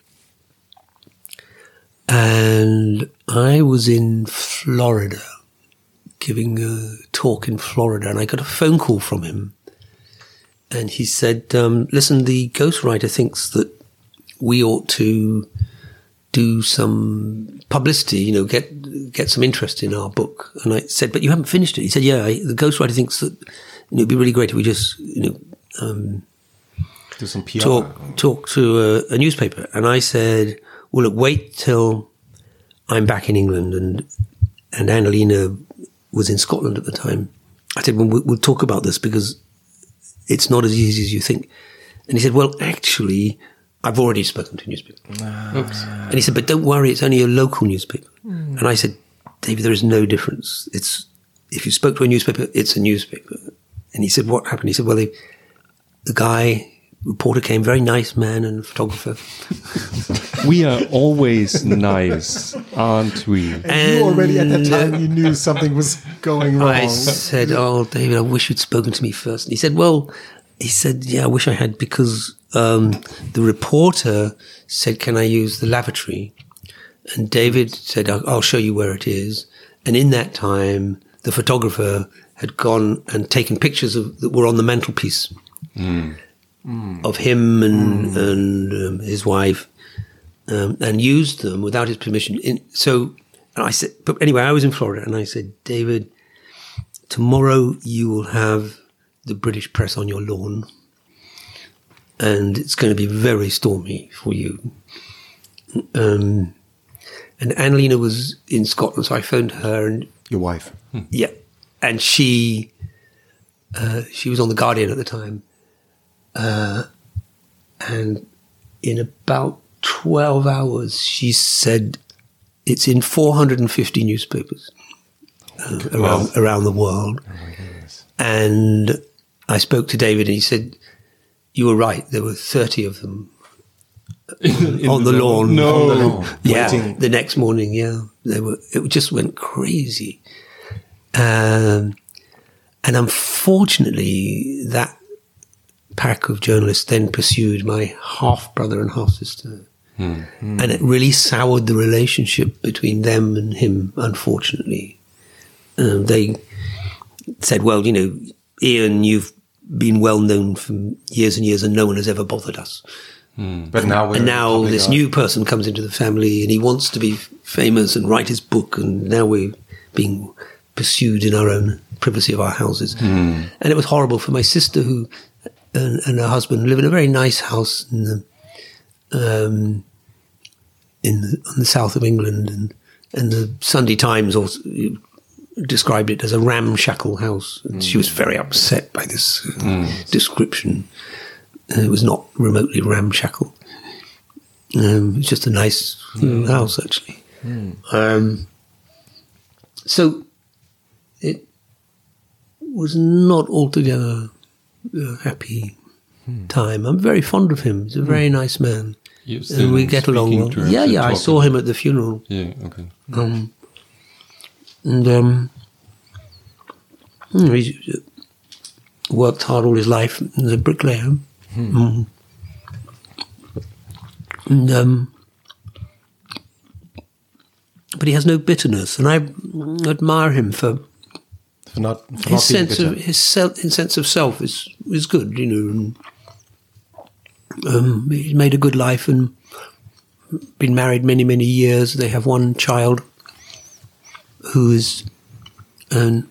Speaker 2: And I was in Florida giving a talk in Florida, and I got a phone call from him. And he said, um, Listen, the ghostwriter thinks that we ought to do some publicity, you know, get get some interest in our book. And I said, But you haven't finished it. He said, Yeah, I, the ghostwriter thinks that you know, it'd be really great if we just, you know, um,
Speaker 1: Do some PR.
Speaker 2: talk talk to a, a newspaper, and I said, "Well, look, wait till I'm back in England." And and Annalena was in Scotland at the time. I said, "Well, we'll we'll talk about this because it's not as easy as you think." And he said, "Well, actually, I've already spoken to a newspaper." Ah. And he said, "But don't worry, it's only a local newspaper." Hmm. And I said, "David, there is no difference. It's if you spoke to a newspaper, it's a newspaper." And he said, "What happened?" He said, "Well, they, the guy." Reporter came, very nice man and photographer. (laughs)
Speaker 3: We are always nice, aren't we?
Speaker 1: And you already at that time you knew something was going wrong.
Speaker 2: I said, "Oh, David, I wish you'd spoken to me first. And he said, "Well," he said, "Yeah, I wish I had because um, the reporter said, can I use the lavatory?" And David said, "I'll, I'll show you where it is." And in that time, the photographer had gone and taken pictures of, that were on the mantelpiece of him and and um, his wife, um, and used them without his permission. In, so, and I said, but anyway, I was in Florida, and I said, David, tomorrow you will have the British press on your lawn, and it's going to be very stormy for you. Um, and Annalena was in Scotland, so I phoned her, and
Speaker 1: Your wife.
Speaker 2: yeah, and she uh, she was on the Guardian at the time, uh, and in about 12 hours, she said it's in 450 newspapers uh, around, around the world. And I spoke to David and he said, You were right. There were 30 of them (laughs) on the lawn.
Speaker 3: No.
Speaker 2: On the lawn. (laughs) Yeah.
Speaker 1: Waiting.
Speaker 2: The next morning, yeah. They were, it just went crazy. Um, and unfortunately, that pack of journalists then pursued my half brother and half sister. Hmm. And it really soured the relationship between them and him, unfortunately. Um, they said, well, you know, Ian, you've been well known for years and years and no one has ever bothered us. Hmm.
Speaker 1: But now we're
Speaker 2: and now this
Speaker 1: eye.
Speaker 2: new person comes into the family and he wants to be famous and write his book and now we're being pursued in our own privacy of our houses. Hmm. And it was horrible for my sister who and, and her husband live in a very nice house in the um, in the, on the south of England and and the Sunday Times also described it as a ramshackle house. And she was very upset by this uh, description. And it was not remotely ramshackle. Um, it's just a nice uh, house, actually. Um, so it was not altogether a happy time. I'm very fond of him. He's a very nice man. And we get along well. Yeah, yeah. I saw him at the funeral.
Speaker 3: Yeah, okay.
Speaker 2: Um, and um, mm, he's uh, worked hard all his life as a bricklayer. Mm. And, um, but he has no bitterness, and I admire him for
Speaker 1: for not for
Speaker 2: his
Speaker 1: being
Speaker 2: sense of his, self, his sense of self is is good, you know. And, um, he's made a good life and been married many many years. They have one child who is um,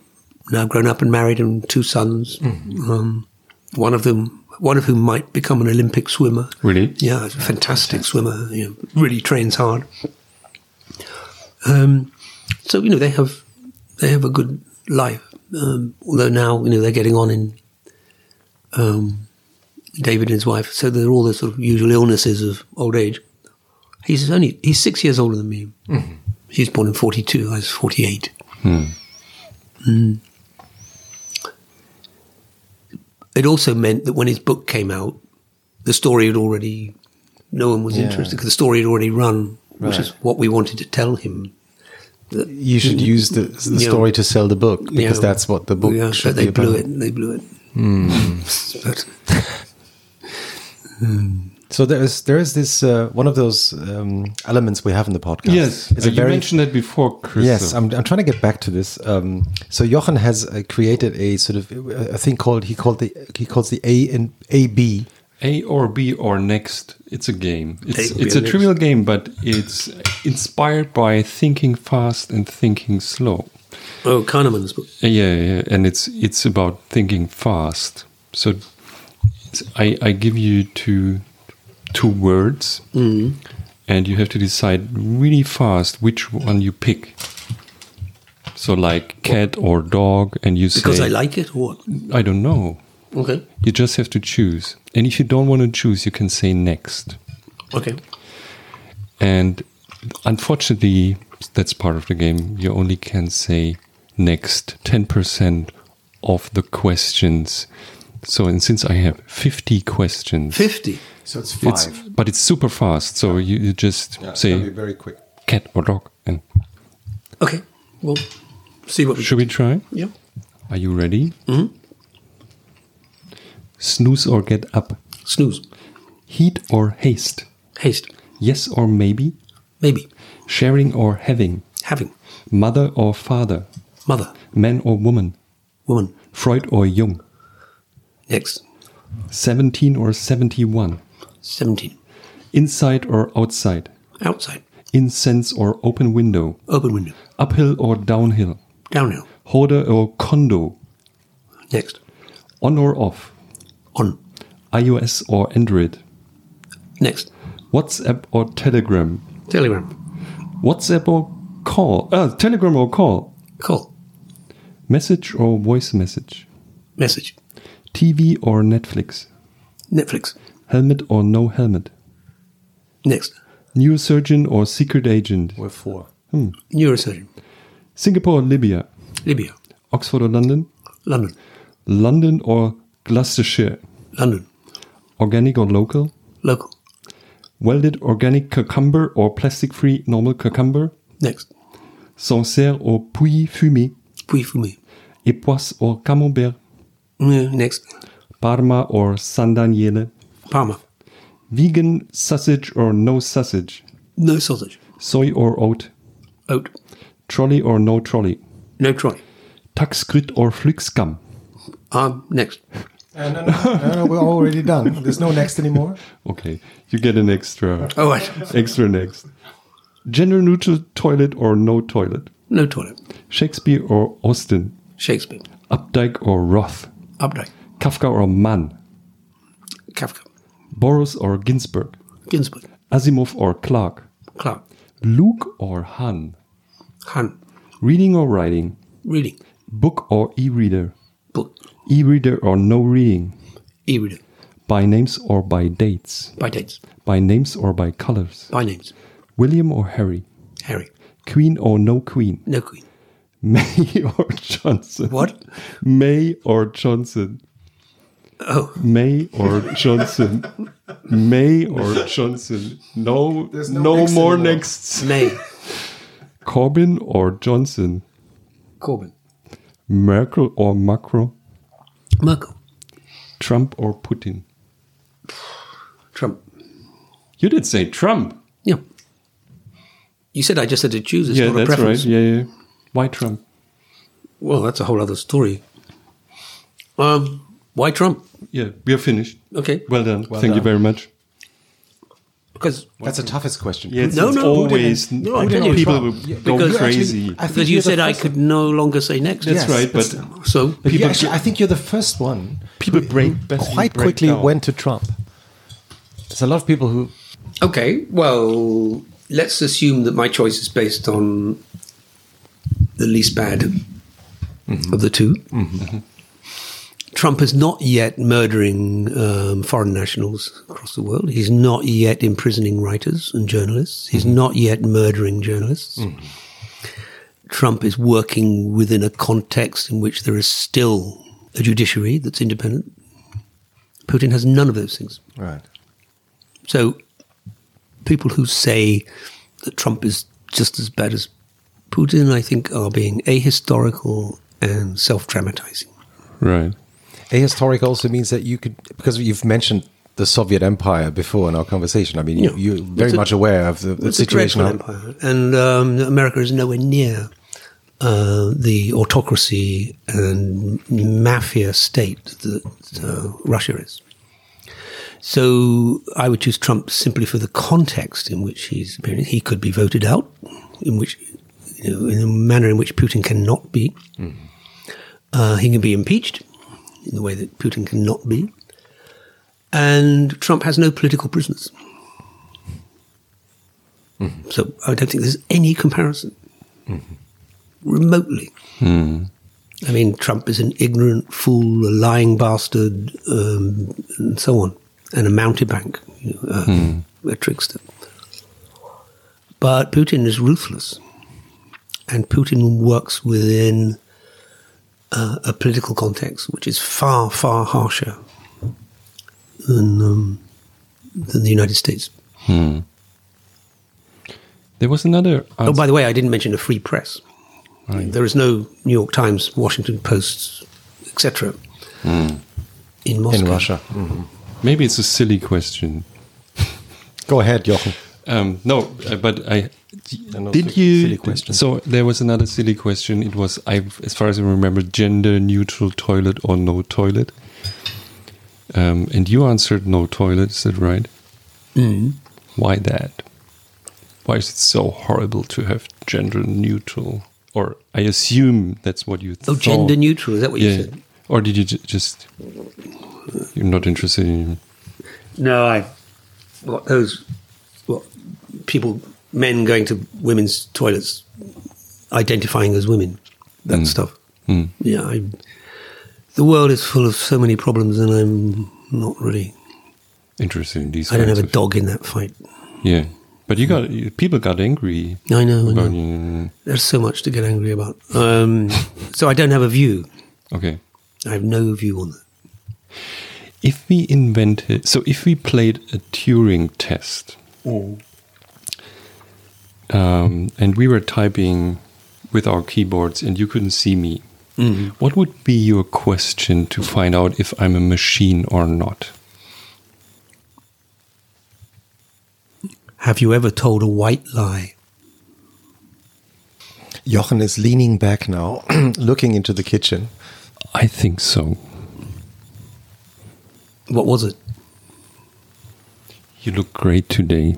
Speaker 2: now grown up and married, and two sons. Um, one of them, one of whom might become an Olympic swimmer.
Speaker 3: Really?
Speaker 2: Yeah, fantastic swimmer. You know, really trains hard. Um, so you know they have they have a good life. Um, although now you know they're getting on in um, David and his wife, so there are all the sort of usual illnesses of old age. He's only he's six years older than me. He's born in forty two. I was forty eight. Mm. It also meant that when his book came out, the story had already no one was
Speaker 1: Yeah.
Speaker 2: interested because the story had already run, which is what we wanted to tell him.
Speaker 1: You should use the, the
Speaker 2: Yeah.
Speaker 1: story to sell the book because
Speaker 2: Yeah.
Speaker 1: that's what the book
Speaker 2: Yeah,
Speaker 1: should
Speaker 2: but they
Speaker 1: be
Speaker 2: blew
Speaker 1: about.
Speaker 2: it. They blew it. (laughs) But
Speaker 1: So there is there is this uh, one of those um, elements we have in the podcast.
Speaker 3: Yes,
Speaker 1: it's
Speaker 3: uh,
Speaker 1: a
Speaker 3: you
Speaker 1: very
Speaker 3: mentioned that before, Chris.
Speaker 1: Yes, I'm, I'm trying to get back to this. Um, so Jochen has uh, created a sort of uh, a thing called he called the he calls the A and A B.
Speaker 3: A or B or next. It's a game. It's
Speaker 2: A
Speaker 3: it's a
Speaker 2: next.
Speaker 3: trivial game, but it's inspired by thinking fast and thinking slow.
Speaker 2: oh, Kahneman's book.
Speaker 3: Uh, Yeah, yeah, and it's it's about thinking fast. So it's, I I give you two two words, and you have to decide really fast which one you pick. So like cat or dog, and you
Speaker 2: Because
Speaker 3: say because
Speaker 2: I like it, or what?
Speaker 3: I don't know.
Speaker 2: Okay.
Speaker 3: You just have to choose, and if you don't want to choose, you can say next.
Speaker 2: Okay.
Speaker 3: And unfortunately, that's part of the game. You only can say next 10% of the questions. So, and since I have 50 questions,
Speaker 2: 50.
Speaker 1: So it's
Speaker 3: it's, but it's super fast. So you, you just say
Speaker 1: very quick.
Speaker 3: cat or dog. And
Speaker 2: Okay. Well, see what we
Speaker 3: should we try?
Speaker 2: Yeah.
Speaker 3: Are you ready?
Speaker 2: Mhm.
Speaker 3: Snooze or get up?
Speaker 2: Snooze.
Speaker 3: Heat or haste?
Speaker 2: Haste.
Speaker 3: Yes or maybe?
Speaker 2: Maybe.
Speaker 3: Sharing or having?
Speaker 2: Having.
Speaker 3: Mother or father?
Speaker 2: Mother.
Speaker 3: Man or woman?
Speaker 2: Woman.
Speaker 3: Freud or Jung?
Speaker 2: Next.
Speaker 3: 17 or 71?
Speaker 2: 17.
Speaker 3: Inside or outside?
Speaker 2: Outside.
Speaker 3: Incense or open window?
Speaker 2: Open window.
Speaker 3: Uphill or downhill?
Speaker 2: Downhill.
Speaker 3: Hoarder or condo?
Speaker 2: Next.
Speaker 3: On or off?
Speaker 2: On.
Speaker 3: iOS or Android?
Speaker 2: Next.
Speaker 3: WhatsApp or Telegram?
Speaker 2: Telegram.
Speaker 3: WhatsApp or call? Uh, Telegram or call?
Speaker 2: Call.
Speaker 3: Message or voice message?
Speaker 2: Message.
Speaker 3: TV or Netflix?
Speaker 2: Netflix.
Speaker 3: Helmet or no helmet?
Speaker 2: Next.
Speaker 3: Neurosurgeon or secret agent?
Speaker 1: We're four.
Speaker 2: Neurosurgeon.
Speaker 3: Singapore or Libya?
Speaker 2: Libya.
Speaker 3: Oxford or London?
Speaker 2: London.
Speaker 3: London or Gloucestershire?
Speaker 2: London.
Speaker 3: Organic or local?
Speaker 2: Local.
Speaker 3: Welded organic cucumber or plastic free normal cucumber?
Speaker 2: Next.
Speaker 3: Sancerre or Pouilly-Fumé?
Speaker 2: Puy Fumi.
Speaker 3: Epoisses or Camembert?
Speaker 2: Yeah, next.
Speaker 3: Parma or San Daniele?
Speaker 2: Parma.
Speaker 3: Vegan sausage or no sausage?
Speaker 2: No sausage.
Speaker 3: Soy or oat?
Speaker 2: Oat.
Speaker 3: Trolley or no trolley?
Speaker 2: No trolley.
Speaker 3: Taxgrit or Flixcam?
Speaker 2: Um, next.
Speaker 1: Uh, no, no, no, no, we're already done. There's no next anymore.
Speaker 3: Okay, you get an extra,
Speaker 2: Oh, right.
Speaker 3: extra next. Gender neutral toilet or no toilet?
Speaker 2: No toilet.
Speaker 3: Shakespeare or Austen?
Speaker 2: Shakespeare.
Speaker 3: Updike or Roth?
Speaker 2: Updike.
Speaker 3: Kafka or Mann?
Speaker 2: Kafka.
Speaker 3: Burroughs or Ginsberg?
Speaker 2: Ginsberg.
Speaker 3: Asimov or Clarke?
Speaker 2: Clarke.
Speaker 3: Luke or Han?
Speaker 2: Han.
Speaker 3: Reading or writing?
Speaker 2: Reading.
Speaker 3: Book or e-reader?
Speaker 2: Book.
Speaker 3: E-reader or no reading?
Speaker 2: E-reader.
Speaker 3: By names or by dates?
Speaker 2: By dates.
Speaker 3: By names or by colors?
Speaker 2: By names.
Speaker 3: William or Harry?
Speaker 2: Harry.
Speaker 3: Queen or no queen?
Speaker 2: No queen.
Speaker 3: May (laughs) or Johnson?
Speaker 2: What?
Speaker 3: May or Johnson?
Speaker 2: Oh,
Speaker 3: May or Johnson? May or Johnson? No,
Speaker 1: There's
Speaker 3: no,
Speaker 1: no next
Speaker 3: more
Speaker 1: anymore.
Speaker 3: nexts.
Speaker 2: May.
Speaker 3: Corbyn or Johnson?
Speaker 2: Corbyn.
Speaker 3: Merkel or Macron?
Speaker 2: Merkel.
Speaker 3: Trump or Putin?
Speaker 2: Trump.
Speaker 3: You did say Trump.
Speaker 2: Yeah. You said I just had to choose. It's
Speaker 3: yeah,
Speaker 2: not a
Speaker 3: that's
Speaker 2: preference.
Speaker 3: right. Yeah, yeah. Why Trump?
Speaker 2: Well, that's a whole other story. Um, why Trump?
Speaker 3: Yeah, we are finished.
Speaker 2: Okay.
Speaker 3: Well done.
Speaker 1: Well
Speaker 3: Thank you very much.
Speaker 2: Because
Speaker 1: That's the toughest question.
Speaker 3: Yes,
Speaker 2: No,
Speaker 3: it's
Speaker 2: no,
Speaker 3: always
Speaker 2: no, I tell you,
Speaker 3: people
Speaker 1: Trump.
Speaker 3: will
Speaker 1: Yeah,
Speaker 3: go
Speaker 1: because you
Speaker 3: crazy.
Speaker 1: actually- I think
Speaker 2: because you said I
Speaker 1: first-
Speaker 2: could no longer say next.
Speaker 3: That's
Speaker 1: Yes,
Speaker 3: right, but
Speaker 1: that's-
Speaker 2: So
Speaker 1: But you
Speaker 3: People
Speaker 1: actually, I think you're the first one.
Speaker 3: People
Speaker 1: who-
Speaker 3: break-
Speaker 1: who quite
Speaker 3: break
Speaker 1: quickly
Speaker 3: down.
Speaker 1: went to Trump. There's a lot of people who.
Speaker 2: okay, well, let's assume that my choice is based on the least bad mm-hmm. of the 2 mm-hmm. Trump is not yet murdering um, foreign nationals across the world. He's not yet imprisoning writers and journalists. He's not yet murdering journalists. Trump is working within a context in which there is still a judiciary that's independent. Putin has none of those things.
Speaker 1: Right.
Speaker 2: So people who say that Trump is just as bad as Putin, I think, are being ahistorical and self dramatizing.
Speaker 3: right.
Speaker 1: Ahistoric also means that you could, because you've mentioned the Soviet Empire before in our conversation. I mean,
Speaker 2: Yeah.
Speaker 1: you, you're very
Speaker 2: a-
Speaker 1: much aware of the, the situation.
Speaker 2: empire. And um, America is nowhere near uh, the autocracy and mafia state that uh, Russia is. So I would choose Trump simply for the context in which he's been. He could be voted out, in which, you know, in a manner in which Putin cannot be. Uh, he can be impeached in the way that Putin cannot be. And Trump has no political prisoners. So I don't think there's any comparison remotely. I mean, Trump is an ignorant fool, a lying bastard, um, and so on, and a mountebank, you know, uh, a trickster. But Putin is ruthless, and Putin works within uh, a political context which is far, far harsher than um, than the United States.
Speaker 3: There was another.
Speaker 2: Oh, by the way, I didn't mention a free press.
Speaker 3: Right.
Speaker 2: There is no New York Times, Washington Post, etc. in Moscow.
Speaker 1: in Russia.
Speaker 3: Maybe it's a silly question.
Speaker 1: Go ahead, Jochen.
Speaker 3: Um, no, uh, but I
Speaker 1: no
Speaker 3: did you.
Speaker 1: silly question.
Speaker 3: So there was another silly question. It was, I, as far as I remember, gender neutral toilet or no toilet. Um, and you answered no toilet. Is that right?
Speaker 2: Mm.
Speaker 3: Why that? Why is it so horrible to have gender neutral? Or I assume that's what you
Speaker 2: Oh,
Speaker 3: thought.
Speaker 2: gender neutral. Is that what you said?
Speaker 3: Or did you ju- just? You're not interested in.
Speaker 2: No, I. What those? What people? Men going to women's toilets, identifying as women. That stuff.
Speaker 3: Mm.
Speaker 2: Yeah, I, the world is full of so many problems, and I'm not really.
Speaker 3: Interested in these.
Speaker 2: I don't have a dog in that fight.
Speaker 3: Yeah. But you got people got angry
Speaker 2: I know. I know.
Speaker 3: you.
Speaker 2: There's so much to get angry about. Um, (laughs) so I don't have a view.
Speaker 3: Okay.
Speaker 2: I have no view on that.
Speaker 3: If we invented, so if we played a Turing test, um, and we were typing with our keyboards, and you couldn't see me, what would be your question to find out if I'm a machine or not?
Speaker 2: Have you ever told a white lie?
Speaker 1: Jochen is leaning back now, (clears throat) looking into the kitchen.
Speaker 3: I think so.
Speaker 2: What was it?
Speaker 3: You look great today.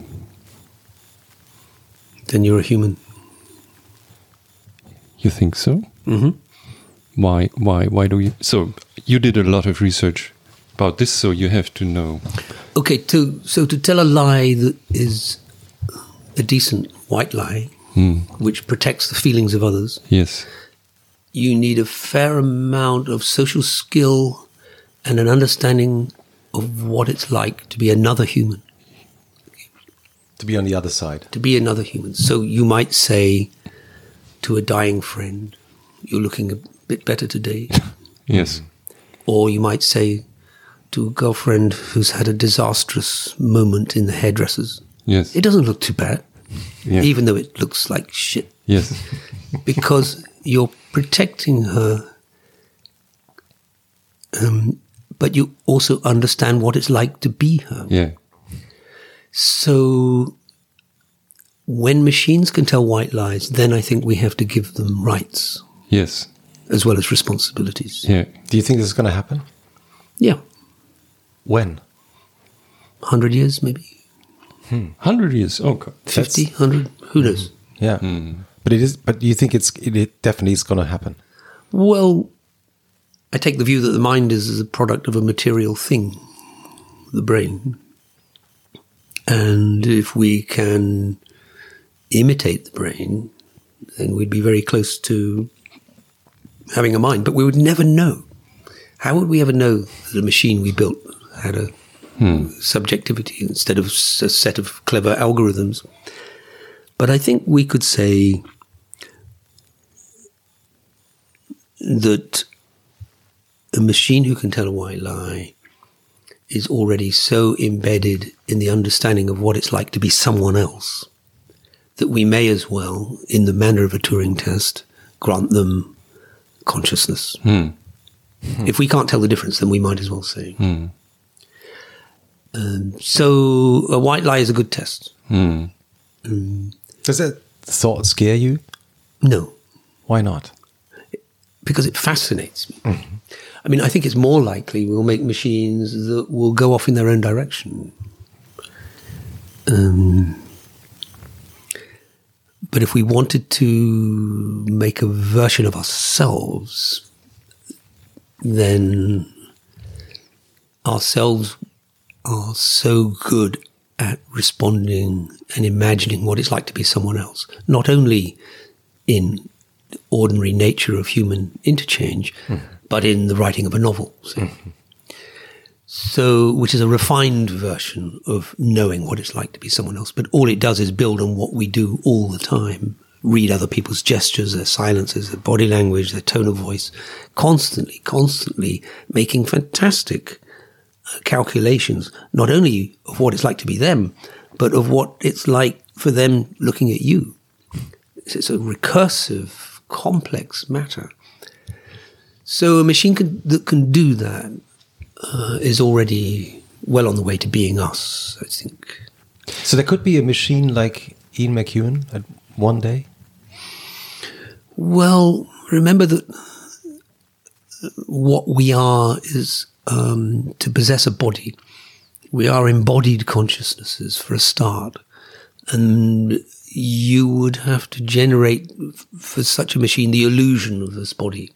Speaker 2: Then you're a human.
Speaker 3: You think so?
Speaker 2: Mm-hmm.
Speaker 3: Why? Why? Why do you? So you did a lot of research about this, so you have to know.
Speaker 2: Okay, to, so to tell a lie that is a decent white lie, which protects the feelings of others,
Speaker 3: Yes.
Speaker 2: you need a fair amount of social skill and an understanding of what it's like to be another human.
Speaker 1: To be on the other side.
Speaker 2: To be another human. So you might say to a dying friend, You're looking a bit better today. (laughs)
Speaker 3: Yes.
Speaker 2: or you might say to a girlfriend who's had a disastrous moment in the hairdressers,
Speaker 3: Yes.
Speaker 2: It doesn't look too bad,
Speaker 3: Yeah.
Speaker 2: even though it looks like shit.
Speaker 3: Yes. (laughs)
Speaker 2: because you're protecting her, um, but you also understand what it's like to be her.
Speaker 3: Yeah.
Speaker 2: So when machines can tell white lies, then I think we have to give them rights
Speaker 3: Yes.
Speaker 2: as well as responsibilities.
Speaker 3: Yeah.
Speaker 1: Do you think this is going to happen?
Speaker 2: Yeah,
Speaker 1: When?
Speaker 2: 100 years maybe, hmm.
Speaker 3: Hundred years. Oh, God.
Speaker 2: 50, 100, who knows?
Speaker 1: Yeah. Hmm. But it is. But you think it's it, it definitely is going to happen?
Speaker 2: Well, I take the view that the mind is, is a product of a material thing, the brain. And if we can imitate the brain, then we'd be very close to having a mind. But we would never know. How would we ever know that a machine we built had a hmm. subjectivity instead of a set of clever algorithms? But I think we could say that a machine who can tell a white lie is already so embedded in the understanding of what it's like to be someone else that we may as well, in the manner of a Turing test, grant them consciousness. Hmm. Hmm. If we can't tell the difference, then we might as well say. Hmm. Um, so a white lie is a good test. Mm.
Speaker 1: Does that thought scare you?
Speaker 2: No.
Speaker 1: Why not?
Speaker 2: because it fascinates me. I mean, I think it's more likely we'll make machines that will go off in their own direction. Um, but if we wanted to make a version of ourselves, then ourselves are so good at responding and imagining what it's like to be someone else, not only in ordinary nature of human interchange, but in the writing of a novel. see. So, which is a refined version of knowing what it's like to be someone else. But all it does is build on what we do all the time. Read other people's gestures, their silences, their body language, their tone of voice, constantly, constantly making fantastic uh, calculations, not only of what it's like to be them, but of what it's like for them looking at you. It's a recursive, complex matter. So a machine can, that can do that uh, is already well on the way to being us, I think.
Speaker 1: So there could be a machine like Ian McEwan at one day.
Speaker 2: Well, remember that what we are is um, to possess a body. We are embodied consciousnesses for a start. And you would have to generate f- for such a machine the illusion of this body,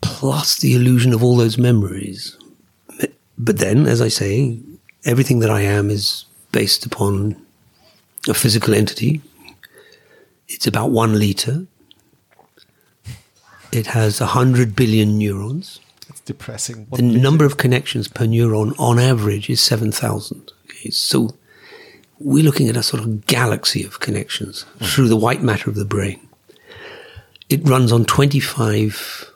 Speaker 2: plus the illusion of all those memories. But then, as I say, everything that I am is based upon a physical entity, it's about one liter. It has 100 billion neurons.
Speaker 1: It's depressing.
Speaker 2: The number of connections per neuron on average is 7,000. Okay, so we're looking at a sort of galaxy of connections through the white matter of the brain. It runs on 25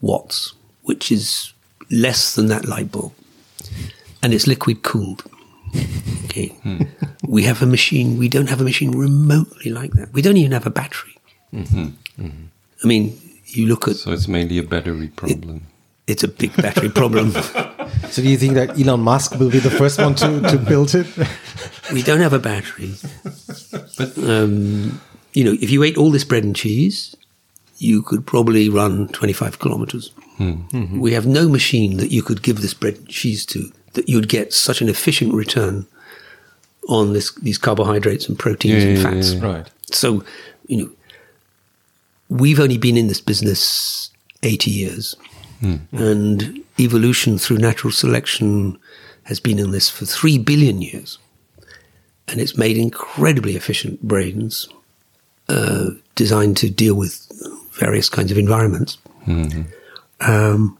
Speaker 2: watts, which is less than that light bulb, and it's liquid cooled. Okay. (laughs) Hmm. We have a machine, we don't have a machine remotely like that. We don't even have a battery. Mm-hmm. Mm-hmm. I mean, you look at
Speaker 3: So it's mainly a battery problem.
Speaker 2: it's a big battery problem. (laughs)
Speaker 1: So do you think that Elon Musk will be the first one to, to build it? (laughs)
Speaker 2: we don't have a battery. But um, you know, if you ate all this bread and cheese, you could probably run 25 kilometers. We have no machine that you could give this bread and cheese to that you'd get such an efficient return on this these carbohydrates and proteins
Speaker 3: Yeah,
Speaker 2: and fats.
Speaker 3: yeah,
Speaker 1: Right.
Speaker 2: So, you know, we've only been in this business 80 years. And evolution through natural selection has been in this for 3 billion years. And it's made incredibly efficient brains uh, designed to deal with various kinds of environments. Um,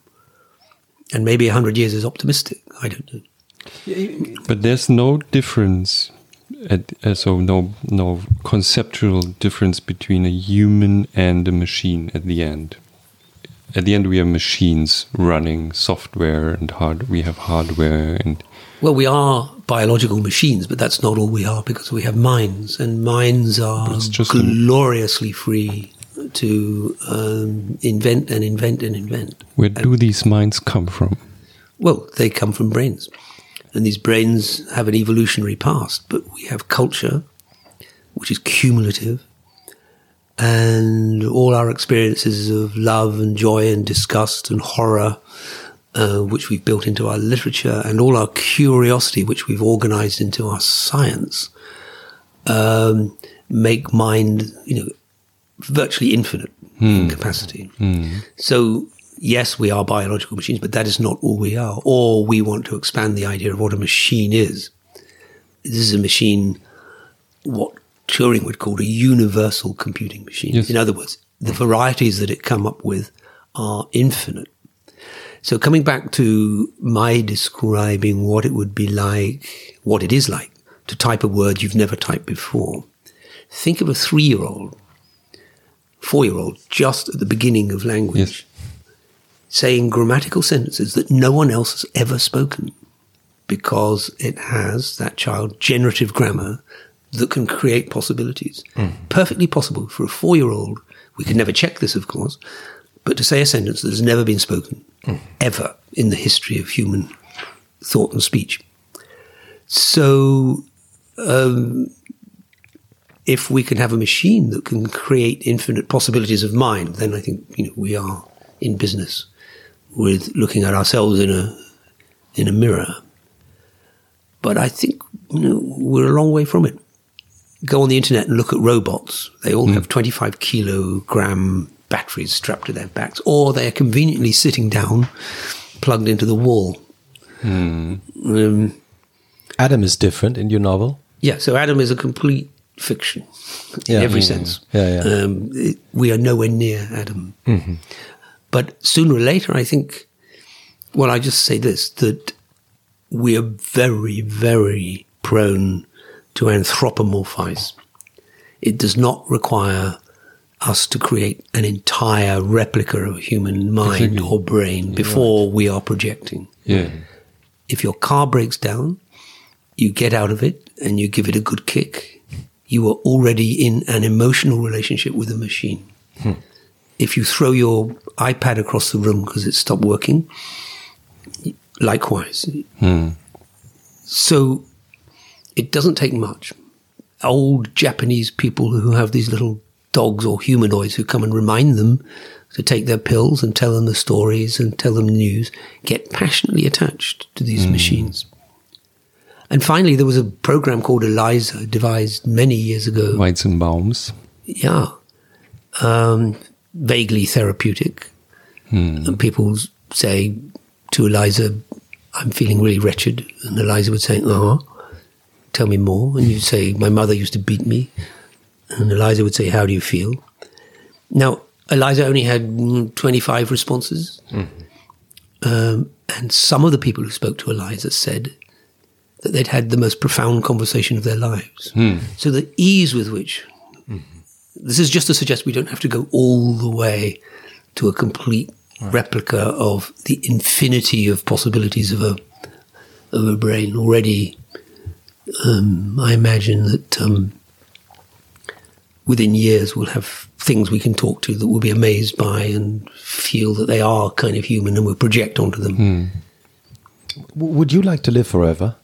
Speaker 2: and maybe 100 years is optimistic. I don't know.
Speaker 3: But there's no difference, at, uh, so no no conceptual difference between a human and a machine at the end. At the end, we have machines running software and hard. We have hardware and
Speaker 2: Well, we are biological machines, but that's not all we are because we have minds, and minds are
Speaker 3: just-
Speaker 2: gloriously free to um, invent and invent and invent.
Speaker 3: where do these minds come from?
Speaker 2: Well, they come from brains, and these brains have an evolutionary past, but we have culture, which is cumulative, and all our experiences of love and joy and disgust and horror, uh, which we've built into our literature, and all our curiosity, which we've organized into our science, um, make mind, you know, virtually infinite in hmm. capacity. Hmm. So, yes, we are biological machines, but that is not all we are. Or we want to expand the idea of what a machine is. This is a machine, what Turing would call a universal computing machine.
Speaker 3: Yes.
Speaker 2: In other words, the varieties that it come up with are infinite. So coming back to my describing what it would be like, what it is like to type a word you've never typed before, think of a three-year-old, four-year-old, just at the beginning of language,
Speaker 3: Yes.
Speaker 2: saying grammatical sentences that no one else has ever spoken because it has, that child, generative grammar that can create possibilities. Perfectly possible for a four-year-old. We could never check this, of course, but to say a sentence that has never been spoken ever in the history of human thought and speech. So, um, if we can have a machine that can create infinite possibilities of mind, then I think you know we are in business with looking at ourselves in a in a mirror. But I think you know we're a long way from it. Go on the internet and look at robots. They all have 25 kilogram batteries strapped to their backs, or they are conveniently sitting down, plugged into the wall. Um,
Speaker 1: Adam is different in your novel.
Speaker 2: yeah, so Adam is a complete fiction in every
Speaker 1: Mm.
Speaker 2: sense.
Speaker 1: Yeah, yeah.
Speaker 2: Um, it- we are nowhere near Adam. But sooner or later, I think, well, I just say this that we are very, very prone to anthropomorphize. It does not require us to create an entire replica of a human mind or brain before we are projecting
Speaker 3: Yeah.
Speaker 2: if your car breaks down, you get out of it and you give it a good kick, you are already in an emotional relationship with a machine. Hmm. If you throw your iPad across the room because it stopped working, likewise. Hmm. So it doesn't take much. Old Japanese people who have these little dogs or humanoids who come and remind them to take their pills and tell them the stories and tell them the news get passionately attached to these hmm. machines. And finally, there was a program called Eliza, devised many years ago.
Speaker 3: Weizenbaums.
Speaker 2: Yeah. Um, vaguely therapeutic. And people say to Eliza, I'm feeling really wretched. And Eliza would say, uh huh. Tell me more. And you'd say, My mother used to beat me. And Eliza would say, How do you feel? Now, Eliza only had mm, 25 responses. Um, and some of the people who spoke to Eliza said, that they'd had the most profound conversation of their lives. So the ease with which this is just to suggest we don't have to go all the way to a complete replica of the infinity of possibilities of a of a brain. Already, um, I imagine that um, within years we'll have things we can talk to that we'll be amazed by and feel that they are kind of human, and we'll project onto them.
Speaker 1: W- Would you like to live forever?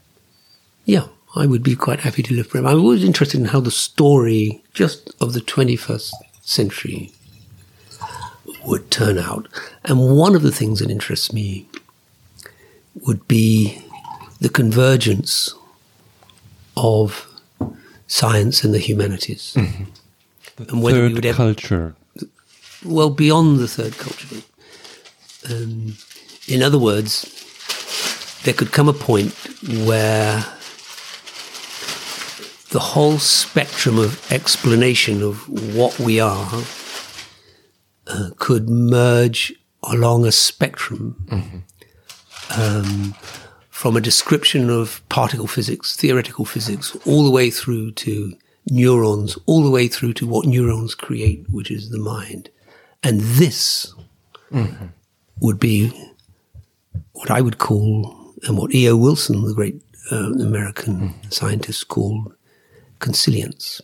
Speaker 2: Yeah, I would be quite happy to live forever. I'm always interested in how the story just of the 21st century would turn out. And one of the things that interests me would be the convergence of science and the humanities. And whether we
Speaker 3: Third
Speaker 2: would ever,
Speaker 3: culture.
Speaker 2: well, beyond the third culture. Um, in other words, there could come a point where the whole spectrum of explanation of what we are uh, could merge along a spectrum um, from a description of particle physics, theoretical physics, all the way through to neurons, all the way through to what neurons create, which is the mind. And this would be what I would call, and what E.O. Wilson, the great uh, American scientist, called consilience.